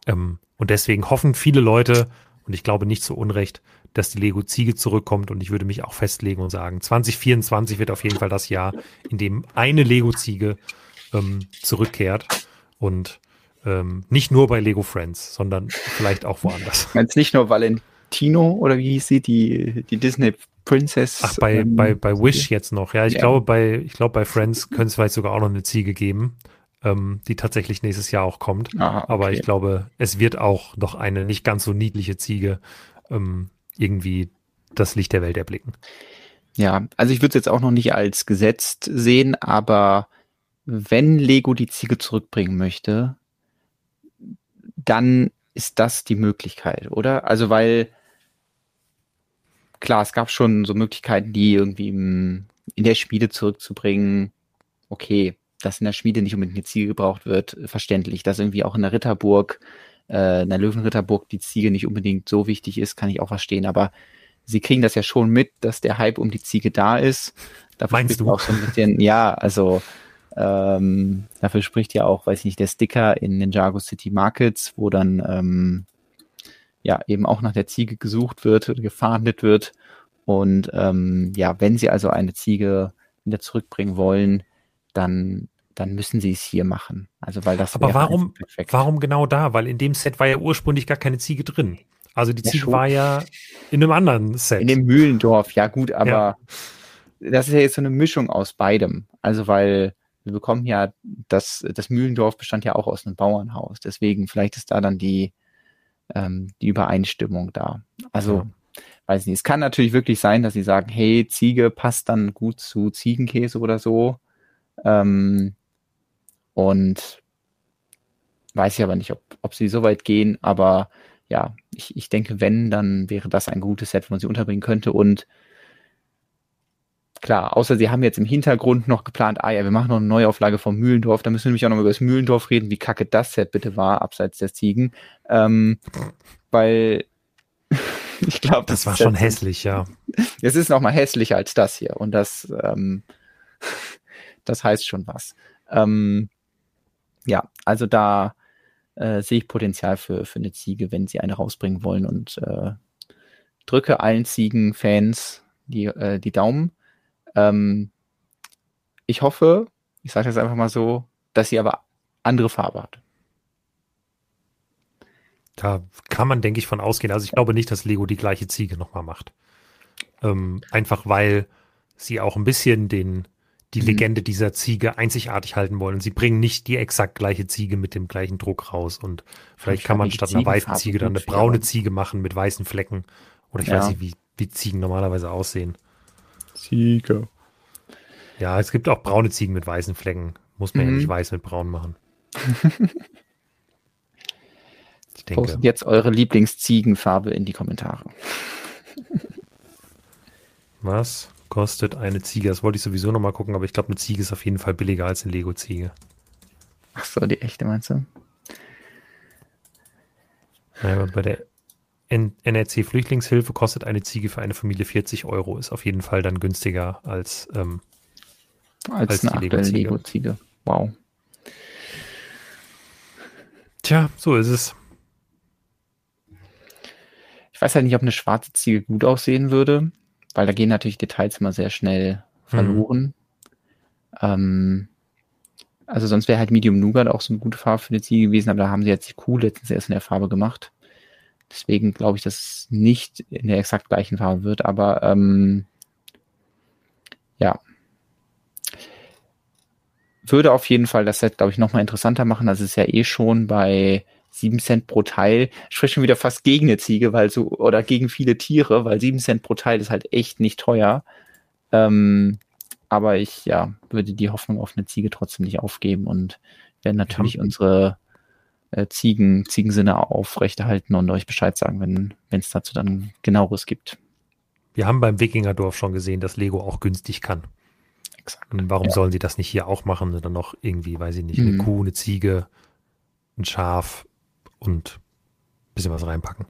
Ähm, und deswegen hoffen viele Leute, und ich glaube nicht zu Unrecht, dass die Lego Ziege zurückkommt und ich würde mich auch festlegen und sagen, 2024 wird auf jeden Fall das Jahr, in dem eine Lego Ziege ähm, zurückkehrt und ähm, nicht nur bei Lego Friends, sondern vielleicht auch woanders. Meinst nicht nur Valentino oder wie hieß sie, die, die Disney Princess? Ach, bei, ähm, bei, bei Wish jetzt noch, ja. Ich ja. glaube, bei, ich glaube, bei Friends könnte es vielleicht sogar auch noch eine Ziege geben, ähm, die tatsächlich nächstes Jahr auch kommt. Aha, okay. Aber ich glaube, es wird auch noch eine nicht ganz so niedliche Ziege ähm, irgendwie das Licht der Welt erblicken. Ja, also ich würde es jetzt auch noch nicht als gesetzt sehen, aber wenn Lego die Ziege zurückbringen möchte, dann ist das die Möglichkeit, oder? Also weil klar, es gab schon so Möglichkeiten, die irgendwie in der Schmiede zurückzubringen. Okay, dass in der Schmiede nicht unbedingt eine Ziege gebraucht wird, verständlich. Dass irgendwie auch in der Ritterburg äh, einer Löwenritterburg die Ziege nicht unbedingt so wichtig ist, kann ich auch verstehen. Aber sie kriegen das ja schon mit, dass der Hype um die Ziege da ist. Dafür Meinst du? Auch so ein bisschen, ja, also ähm, dafür spricht ja auch, weiß ich nicht, der Sticker in Ninjago City Markets, wo dann ähm, ja eben auch nach der Ziege gesucht wird oder gefahndet wird. Und ähm, ja, wenn sie also eine Ziege wieder zurückbringen wollen, dann dann müssen sie es hier machen. Also weil das. Aber warum, warum genau da? Weil in dem Set war ja ursprünglich gar keine Ziege drin. Also die Ziege ja, war ja in einem anderen Set. In dem Mühlendorf, ja gut, aber ja. das ist ja jetzt so eine Mischung aus beidem. Also weil wir bekommen ja, das, das Mühlendorf bestand ja auch aus einem Bauernhaus. Deswegen vielleicht ist da dann die, ähm, die Übereinstimmung da. Also ja. weiß nicht. Es kann natürlich wirklich sein, dass sie sagen, hey, Ziege passt dann gut zu Ziegenkäse oder so. Ähm, und weiß ich aber nicht, ob, ob sie so weit gehen, aber ja, ich, ich denke, wenn, dann wäre das ein gutes Set, wo man sie unterbringen könnte. Und klar, außer sie haben jetzt im Hintergrund noch geplant, ah ja, wir machen noch eine Neuauflage vom Mühlendorf, da müssen wir nämlich auch noch über das Mühlendorf reden, wie kacke das Set bitte war, abseits der Ziegen. Ähm, weil ich glaube, das, das war schon hässlich, ja. Es ist noch mal hässlicher als das hier und das, ähm, das heißt schon was. Ähm, ja, also da äh, sehe ich Potenzial für, für eine Ziege, wenn sie eine rausbringen wollen und äh, drücke allen Ziegen-Fans die, äh, die Daumen. Ähm, ich hoffe, ich sage das einfach mal so, dass sie aber andere Farbe hat. Da kann man, denke ich, von ausgehen. Also ich glaube nicht, dass Lego die gleiche Ziege nochmal macht. Ähm, einfach weil sie auch ein bisschen den, die mhm. Legende dieser Ziege einzigartig halten wollen. Sie bringen nicht die exakt gleiche Ziege mit dem gleichen Druck raus. Und vielleicht kann man statt einer weißen Ziege dann eine braune Ziege machen mit weißen Flecken. Oder ich ja. weiß nicht, wie, wie Ziegen normalerweise aussehen. Ziege. Ja, es gibt auch braune Ziegen mit weißen Flecken. Muss man mhm. ja nicht weiß mit braun machen. ich denke. Postet jetzt eure Lieblingsziegenfarbe in die Kommentare. Was? Kostet eine Ziege? Das wollte ich sowieso nochmal gucken, aber ich glaube, eine Ziege ist auf jeden Fall billiger als eine Lego-Ziege. Ach so, die echte meinst du? Naja, bei der NRC Flüchtlingshilfe kostet eine Ziege für eine Familie 40 Euro. Ist auf jeden Fall dann günstiger als, ähm, als, als eine Lego-Ziege. Lego-Ziege. Wow. Tja, so ist es. Ich weiß halt nicht, ob eine schwarze Ziege gut aussehen würde weil da gehen natürlich Details immer sehr schnell verloren. Mhm. Ähm, also sonst wäre halt Medium Nougat auch so eine gute Farbe für die Ziege gewesen, aber da haben sie jetzt die Kuh letztens erst in der Farbe gemacht. Deswegen glaube ich, dass es nicht in der exakt gleichen Farbe wird, aber ähm, ja. Würde auf jeden Fall das Set, glaube ich, nochmal interessanter machen. Das ist ja eh schon bei 7 Cent pro Teil spricht schon wieder fast gegen eine Ziege, weil so, oder gegen viele Tiere, weil 7 Cent pro Teil ist halt echt nicht teuer. Ähm, aber ich, ja, würde die Hoffnung auf eine Ziege trotzdem nicht aufgeben und werden natürlich ja. unsere äh, Ziegen, Ziegensinne aufrechterhalten und euch Bescheid sagen, wenn es dazu dann genaueres gibt. Wir haben beim Wikingerdorf schon gesehen, dass Lego auch günstig kann. Exakt. Und warum ja. sollen sie das nicht hier auch machen? Oder noch irgendwie, weiß ich nicht, eine mhm. Kuh, eine Ziege, ein Schaf, und ein bisschen was reinpacken.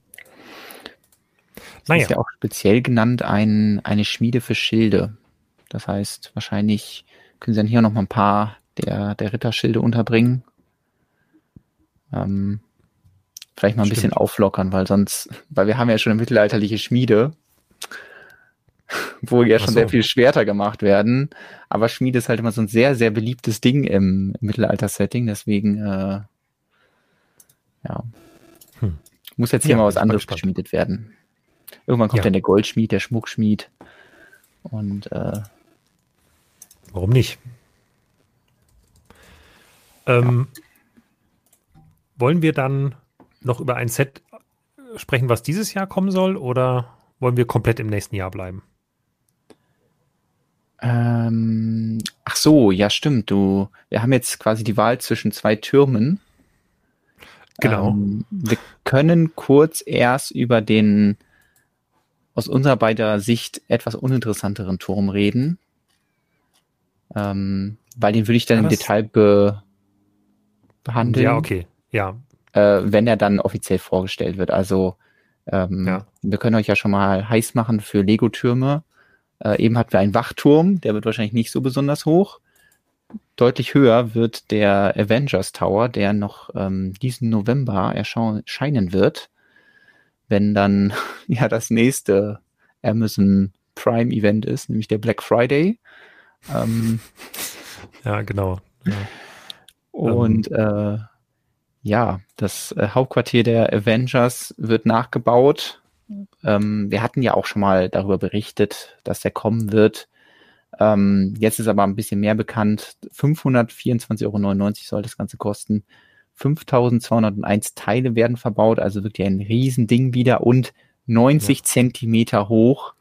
Das naja. ist ja auch speziell genannt ein, eine Schmiede für Schilde. Das heißt, wahrscheinlich können sie dann hier noch mal ein paar der, der Ritterschilde unterbringen. Ähm, vielleicht mal ein Stimmt. bisschen auflockern, weil sonst, weil wir haben ja schon eine mittelalterliche Schmiede, wo ja schon so. sehr viel Schwerter gemacht werden. Aber Schmiede ist halt immer so ein sehr, sehr beliebtes Ding im, im Mittelalter-Setting. Deswegen äh, ja. Hm. Muss jetzt hier ja, mal was anderes geschmiedet werden. Irgendwann kommt ja. dann der Goldschmied, der Schmuckschmied. Und äh, warum nicht? Ähm. Wollen wir dann noch über ein Set sprechen, was dieses Jahr kommen soll, oder wollen wir komplett im nächsten Jahr bleiben? Ähm, ach so, ja, stimmt. Du, wir haben jetzt quasi die Wahl zwischen zwei Türmen. Genau. Ähm, wir können kurz erst über den aus unserer beider Sicht etwas uninteressanteren Turm reden. Ähm, weil den würde ich dann im Detail be behandeln. Ja, okay. Ja. äh, wenn er dann offiziell vorgestellt wird. Also ähm, ja. wir können euch ja schon mal heiß machen für Lego-Türme. Äh, eben hatten wir einen Wachturm, der wird wahrscheinlich nicht so besonders hoch. Deutlich höher wird der Avengers Tower, der noch ähm, diesen November erscheinen wird, wenn dann ja das nächste Amazon Prime Event ist, nämlich der Black Friday. Ähm, ja, genau. Ja. Und ähm. äh, ja, das äh, Hauptquartier der Avengers wird nachgebaut. Ähm, wir hatten ja auch schon mal darüber berichtet, dass der kommen wird. Ähm, jetzt ist aber ein bisschen mehr bekannt. 524,99 Euro soll das Ganze kosten. 5201 Teile werden verbaut, also wirklich ein Riesending wieder und 90 ja. Zentimeter hoch.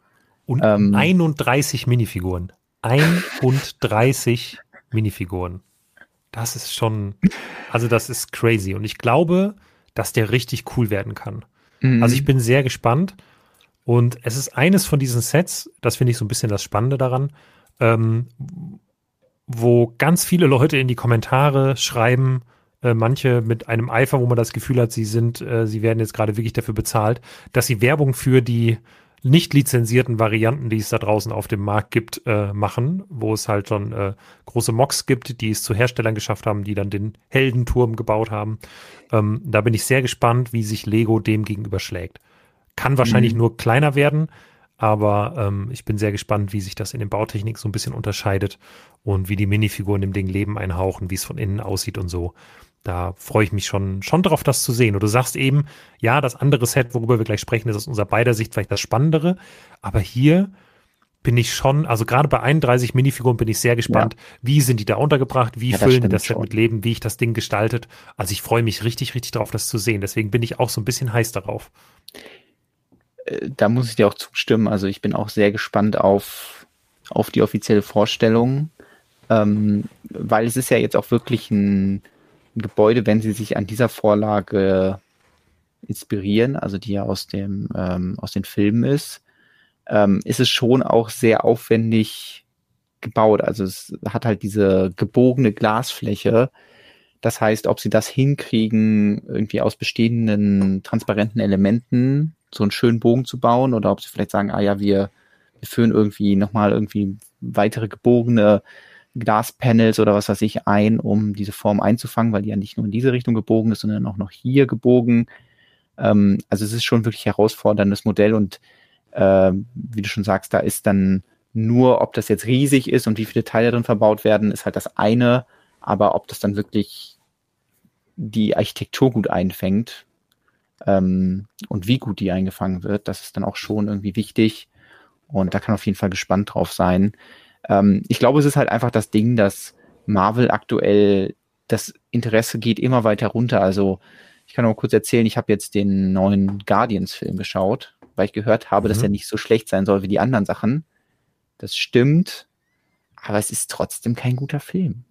Und ähm, 31 Minifiguren. 31 Minifiguren. Das ist schon, also das ist crazy. Und ich glaube, dass der richtig cool werden kann. Mhm. Also ich bin sehr gespannt. Und es ist eines von diesen Sets, das finde ich so ein bisschen das Spannende daran, ähm, wo ganz viele Leute in die Kommentare schreiben, äh, manche mit einem Eifer, wo man das Gefühl hat, sie sind, äh, sie werden jetzt gerade wirklich dafür bezahlt, dass sie Werbung für die nicht lizenzierten Varianten, die es da draußen auf dem Markt gibt, äh, machen, wo es halt schon äh, große Mocks gibt, die es zu Herstellern geschafft haben, die dann den Heldenturm gebaut haben. Ähm, da bin ich sehr gespannt, wie sich Lego dem gegenüber schlägt. Kann wahrscheinlich mhm. nur kleiner werden, aber ähm, ich bin sehr gespannt, wie sich das in den Bautechnik so ein bisschen unterscheidet und wie die Minifiguren dem Ding Leben einhauchen, wie es von innen aussieht und so da freue ich mich schon, schon drauf, das zu sehen. Und du sagst eben, ja, das andere Set, worüber wir gleich sprechen, ist aus unserer beider Sicht vielleicht das Spannendere. Aber hier bin ich schon, also gerade bei 31 Minifiguren bin ich sehr gespannt, ja. wie sind die da untergebracht, wie ja, füllen die das Set mit Leben, wie ich das Ding gestaltet. Also ich freue mich richtig, richtig drauf, das zu sehen. Deswegen bin ich auch so ein bisschen heiß darauf. Äh, da muss ich dir auch zustimmen. Also ich bin auch sehr gespannt auf, auf die offizielle Vorstellung, ähm, weil es ist ja jetzt auch wirklich ein Gebäude, wenn sie sich an dieser Vorlage inspirieren, also die ja aus dem ähm, aus den Filmen ist, ähm, ist es schon auch sehr aufwendig gebaut. Also es hat halt diese gebogene Glasfläche. Das heißt, ob sie das hinkriegen, irgendwie aus bestehenden transparenten Elementen so einen schönen Bogen zu bauen oder ob sie vielleicht sagen, ah ja, wir, wir führen irgendwie nochmal irgendwie weitere gebogene Glaspanels oder was weiß ich ein, um diese Form einzufangen, weil die ja nicht nur in diese Richtung gebogen ist, sondern auch noch hier gebogen. Ähm, also es ist schon wirklich herausforderndes Modell und äh, wie du schon sagst, da ist dann nur, ob das jetzt riesig ist und wie viele Teile drin verbaut werden, ist halt das eine, aber ob das dann wirklich die Architektur gut einfängt ähm, und wie gut die eingefangen wird, das ist dann auch schon irgendwie wichtig und da kann auf jeden Fall gespannt drauf sein. Ähm, ich glaube, es ist halt einfach das Ding, dass Marvel aktuell das Interesse geht immer weiter runter. Also ich kann noch mal kurz erzählen, ich habe jetzt den neuen Guardians-Film geschaut, weil ich gehört habe, mhm. dass er nicht so schlecht sein soll wie die anderen Sachen. Das stimmt, aber es ist trotzdem kein guter Film.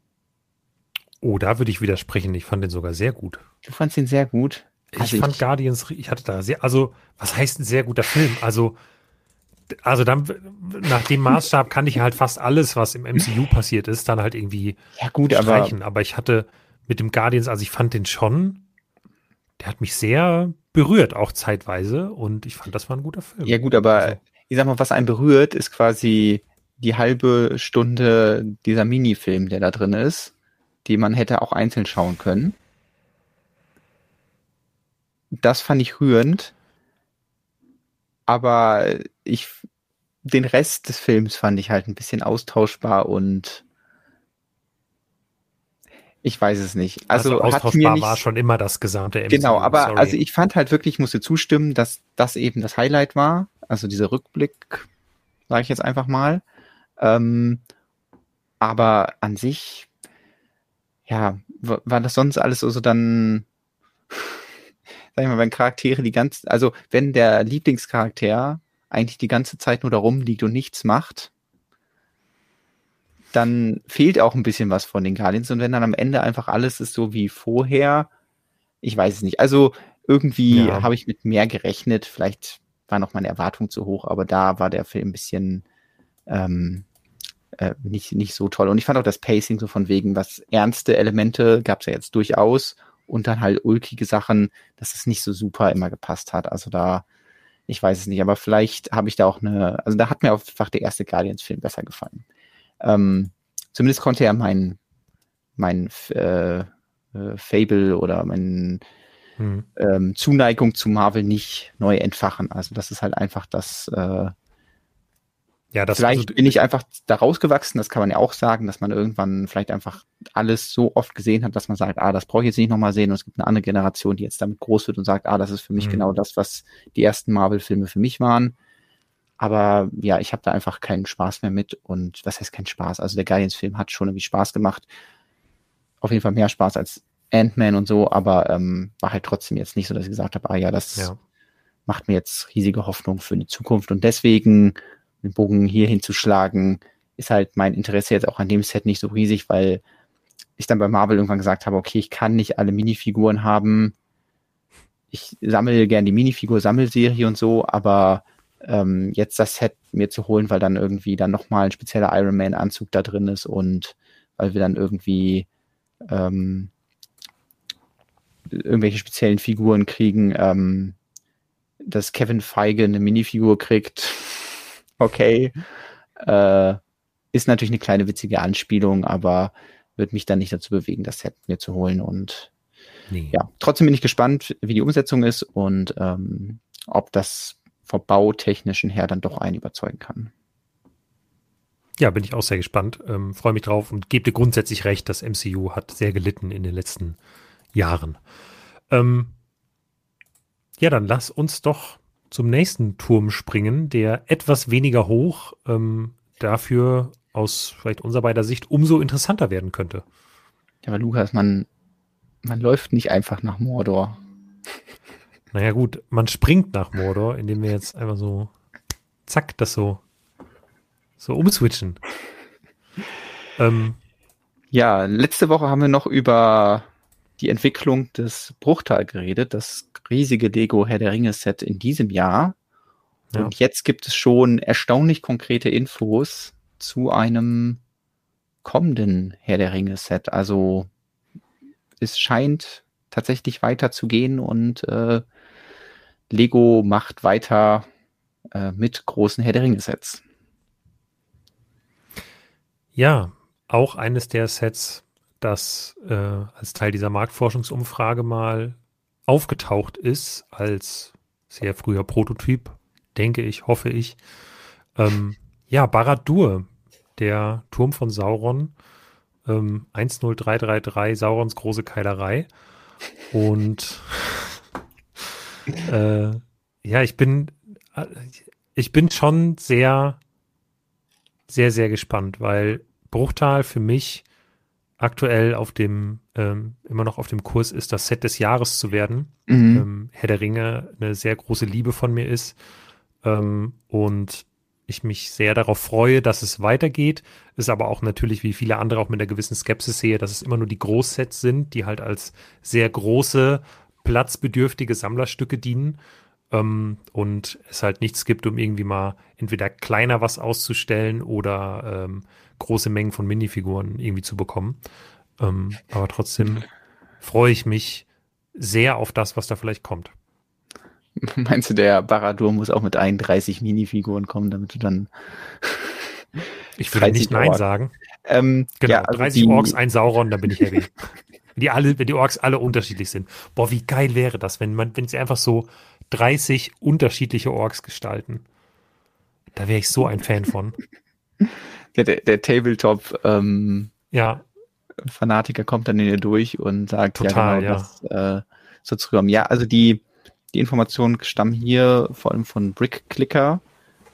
Oh, da würde ich widersprechen. Ich fand den sogar sehr gut. Du fandst ihn sehr gut? Also ich fand ich, Guardians, ich hatte da sehr, also was heißt ein sehr guter Film? Also also dann, nach dem Maßstab kann ich halt fast alles, was im MCU passiert ist, dann halt irgendwie ja, gut, streichen. Aber, aber ich hatte mit dem Guardians, also ich fand den schon, der hat mich sehr berührt, auch zeitweise. Und ich fand, das war ein guter Film. Ja, gut, aber also. ich sag mal, was einen berührt, ist quasi die halbe Stunde dieser Minifilm, der da drin ist, die man hätte auch einzeln schauen können. Das fand ich rührend aber ich den Rest des Films fand ich halt ein bisschen austauschbar und ich weiß es nicht. Also, also austauschbar war schon immer das gesamte MCU. Genau, aber sorry. also ich fand halt wirklich, ich musste zustimmen, dass das eben das Highlight war. Also dieser Rückblick, sage ich jetzt einfach mal. Ähm, aber an sich, ja, war das sonst alles so dann sag ich mal, wenn Charaktere die ganze, also wenn der Lieblingscharakter eigentlich die ganze Zeit nur da rumliegt und nichts macht, dann fehlt auch ein bisschen was von den Guardians. Und wenn dann am Ende einfach alles ist so wie vorher, ich weiß es nicht. Also irgendwie ja. habe ich mit mehr gerechnet. Vielleicht war noch meine Erwartung zu hoch, aber da war der Film ein bisschen ähm, äh, nicht, nicht so toll. Und ich fand auch das Pacing so von wegen, was ernste Elemente gab es ja jetzt durchaus und dann halt ulkige Sachen, dass es nicht so super immer gepasst hat. Also da, ich weiß es nicht, aber vielleicht habe ich da auch eine, also da hat mir einfach der erste Guardians-Film besser gefallen. Ähm, zumindest konnte er mein, mein äh, äh, Fable oder mein hm. ähm, Zuneigung zu Marvel nicht neu entfachen. Also das ist halt einfach das, äh, ja, das vielleicht also, bin ich einfach da rausgewachsen, das kann man ja auch sagen, dass man irgendwann vielleicht einfach alles so oft gesehen hat, dass man sagt, ah, das brauche ich jetzt nicht nochmal sehen und es gibt eine andere Generation, die jetzt damit groß wird und sagt, ah, das ist für mich mhm. genau das, was die ersten Marvel-Filme für mich waren. Aber ja, ich habe da einfach keinen Spaß mehr mit und was heißt kein Spaß? Also der Guardians-Film hat schon irgendwie Spaß gemacht. Auf jeden Fall mehr Spaß als Ant-Man und so, aber ähm, war halt trotzdem jetzt nicht so, dass ich gesagt habe, ah ja, das ja. macht mir jetzt riesige Hoffnung für die Zukunft und deswegen den Bogen hier hinzuschlagen, ist halt mein Interesse jetzt auch an dem Set nicht so riesig, weil ich dann bei Marvel irgendwann gesagt habe, okay, ich kann nicht alle Minifiguren haben. Ich sammle gern die Minifigur-Sammelserie und so, aber ähm, jetzt das Set mir zu holen, weil dann irgendwie dann nochmal ein spezieller Iron Man-Anzug da drin ist und weil wir dann irgendwie ähm, irgendwelche speziellen Figuren kriegen, ähm, dass Kevin Feige eine Minifigur kriegt, okay. Äh, ist natürlich eine kleine witzige Anspielung, aber wird mich dann nicht dazu bewegen, das Set mir zu holen. Und nee. ja, trotzdem bin ich gespannt, wie die Umsetzung ist und ähm, ob das vom Bautechnischen her dann doch einen überzeugen kann. Ja, bin ich auch sehr gespannt. Ähm, Freue mich drauf und gebe dir grundsätzlich recht, das MCU hat sehr gelitten in den letzten Jahren. Ähm, ja, dann lass uns doch zum nächsten Turm springen, der etwas weniger hoch, ähm, dafür aus vielleicht unserer beider Sicht umso interessanter werden könnte. Ja, aber Lukas, man, man läuft nicht einfach nach Mordor. Naja, gut, man springt nach Mordor, indem wir jetzt einfach so, zack, das so, so umswitchen. ähm, ja, letzte Woche haben wir noch über die Entwicklung des Bruchtal geredet, das riesige Lego Herr der Ringe Set in diesem Jahr. Ja. Und jetzt gibt es schon erstaunlich konkrete Infos zu einem kommenden Herr der Ringe Set. Also es scheint tatsächlich weiter zu gehen und äh, Lego macht weiter äh, mit großen Herr der Ringe Sets. Ja, auch eines der Sets, das äh, als Teil dieser Marktforschungsumfrage mal aufgetaucht ist, als sehr früher Prototyp, denke ich, hoffe ich. Ähm, ja, Barad-dur, der Turm von Sauron, ähm, 10333, Saurons große Keilerei. Und äh, ja, ich bin, äh, ich bin schon sehr, sehr, sehr gespannt, weil Bruchtal für mich aktuell auf dem, ähm, immer noch auf dem Kurs ist, das Set des Jahres zu werden. Mhm. Ähm, Herr der Ringe eine sehr große Liebe von mir ist. Ähm, und ich mich sehr darauf freue, dass es weitergeht. Ist aber auch natürlich, wie viele andere, auch mit einer gewissen Skepsis sehe, dass es immer nur die Großsets sind, die halt als sehr große, platzbedürftige Sammlerstücke dienen. Ähm, und es halt nichts gibt, um irgendwie mal entweder kleiner was auszustellen oder ähm, große Mengen von Minifiguren irgendwie zu bekommen. Ähm, aber trotzdem freue ich mich sehr auf das, was da vielleicht kommt. Meinst du, der Baradur muss auch mit 31 Minifiguren kommen, damit du dann. ich würde nicht Nein Ork. sagen. Ähm, genau, ja, also 30 die, Orks, ein Sauron, da bin ich happy. wenn die alle, wenn die Orks alle unterschiedlich sind. Boah, wie geil wäre das, wenn man, wenn sie einfach so 30 unterschiedliche Orks gestalten. Da wäre ich so ein Fan von der, der Tabletop ähm, ja. Fanatiker kommt dann in dir durch und sagt, Total, ja, genau, ja. das äh, so zu rühren. Ja, also die, die Informationen stammen hier vor allem von Brick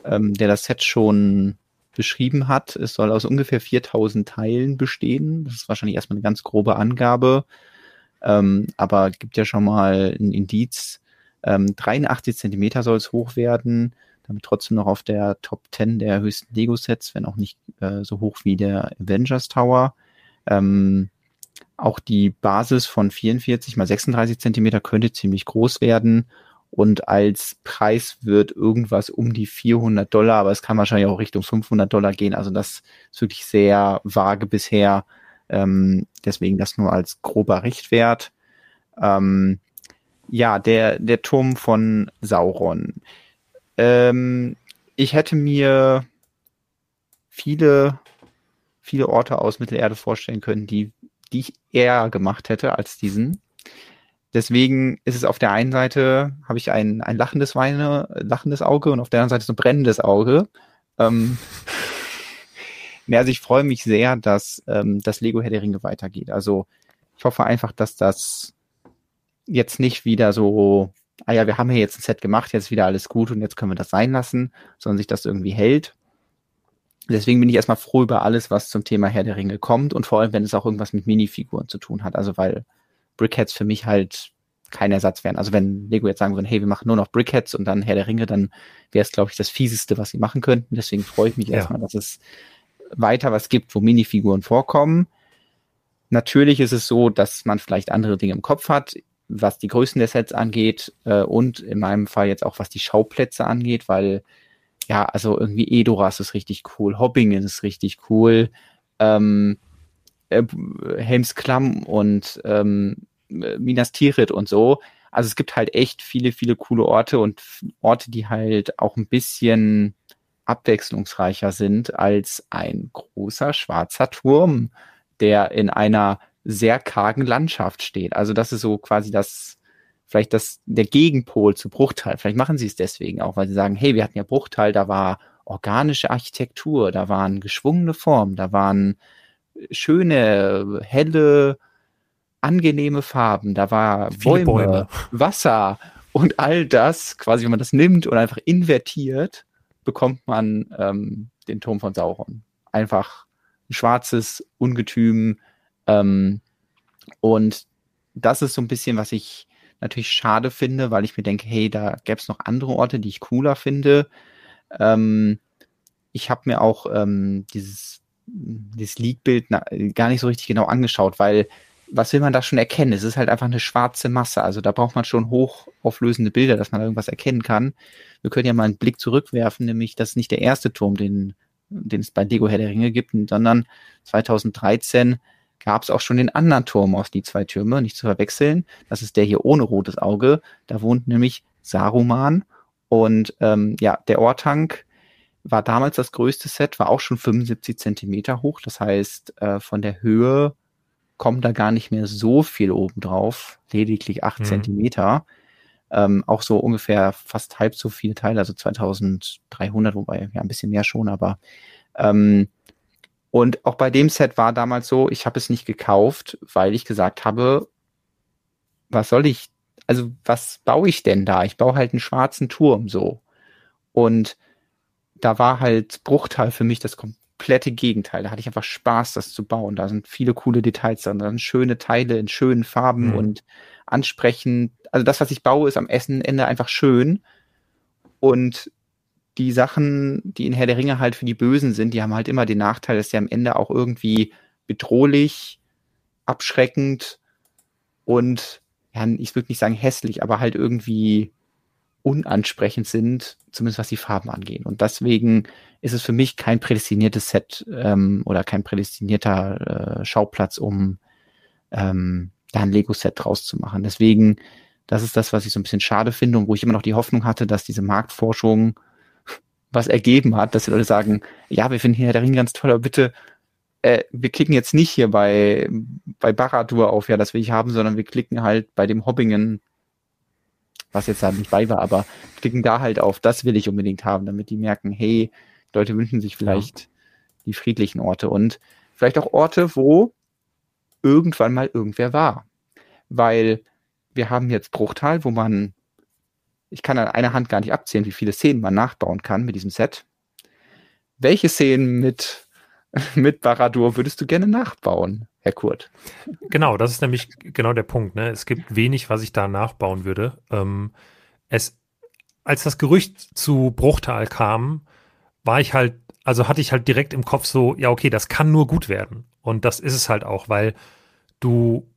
ähm, der das Set schon beschrieben hat. Es soll aus ungefähr 4000 Teilen bestehen. Das ist wahrscheinlich erstmal eine ganz grobe Angabe. Ähm, aber gibt ja schon mal ein Indiz. Ähm, 83 Zentimeter soll es hoch werden damit trotzdem noch auf der Top 10 der höchsten Lego-Sets, wenn auch nicht äh, so hoch wie der Avengers Tower. Ähm, auch die Basis von 44 mal 36 Zentimeter könnte ziemlich groß werden. Und als Preis wird irgendwas um die 400 Dollar, aber es kann wahrscheinlich auch Richtung 500 Dollar gehen. Also das ist wirklich sehr vage bisher. Ähm, deswegen das nur als grober Richtwert. Ähm, ja, der, der Turm von Sauron. Ähm, ich hätte mir viele, viele Orte aus Mittelerde vorstellen können, die, die ich eher gemacht hätte als diesen. Deswegen ist es auf der einen Seite, habe ich ein, ein lachendes Weine, lachendes Auge und auf der anderen Seite so ein brennendes Auge. Ähm, also ich freue mich sehr, dass ähm, das Lego Herr der Ringe weitergeht. Also ich hoffe einfach, dass das jetzt nicht wieder so, ah ja, wir haben hier jetzt ein Set gemacht, jetzt wieder alles gut und jetzt können wir das sein lassen, sondern sich das irgendwie hält. Deswegen bin ich erstmal froh über alles, was zum Thema Herr der Ringe kommt und vor allem, wenn es auch irgendwas mit Minifiguren zu tun hat. Also weil Brickheads für mich halt kein Ersatz wären. Also wenn Lego jetzt sagen würde, hey, wir machen nur noch Brickheads und dann Herr der Ringe, dann wäre es, glaube ich, das fieseste, was sie machen könnten. Deswegen freue ich mich ja. erstmal, dass es weiter was gibt, wo Minifiguren vorkommen. Natürlich ist es so, dass man vielleicht andere Dinge im Kopf hat was die Größen der Sets angeht äh, und in meinem Fall jetzt auch was die Schauplätze angeht, weil ja, also irgendwie Edoras ist richtig cool, Hobbingen ist richtig cool, ähm, äh, Helms Klamm und ähm, Minas Tirith und so. Also es gibt halt echt viele, viele coole Orte und Orte, die halt auch ein bisschen abwechslungsreicher sind als ein großer schwarzer Turm, der in einer sehr kargen Landschaft steht. Also das ist so quasi das, vielleicht das, der Gegenpol zu Bruchteil. Vielleicht machen sie es deswegen auch, weil sie sagen, hey, wir hatten ja Bruchteil, da war organische Architektur, da waren geschwungene Formen, da waren schöne, helle, angenehme Farben, da war Bäume, Bäume, Wasser und all das, quasi wenn man das nimmt und einfach invertiert, bekommt man ähm, den Turm von Sauron. Einfach ein schwarzes Ungetüm, ähm, und das ist so ein bisschen, was ich natürlich schade finde, weil ich mir denke, hey, da gäbe es noch andere Orte, die ich cooler finde. Ähm, ich habe mir auch ähm, dieses, dieses Leak-Bild gar nicht so richtig genau angeschaut, weil was will man da schon erkennen? Es ist halt einfach eine schwarze Masse. Also da braucht man schon hochauflösende Bilder, dass man da irgendwas erkennen kann. Wir können ja mal einen Blick zurückwerfen, nämlich das ist nicht der erste Turm, den, den es bei Lego Herr der Ringe gibt, sondern 2013 gab es auch schon den anderen Turm aus die zwei Türme, nicht zu verwechseln. Das ist der hier ohne rotes Auge. Da wohnt nämlich Saruman. Und ähm, ja, der Ortank war damals das größte Set, war auch schon 75 Zentimeter hoch. Das heißt, äh, von der Höhe kommt da gar nicht mehr so viel oben drauf, lediglich 8 mhm. Zentimeter. Ähm, auch so ungefähr fast halb so viele Teile, also 2300, wobei ja ein bisschen mehr schon, aber ähm, und auch bei dem Set war damals so, ich habe es nicht gekauft, weil ich gesagt habe, was soll ich, also was baue ich denn da? Ich baue halt einen schwarzen Turm so. Und da war halt Bruchteil für mich das komplette Gegenteil. Da hatte ich einfach Spaß, das zu bauen. Da sind viele coole Details drin, da sind schöne Teile in schönen Farben mhm. und ansprechend. Also das, was ich baue, ist am Ende einfach schön. Und die Sachen, die in Herr der Ringe halt für die Bösen sind, die haben halt immer den Nachteil, dass sie am Ende auch irgendwie bedrohlich, abschreckend und, ja, ich würde nicht sagen hässlich, aber halt irgendwie unansprechend sind, zumindest was die Farben angehen. Und deswegen ist es für mich kein prädestiniertes Set ähm, oder kein prädestinierter äh, Schauplatz, um ähm, da ein Lego-Set draus zu machen. Deswegen, das ist das, was ich so ein bisschen schade finde und wo ich immer noch die Hoffnung hatte, dass diese Marktforschung was ergeben hat, dass die Leute sagen, ja, wir finden hier der Ring ganz toll, aber bitte, äh, wir klicken jetzt nicht hier bei, bei Baradur auf, ja, das will ich haben, sondern wir klicken halt bei dem Hobbingen, was jetzt halt nicht bei war, aber klicken da halt auf, das will ich unbedingt haben, damit die merken, hey, Leute wünschen sich vielleicht ja. die friedlichen Orte und vielleicht auch Orte, wo irgendwann mal irgendwer war. Weil wir haben jetzt Bruchtal, wo man ich kann an einer Hand gar nicht abzählen, wie viele Szenen man nachbauen kann mit diesem Set. Welche Szenen mit, mit Baradur würdest du gerne nachbauen, Herr Kurt? Genau, das ist nämlich genau der Punkt. Ne? Es gibt wenig, was ich da nachbauen würde. Ähm, es, als das Gerücht zu Bruchtal kam, war ich halt, also hatte ich halt direkt im Kopf so, ja, okay, das kann nur gut werden. Und das ist es halt auch, weil du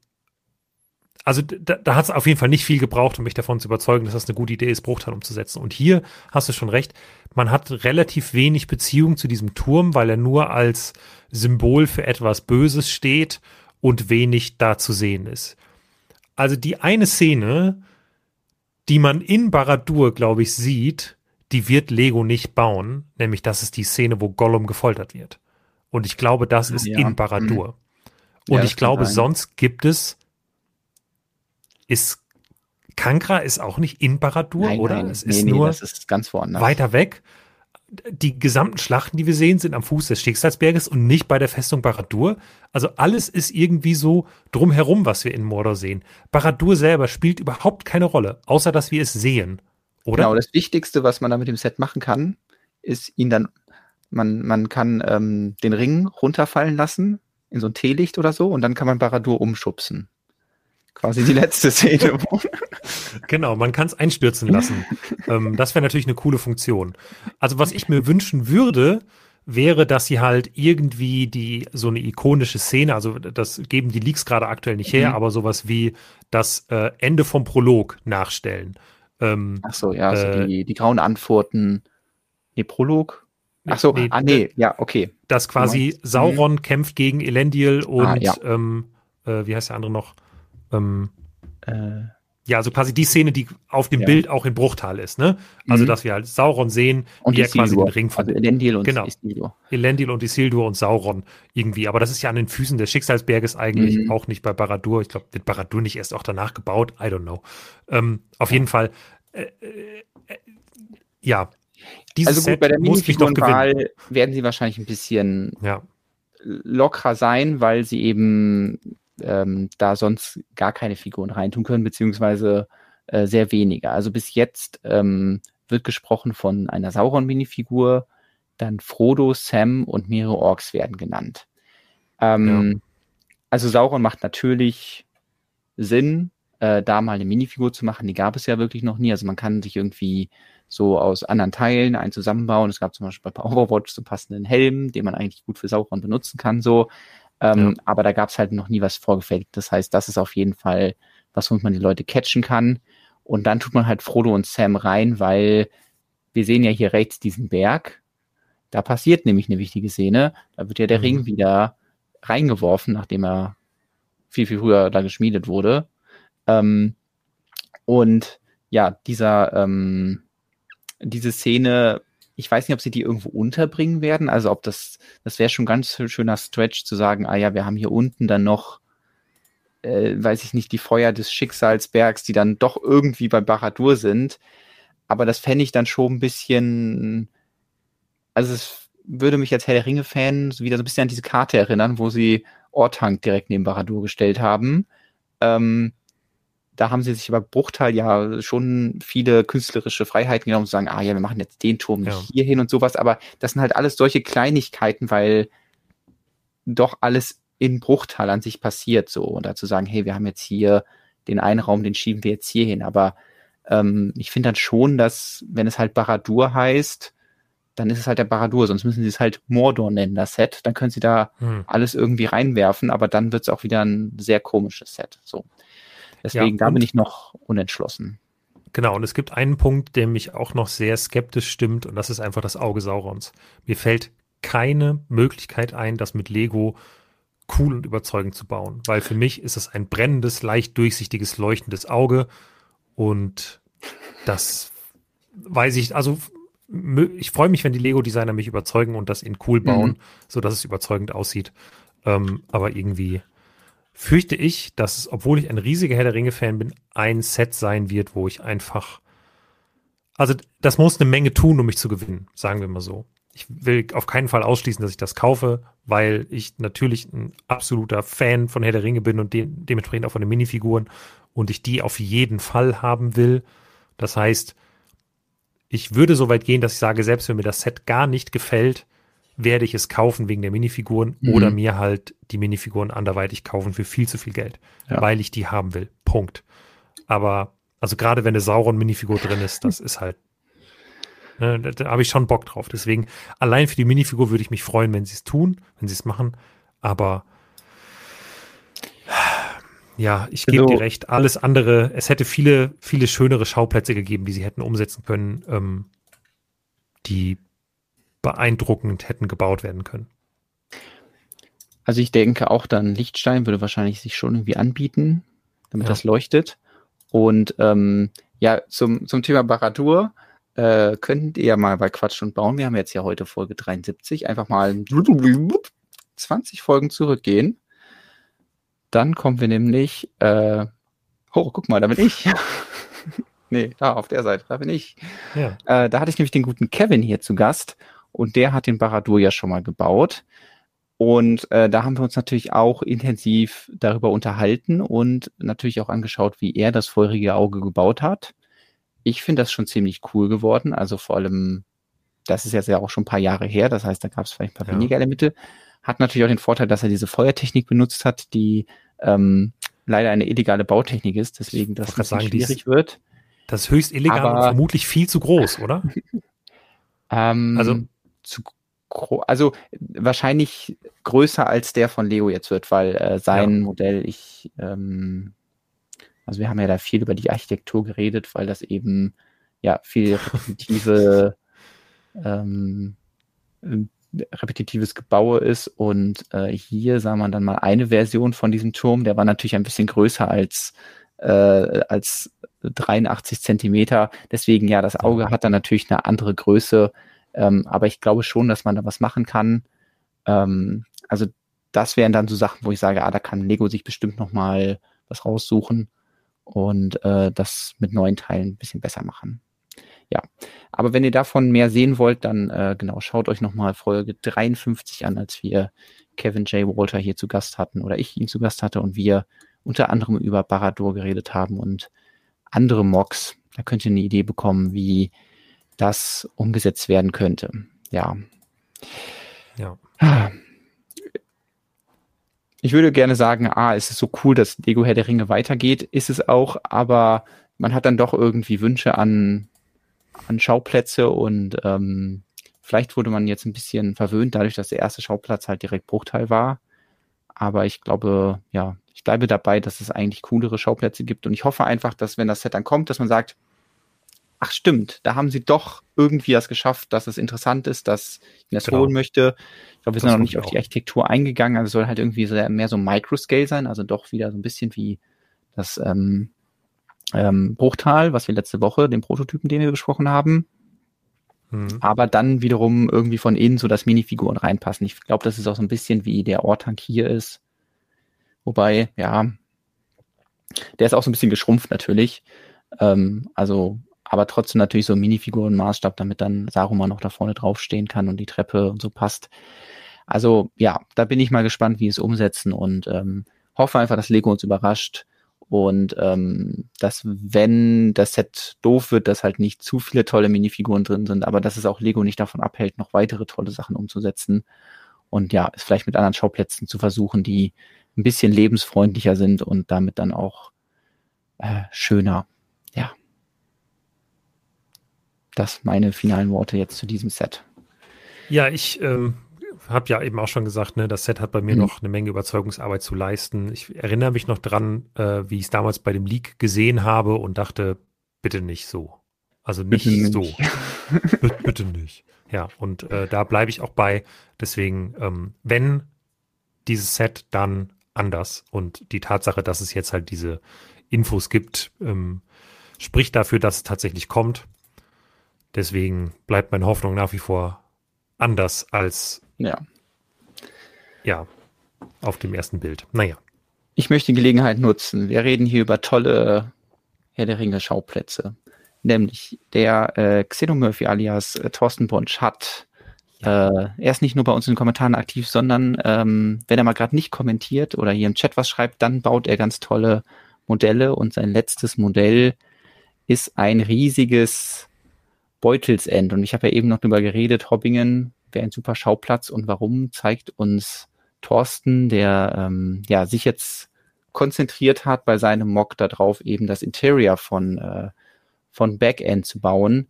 also da, da hat es auf jeden Fall nicht viel gebraucht, um mich davon zu überzeugen, dass das eine gute Idee ist, Bruchteil umzusetzen. Und hier hast du schon recht, man hat relativ wenig Beziehung zu diesem Turm, weil er nur als Symbol für etwas Böses steht und wenig da zu sehen ist. Also die eine Szene, die man in Baradur, glaube ich, sieht, die wird Lego nicht bauen, nämlich das ist die Szene, wo Gollum gefoltert wird. Und ich glaube, das ist ja. in Baradur. Mhm. Und ja, ich glaube, sonst gibt es, ist Kankra ist auch nicht in Baradur, nein, oder? Nein, es ist nee, nur das ist ganz woanders. weiter weg. Die gesamten Schlachten, die wir sehen, sind am Fuß des Schicksalsberges und nicht bei der Festung Baradur. Also alles ist irgendwie so drumherum, was wir in Mordor sehen. Baradur selber spielt überhaupt keine Rolle, außer dass wir es sehen. Oder? Genau, das Wichtigste, was man da mit dem Set machen kann, ist ihn dann, man, man kann ähm, den Ring runterfallen lassen in so ein Teelicht oder so und dann kann man Baradur umschubsen. Quasi die letzte Szene. genau, man kann es einstürzen lassen. ähm, das wäre natürlich eine coole Funktion. Also was ich mir wünschen würde, wäre, dass sie halt irgendwie die so eine ikonische Szene, also das geben die Leaks gerade aktuell nicht her, mhm. aber sowas wie das äh, Ende vom Prolog nachstellen. Ähm, Ach so, ja, also äh, die, die grauen Antworten. Nee, Prolog? Ach so, nee, ah, nee, ja, okay. Dass quasi Sauron mhm. kämpft gegen Elendil und ah, ja. ähm, äh, wie heißt der andere noch? Ähm, äh, ja, also quasi die Szene, die auf dem ja. Bild auch in Bruchtal ist, ne? Also, mhm. dass wir halt Sauron sehen, und wie er quasi den Ring von. Also Elendil und genau. Isildur. Elendil und Isildur und Sauron irgendwie. Aber das ist ja an den Füßen des Schicksalsberges eigentlich, mhm. auch nicht bei Baradur. Ich glaube, wird Baradur nicht erst auch danach gebaut? I don't know. Ähm, auf jeden Fall, äh, äh, äh ja. Dieses also gut, bei der Minifigurenwahl werden sie wahrscheinlich ein bisschen ja. lockerer sein, weil sie eben ähm, da sonst gar keine Figuren reintun können, beziehungsweise äh, sehr wenige. Also bis jetzt ähm, wird gesprochen von einer Sauron-Minifigur, dann Frodo, Sam und mehrere Orks werden genannt. Ähm, ja. Also Sauron macht natürlich Sinn, äh, da mal eine Minifigur zu machen. Die gab es ja wirklich noch nie. Also man kann sich irgendwie so aus anderen Teilen einen zusammenbauen. Es gab zum Beispiel bei Overwatch so passenden Helm, den man eigentlich gut für Sauron benutzen kann. So, ähm, ja. Aber da gab es halt noch nie was vorgefertigt. Das heißt, das ist auf jeden Fall was, womit man die Leute catchen kann. Und dann tut man halt Frodo und Sam rein, weil wir sehen ja hier rechts diesen Berg. Da passiert nämlich eine wichtige Szene. Da wird ja der mhm. Ring wieder reingeworfen, nachdem er viel, viel früher da geschmiedet wurde. Ähm, und ja, dieser, ähm, diese Szene ich weiß nicht, ob sie die irgendwo unterbringen werden. Also ob das, das wäre schon ganz schöner Stretch zu sagen, ah ja, wir haben hier unten dann noch, äh, weiß ich nicht, die Feuer des Schicksalsbergs, die dann doch irgendwie bei Baradur sind. Aber das fände ich dann schon ein bisschen, also es würde mich als Herr der Ringe-Fan wieder so ein bisschen an diese Karte erinnern, wo sie Ortank direkt neben Baradur gestellt haben. Ähm, da haben sie sich über Bruchteil ja schon viele künstlerische Freiheiten genommen, zu sagen, ah ja, wir machen jetzt den Turm ja. hier hin und sowas, aber das sind halt alles solche Kleinigkeiten, weil doch alles in Bruchteil an sich passiert so und dazu sagen, hey, wir haben jetzt hier den einen Raum, den schieben wir jetzt hier hin, aber ähm, ich finde dann schon, dass wenn es halt Baradur heißt, dann ist es halt der Baradur, sonst müssen sie es halt Mordor nennen, das Set. Dann können sie da hm. alles irgendwie reinwerfen, aber dann wird es auch wieder ein sehr komisches Set. So. Deswegen, ja, da bin ich noch unentschlossen. Genau, und es gibt einen Punkt, der mich auch noch sehr skeptisch stimmt, und das ist einfach das Auge Saurons. Mir fällt keine Möglichkeit ein, das mit Lego cool und überzeugend zu bauen, weil für mich ist es ein brennendes, leicht durchsichtiges, leuchtendes Auge und das weiß ich, also ich freue mich, wenn die Lego-Designer mich überzeugen und das in cool bauen, mhm. so dass es überzeugend aussieht. Ähm, aber irgendwie fürchte ich, dass es, obwohl ich ein riesiger Herr der Ringe-Fan bin, ein Set sein wird, wo ich einfach. Also, das muss eine Menge tun, um mich zu gewinnen, sagen wir mal so. Ich will auf keinen Fall ausschließen, dass ich das kaufe, weil ich natürlich ein absoluter Fan von Herr der Ringe bin und de dementsprechend auch von den Minifiguren und ich die auf jeden Fall haben will. Das heißt, ich würde so weit gehen, dass ich sage, selbst wenn mir das Set gar nicht gefällt, werde ich es kaufen wegen der Minifiguren mhm. oder mir halt die Minifiguren anderweitig kaufen für viel zu viel Geld, ja. weil ich die haben will. Punkt. Aber also gerade wenn eine Sauron-Minifigur drin ist, das ist halt, ne, da, habe ich schon Bock drauf. Deswegen allein für die Minifigur würde ich mich freuen, wenn sie es tun, wenn sie es machen. Aber ja, ich gebe also, dir recht. Alles andere, es hätte viele, viele schönere Schauplätze gegeben, die sie hätten umsetzen können, ähm, die beeindruckend hätten gebaut werden können. Also ich denke auch dann Lichtstein würde wahrscheinlich sich schon irgendwie anbieten. damit ja. das leuchtet. Und ähm, ja, zum, zum Thema Baradur äh, könnt ihr mal bei Quatsch und Bauen, wir haben jetzt ja heute Folge 73, einfach mal 20 Folgen zurückgehen. Dann kommen wir nämlich, äh, oh, guck mal, da bin ich. nee, da auf der Seite, da bin ich. Ja. Äh, da hatte ich nämlich den guten Kevin hier zu Gast und der hat den Baradur ja schon mal gebaut. Und äh, da haben wir uns natürlich auch intensiv darüber unterhalten und natürlich auch angeschaut, wie er das feurige Auge gebaut hat. Ich finde das schon ziemlich cool geworden. Also vor allem, das ist jetzt ja auch schon ein paar Jahre her, das heißt, da gab es vielleicht ein paar ja. weniger Elemente. Hat natürlich auch den Vorteil, dass er diese Feuertechnik benutzt hat, die ähm, leider eine illegale Bautechnik ist, deswegen das sagen, schwierig dies, wird. Das ist höchst illegal Aber, und vermutlich viel zu groß, oder? ähm, also zu also wahrscheinlich größer als der von Leo jetzt wird, weil äh, sein ja. Modell, ich, ähm, also wir haben ja da viel über die Architektur geredet, weil das eben ja viel repetitive ähm, repetitives Gebaue ist und äh, hier sah man dann mal eine Version von diesem Turm, der war natürlich ein bisschen größer als äh, als 83 Zentimeter. Deswegen ja, das Auge hat dann natürlich eine andere Größe, ähm, aber ich glaube schon, dass man da was machen kann. Ähm, also das wären dann so Sachen, wo ich sage, ah, da kann Lego sich bestimmt noch mal was raussuchen und äh, das mit neuen Teilen ein bisschen besser machen ja. Aber wenn ihr davon mehr sehen wollt, dann äh, genau, schaut euch nochmal Folge 53 an, als wir Kevin J. Walter hier zu Gast hatten oder ich ihn zu Gast hatte und wir unter anderem über Baradur geredet haben und andere Mocks. Da könnt ihr eine Idee bekommen, wie das umgesetzt werden könnte. Ja. Ja. Ich würde gerne sagen, ah, es ist so cool, dass Lego Herr der Ringe weitergeht. Ist es auch, aber man hat dann doch irgendwie Wünsche an an Schauplätze und ähm, vielleicht wurde man jetzt ein bisschen verwöhnt, dadurch, dass der erste Schauplatz halt direkt Bruchteil war. Aber ich glaube, ja, ich bleibe dabei, dass es eigentlich coolere Schauplätze gibt und ich hoffe einfach, dass wenn das Set dann kommt, dass man sagt, ach stimmt, da haben sie doch irgendwie das geschafft, dass es interessant ist, dass ich das genau. holen möchte. Ich glaube, wir das sind noch nicht auf die Architektur eingegangen, also es soll halt irgendwie so mehr so Microscale sein, also doch wieder so ein bisschen wie das ähm, ähm, Bruchtal, was wir letzte Woche, den Prototypen, den wir besprochen haben. Mhm. Aber dann wiederum irgendwie von innen so dass Minifiguren reinpassen. Ich glaube, das ist auch so ein bisschen wie der Ortank hier ist. Wobei, ja, der ist auch so ein bisschen geschrumpft natürlich. Ähm, also, aber trotzdem natürlich so Minifiguren-Maßstab, damit dann Saruman noch da vorne draufstehen kann und die Treppe und so passt. Also ja, da bin ich mal gespannt, wie es umsetzen und ähm, hoffe einfach, dass Lego uns überrascht und ähm, dass, wenn das Set doof wird, dass halt nicht zu viele tolle Minifiguren drin sind, aber dass es auch Lego nicht davon abhält, noch weitere tolle Sachen umzusetzen. Und ja, es vielleicht mit anderen Schauplätzen zu versuchen, die ein bisschen lebensfreundlicher sind und damit dann auch äh, schöner. Ja. Das meine finalen Worte jetzt zu diesem Set. Ja, ich ähm, habe ja eben auch schon gesagt, ne, das Set hat bei mir mhm. noch eine Menge Überzeugungsarbeit zu leisten. Ich erinnere mich noch dran, äh, wie ich es damals bei dem Leak gesehen habe und dachte, bitte nicht so. Also nicht bitte so. Nicht. bitte nicht. Ja, und äh, da bleibe ich auch bei. Deswegen, ähm, wenn dieses Set dann anders und die Tatsache, dass es jetzt halt diese Infos gibt, ähm, spricht dafür, dass es tatsächlich kommt. Deswegen bleibt meine Hoffnung nach wie vor anders als ja. Ja, auf dem ersten Bild. Naja. Ich möchte die Gelegenheit nutzen. Wir reden hier über tolle Herr der Ringe Schauplätze. Nämlich der äh, Xenomurphy alias äh, Thorsten Bonsch hat äh, er ist nicht nur bei uns in den Kommentaren aktiv, sondern ähm, wenn er mal gerade nicht kommentiert oder hier im Chat was schreibt, dann baut er ganz tolle Modelle und sein letztes Modell ist ein riesiges Beutelsend. Und ich habe ja eben noch drüber geredet, Hobbingen wäre ein super Schauplatz und warum zeigt uns Thorsten, der ähm, ja sich jetzt konzentriert hat bei seinem Mock darauf, eben das Interior von, äh, von Backend zu bauen.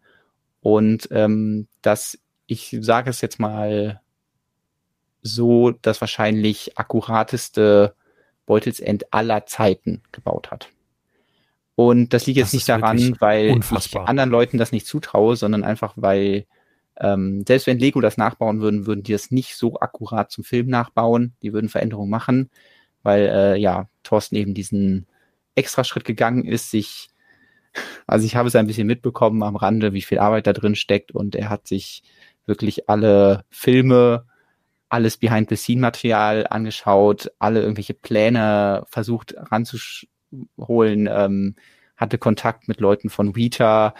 Und ähm, dass ich sage es jetzt mal so, das wahrscheinlich akkurateste Beutelsend aller Zeiten gebaut hat. Und das liegt jetzt das nicht daran, weil unfassbar. ich anderen Leuten das nicht zutraue, sondern einfach, weil ähm, selbst wenn Lego das nachbauen würden, würden die das nicht so akkurat zum Film nachbauen. Die würden Veränderungen machen, weil äh, ja Thorsten eben diesen extra Schritt gegangen ist, sich, also ich habe es ein bisschen mitbekommen am Rande, wie viel Arbeit da drin steckt und er hat sich wirklich alle Filme, alles Behind-the-Scene-Material angeschaut, alle irgendwelche Pläne versucht ranzuholen, ähm, hatte Kontakt mit Leuten von Rita,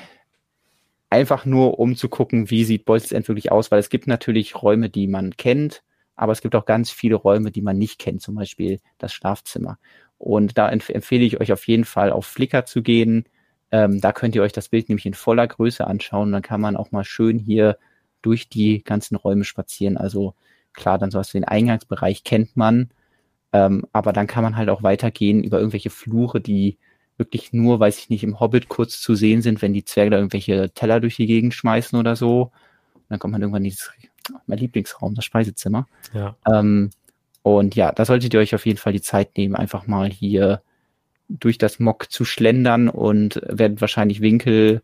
einfach nur um zu gucken, wie sieht Boys End wirklich aus, weil es gibt natürlich Räume, die man kennt, aber es gibt auch ganz viele Räume, die man nicht kennt, zum Beispiel das Schlafzimmer. Und da empf empfehle ich euch auf jeden Fall auf Flickr zu gehen. Ähm, da könnt ihr euch das Bild nämlich in voller Größe anschauen. Dann kann man auch mal schön hier durch die ganzen Räume spazieren. Also klar, dann sowas wie den Eingangsbereich kennt man. Ähm, aber dann kann man halt auch weitergehen über irgendwelche Flure, die wirklich nur, weiß ich nicht, im Hobbit kurz zu sehen sind, wenn die Zwerge da irgendwelche Teller durch die Gegend schmeißen oder so. Und dann kommt man irgendwann in dieses, mein Lieblingsraum, das Speisezimmer. Ja. Ähm, und ja, da solltet ihr euch auf jeden Fall die Zeit nehmen, einfach mal hier durch das Mock zu schlendern und werdet wahrscheinlich Winkel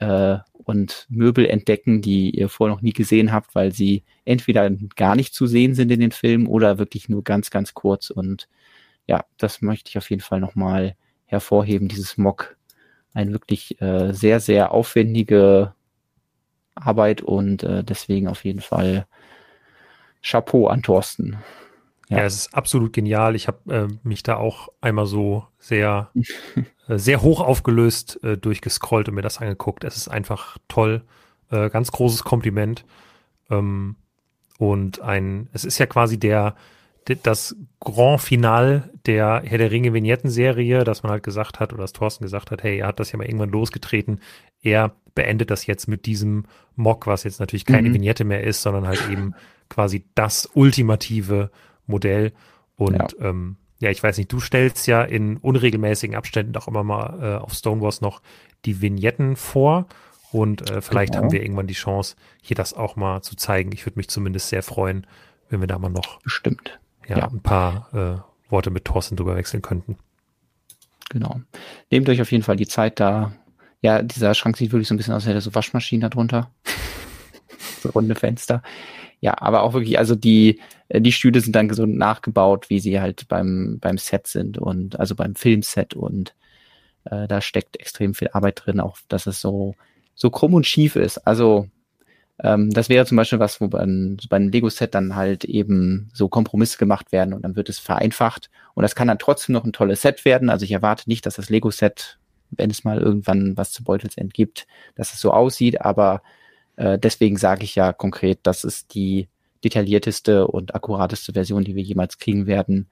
äh, und Möbel entdecken, die ihr vorher noch nie gesehen habt, weil sie entweder gar nicht zu sehen sind in den Filmen oder wirklich nur ganz, ganz kurz. Und ja, das möchte ich auf jeden Fall nochmal hervorheben, dieses Mock. Eine wirklich äh, sehr, sehr aufwendige Arbeit und äh, deswegen auf jeden Fall Chapeau an Thorsten. Ja, ja es ist absolut genial. Ich habe äh, mich da auch einmal so sehr, äh, sehr hoch aufgelöst äh, durchgescrollt und mir das angeguckt. Es ist einfach toll. Äh, ganz großes Kompliment. Ähm, und ein, es ist ja quasi der, das Grand Final der Herr der Ringe Vignetten-Serie, dass man halt gesagt hat, oder dass Thorsten gesagt hat, hey, er hat das ja mal irgendwann losgetreten. Er beendet das jetzt mit diesem Mock, was jetzt natürlich keine mhm. Vignette mehr ist, sondern halt eben quasi das ultimative Modell. Und ja. Ähm, ja, ich weiß nicht, du stellst ja in unregelmäßigen Abständen auch immer mal äh, auf Stonewalls noch die Vignetten vor. Und äh, vielleicht genau. haben wir irgendwann die Chance, hier das auch mal zu zeigen. Ich würde mich zumindest sehr freuen, wenn wir da mal noch Bestimmt. Ja, ja. ein paar äh, Worte mit Thorsten drüber wechseln könnten. Genau. Nehmt euch auf jeden Fall die Zeit da. Ja, dieser Schrank sieht wirklich so ein bisschen aus, als hätte so Waschmaschinen darunter. so runde Fenster. Ja, aber auch wirklich, also die, äh, die Stühle sind dann so nachgebaut, wie sie halt beim, beim Set sind und also beim Filmset und äh, da steckt extrem viel Arbeit drin, auch dass es so, so krumm und schief ist. Also ähm, das wäre zum Beispiel was, wo bei, bei einem Lego-Set dann halt eben so Kompromisse gemacht werden und dann wird es vereinfacht. Und das kann dann trotzdem noch ein tolles Set werden. Also ich erwarte nicht, dass das Lego-Set, wenn es mal irgendwann was zu Beutelsend gibt, dass es so aussieht, aber äh, deswegen sage ich ja konkret, das ist die detaillierteste und akkurateste Version, die wir jemals kriegen werden.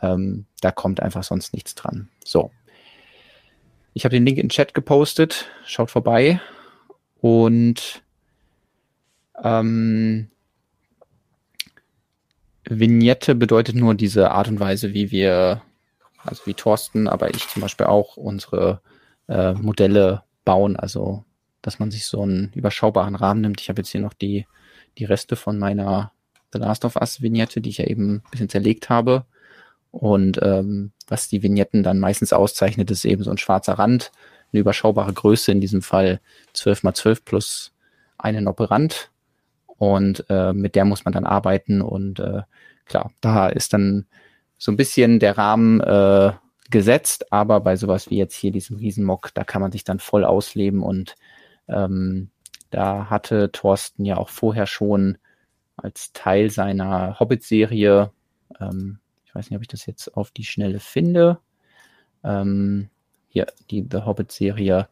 Ähm, da kommt einfach sonst nichts dran. So. Ich habe den Link in den Chat gepostet. Schaut vorbei. Und ähm, Vignette bedeutet nur diese Art und Weise, wie wir, also wie Thorsten, aber ich zum Beispiel auch unsere äh, Modelle bauen. Also dass man sich so einen überschaubaren Rahmen nimmt. Ich habe jetzt hier noch die, die Reste von meiner The Last of Us Vignette, die ich ja eben ein bisschen zerlegt habe. Und ähm, was die Vignetten dann meistens auszeichnet, ist eben so ein schwarzer Rand, eine überschaubare Größe, in diesem Fall 12 mal 12 plus einen Operant. Und äh, mit der muss man dann arbeiten. Und äh, klar, da ist dann so ein bisschen der Rahmen äh, gesetzt, aber bei sowas wie jetzt hier diesem Riesenmock, da kann man sich dann voll ausleben und ähm, da hatte Thorsten ja auch vorher schon als Teil seiner Hobbit-Serie, ähm, ich weiß nicht, ob ich das jetzt auf die Schnelle finde, ähm, hier, die The Hobbit-Serie,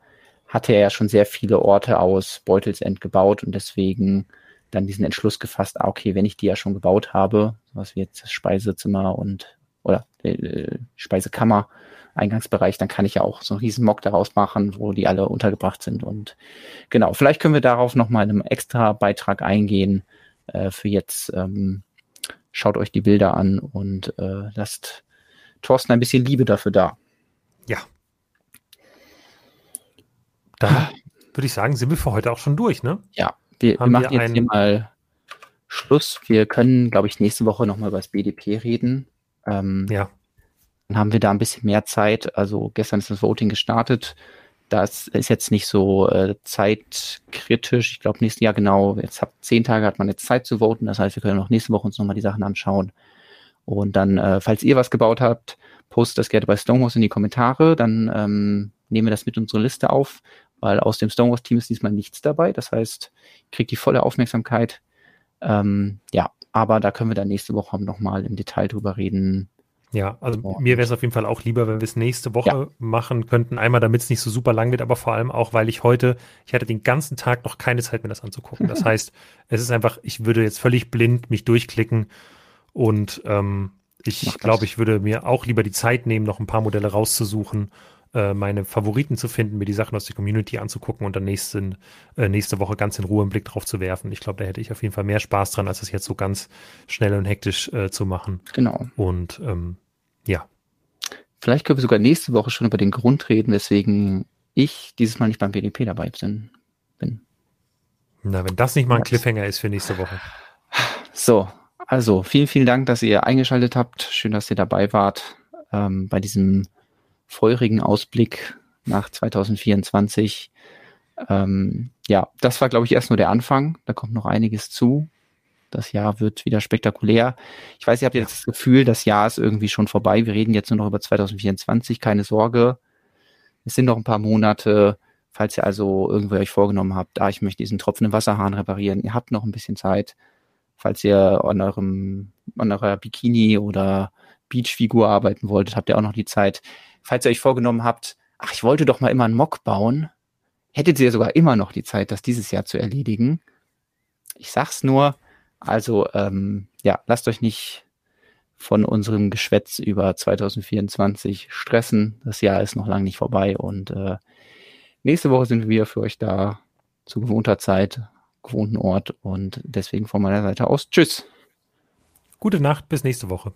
hatte er ja schon sehr viele Orte aus Beutelsend gebaut und deswegen dann diesen Entschluss gefasst, ah, okay, wenn ich die ja schon gebaut habe, was wie jetzt das Speisezimmer und oder äh, Speisekammer, Eingangsbereich, dann kann ich ja auch so einen riesen Mock daraus machen, wo die alle untergebracht sind. Und genau, vielleicht können wir darauf nochmal in einem extra Beitrag eingehen. Äh, für jetzt ähm, schaut euch die Bilder an und äh, lasst Thorsten ein bisschen Liebe dafür da. Ja. Da würde ich sagen, sind wir für heute auch schon durch, ne? Ja, wir, wir machen wir jetzt hier mal Schluss. Wir können, glaube ich, nächste Woche nochmal über das BDP reden. Ähm, ja. Dann haben wir da ein bisschen mehr Zeit. Also gestern ist das Voting gestartet. Das ist jetzt nicht so äh, zeitkritisch. Ich glaube, nächstes Jahr genau, jetzt habt zehn Tage hat man jetzt Zeit zu voten. Das heißt, wir können auch nächste Woche uns nochmal die Sachen anschauen. Und dann, äh, falls ihr was gebaut habt, postet das gerne bei Stonewalls in die Kommentare, dann ähm, nehmen wir das mit unserer Liste auf, weil aus dem Stonewalls-Team ist diesmal nichts dabei. Das heißt, kriegt die volle Aufmerksamkeit. Ähm, ja, aber da können wir dann nächste Woche nochmal im Detail drüber reden, ja, also oh. mir wäre es auf jeden Fall auch lieber, wenn wir es nächste Woche ja. machen könnten. Einmal, damit es nicht so super lang wird, aber vor allem auch, weil ich heute, ich hatte den ganzen Tag noch keine Zeit, mir das anzugucken. Das heißt, es ist einfach, ich würde jetzt völlig blind mich durchklicken und ähm, ich glaube, ich würde mir auch lieber die Zeit nehmen, noch ein paar Modelle rauszusuchen, äh, meine Favoriten zu finden, mir die Sachen aus der Community anzugucken und dann nächsten, äh, nächste Woche ganz in Ruhe einen Blick drauf zu werfen. Ich glaube, da hätte ich auf jeden Fall mehr Spaß dran, als das jetzt so ganz schnell und hektisch äh, zu machen. Genau. Und ähm, ja. Vielleicht können wir sogar nächste Woche schon über den Grund reden, weswegen ich dieses Mal nicht beim BDP dabei bin. Na, wenn das nicht mal ein Cliffhanger ist für nächste Woche. So, also vielen, vielen Dank, dass ihr eingeschaltet habt. Schön, dass ihr dabei wart ähm, bei diesem feurigen Ausblick nach 2024. Ähm, ja, das war, glaube ich, erst nur der Anfang. Da kommt noch einiges zu. Das Jahr wird wieder spektakulär. Ich weiß, ihr habt jetzt das Gefühl, das Jahr ist irgendwie schon vorbei. Wir reden jetzt nur noch über 2024. Keine Sorge. Es sind noch ein paar Monate. Falls ihr also irgendwie euch vorgenommen habt, ah, ich möchte diesen tropfenden Wasserhahn reparieren, ihr habt noch ein bisschen Zeit. Falls ihr an eurem, an eurer Bikini oder Beachfigur arbeiten wolltet, habt ihr auch noch die Zeit. Falls ihr euch vorgenommen habt, ach, ich wollte doch mal immer einen Mock bauen, hättet ihr sogar immer noch die Zeit, das dieses Jahr zu erledigen. Ich sag's nur, also ähm, ja, lasst euch nicht von unserem Geschwätz über 2024 stressen. Das Jahr ist noch lange nicht vorbei und äh, nächste Woche sind wir wieder für euch da zu gewohnter Zeit, gewohnten Ort und deswegen von meiner Seite aus Tschüss. Gute Nacht, bis nächste Woche.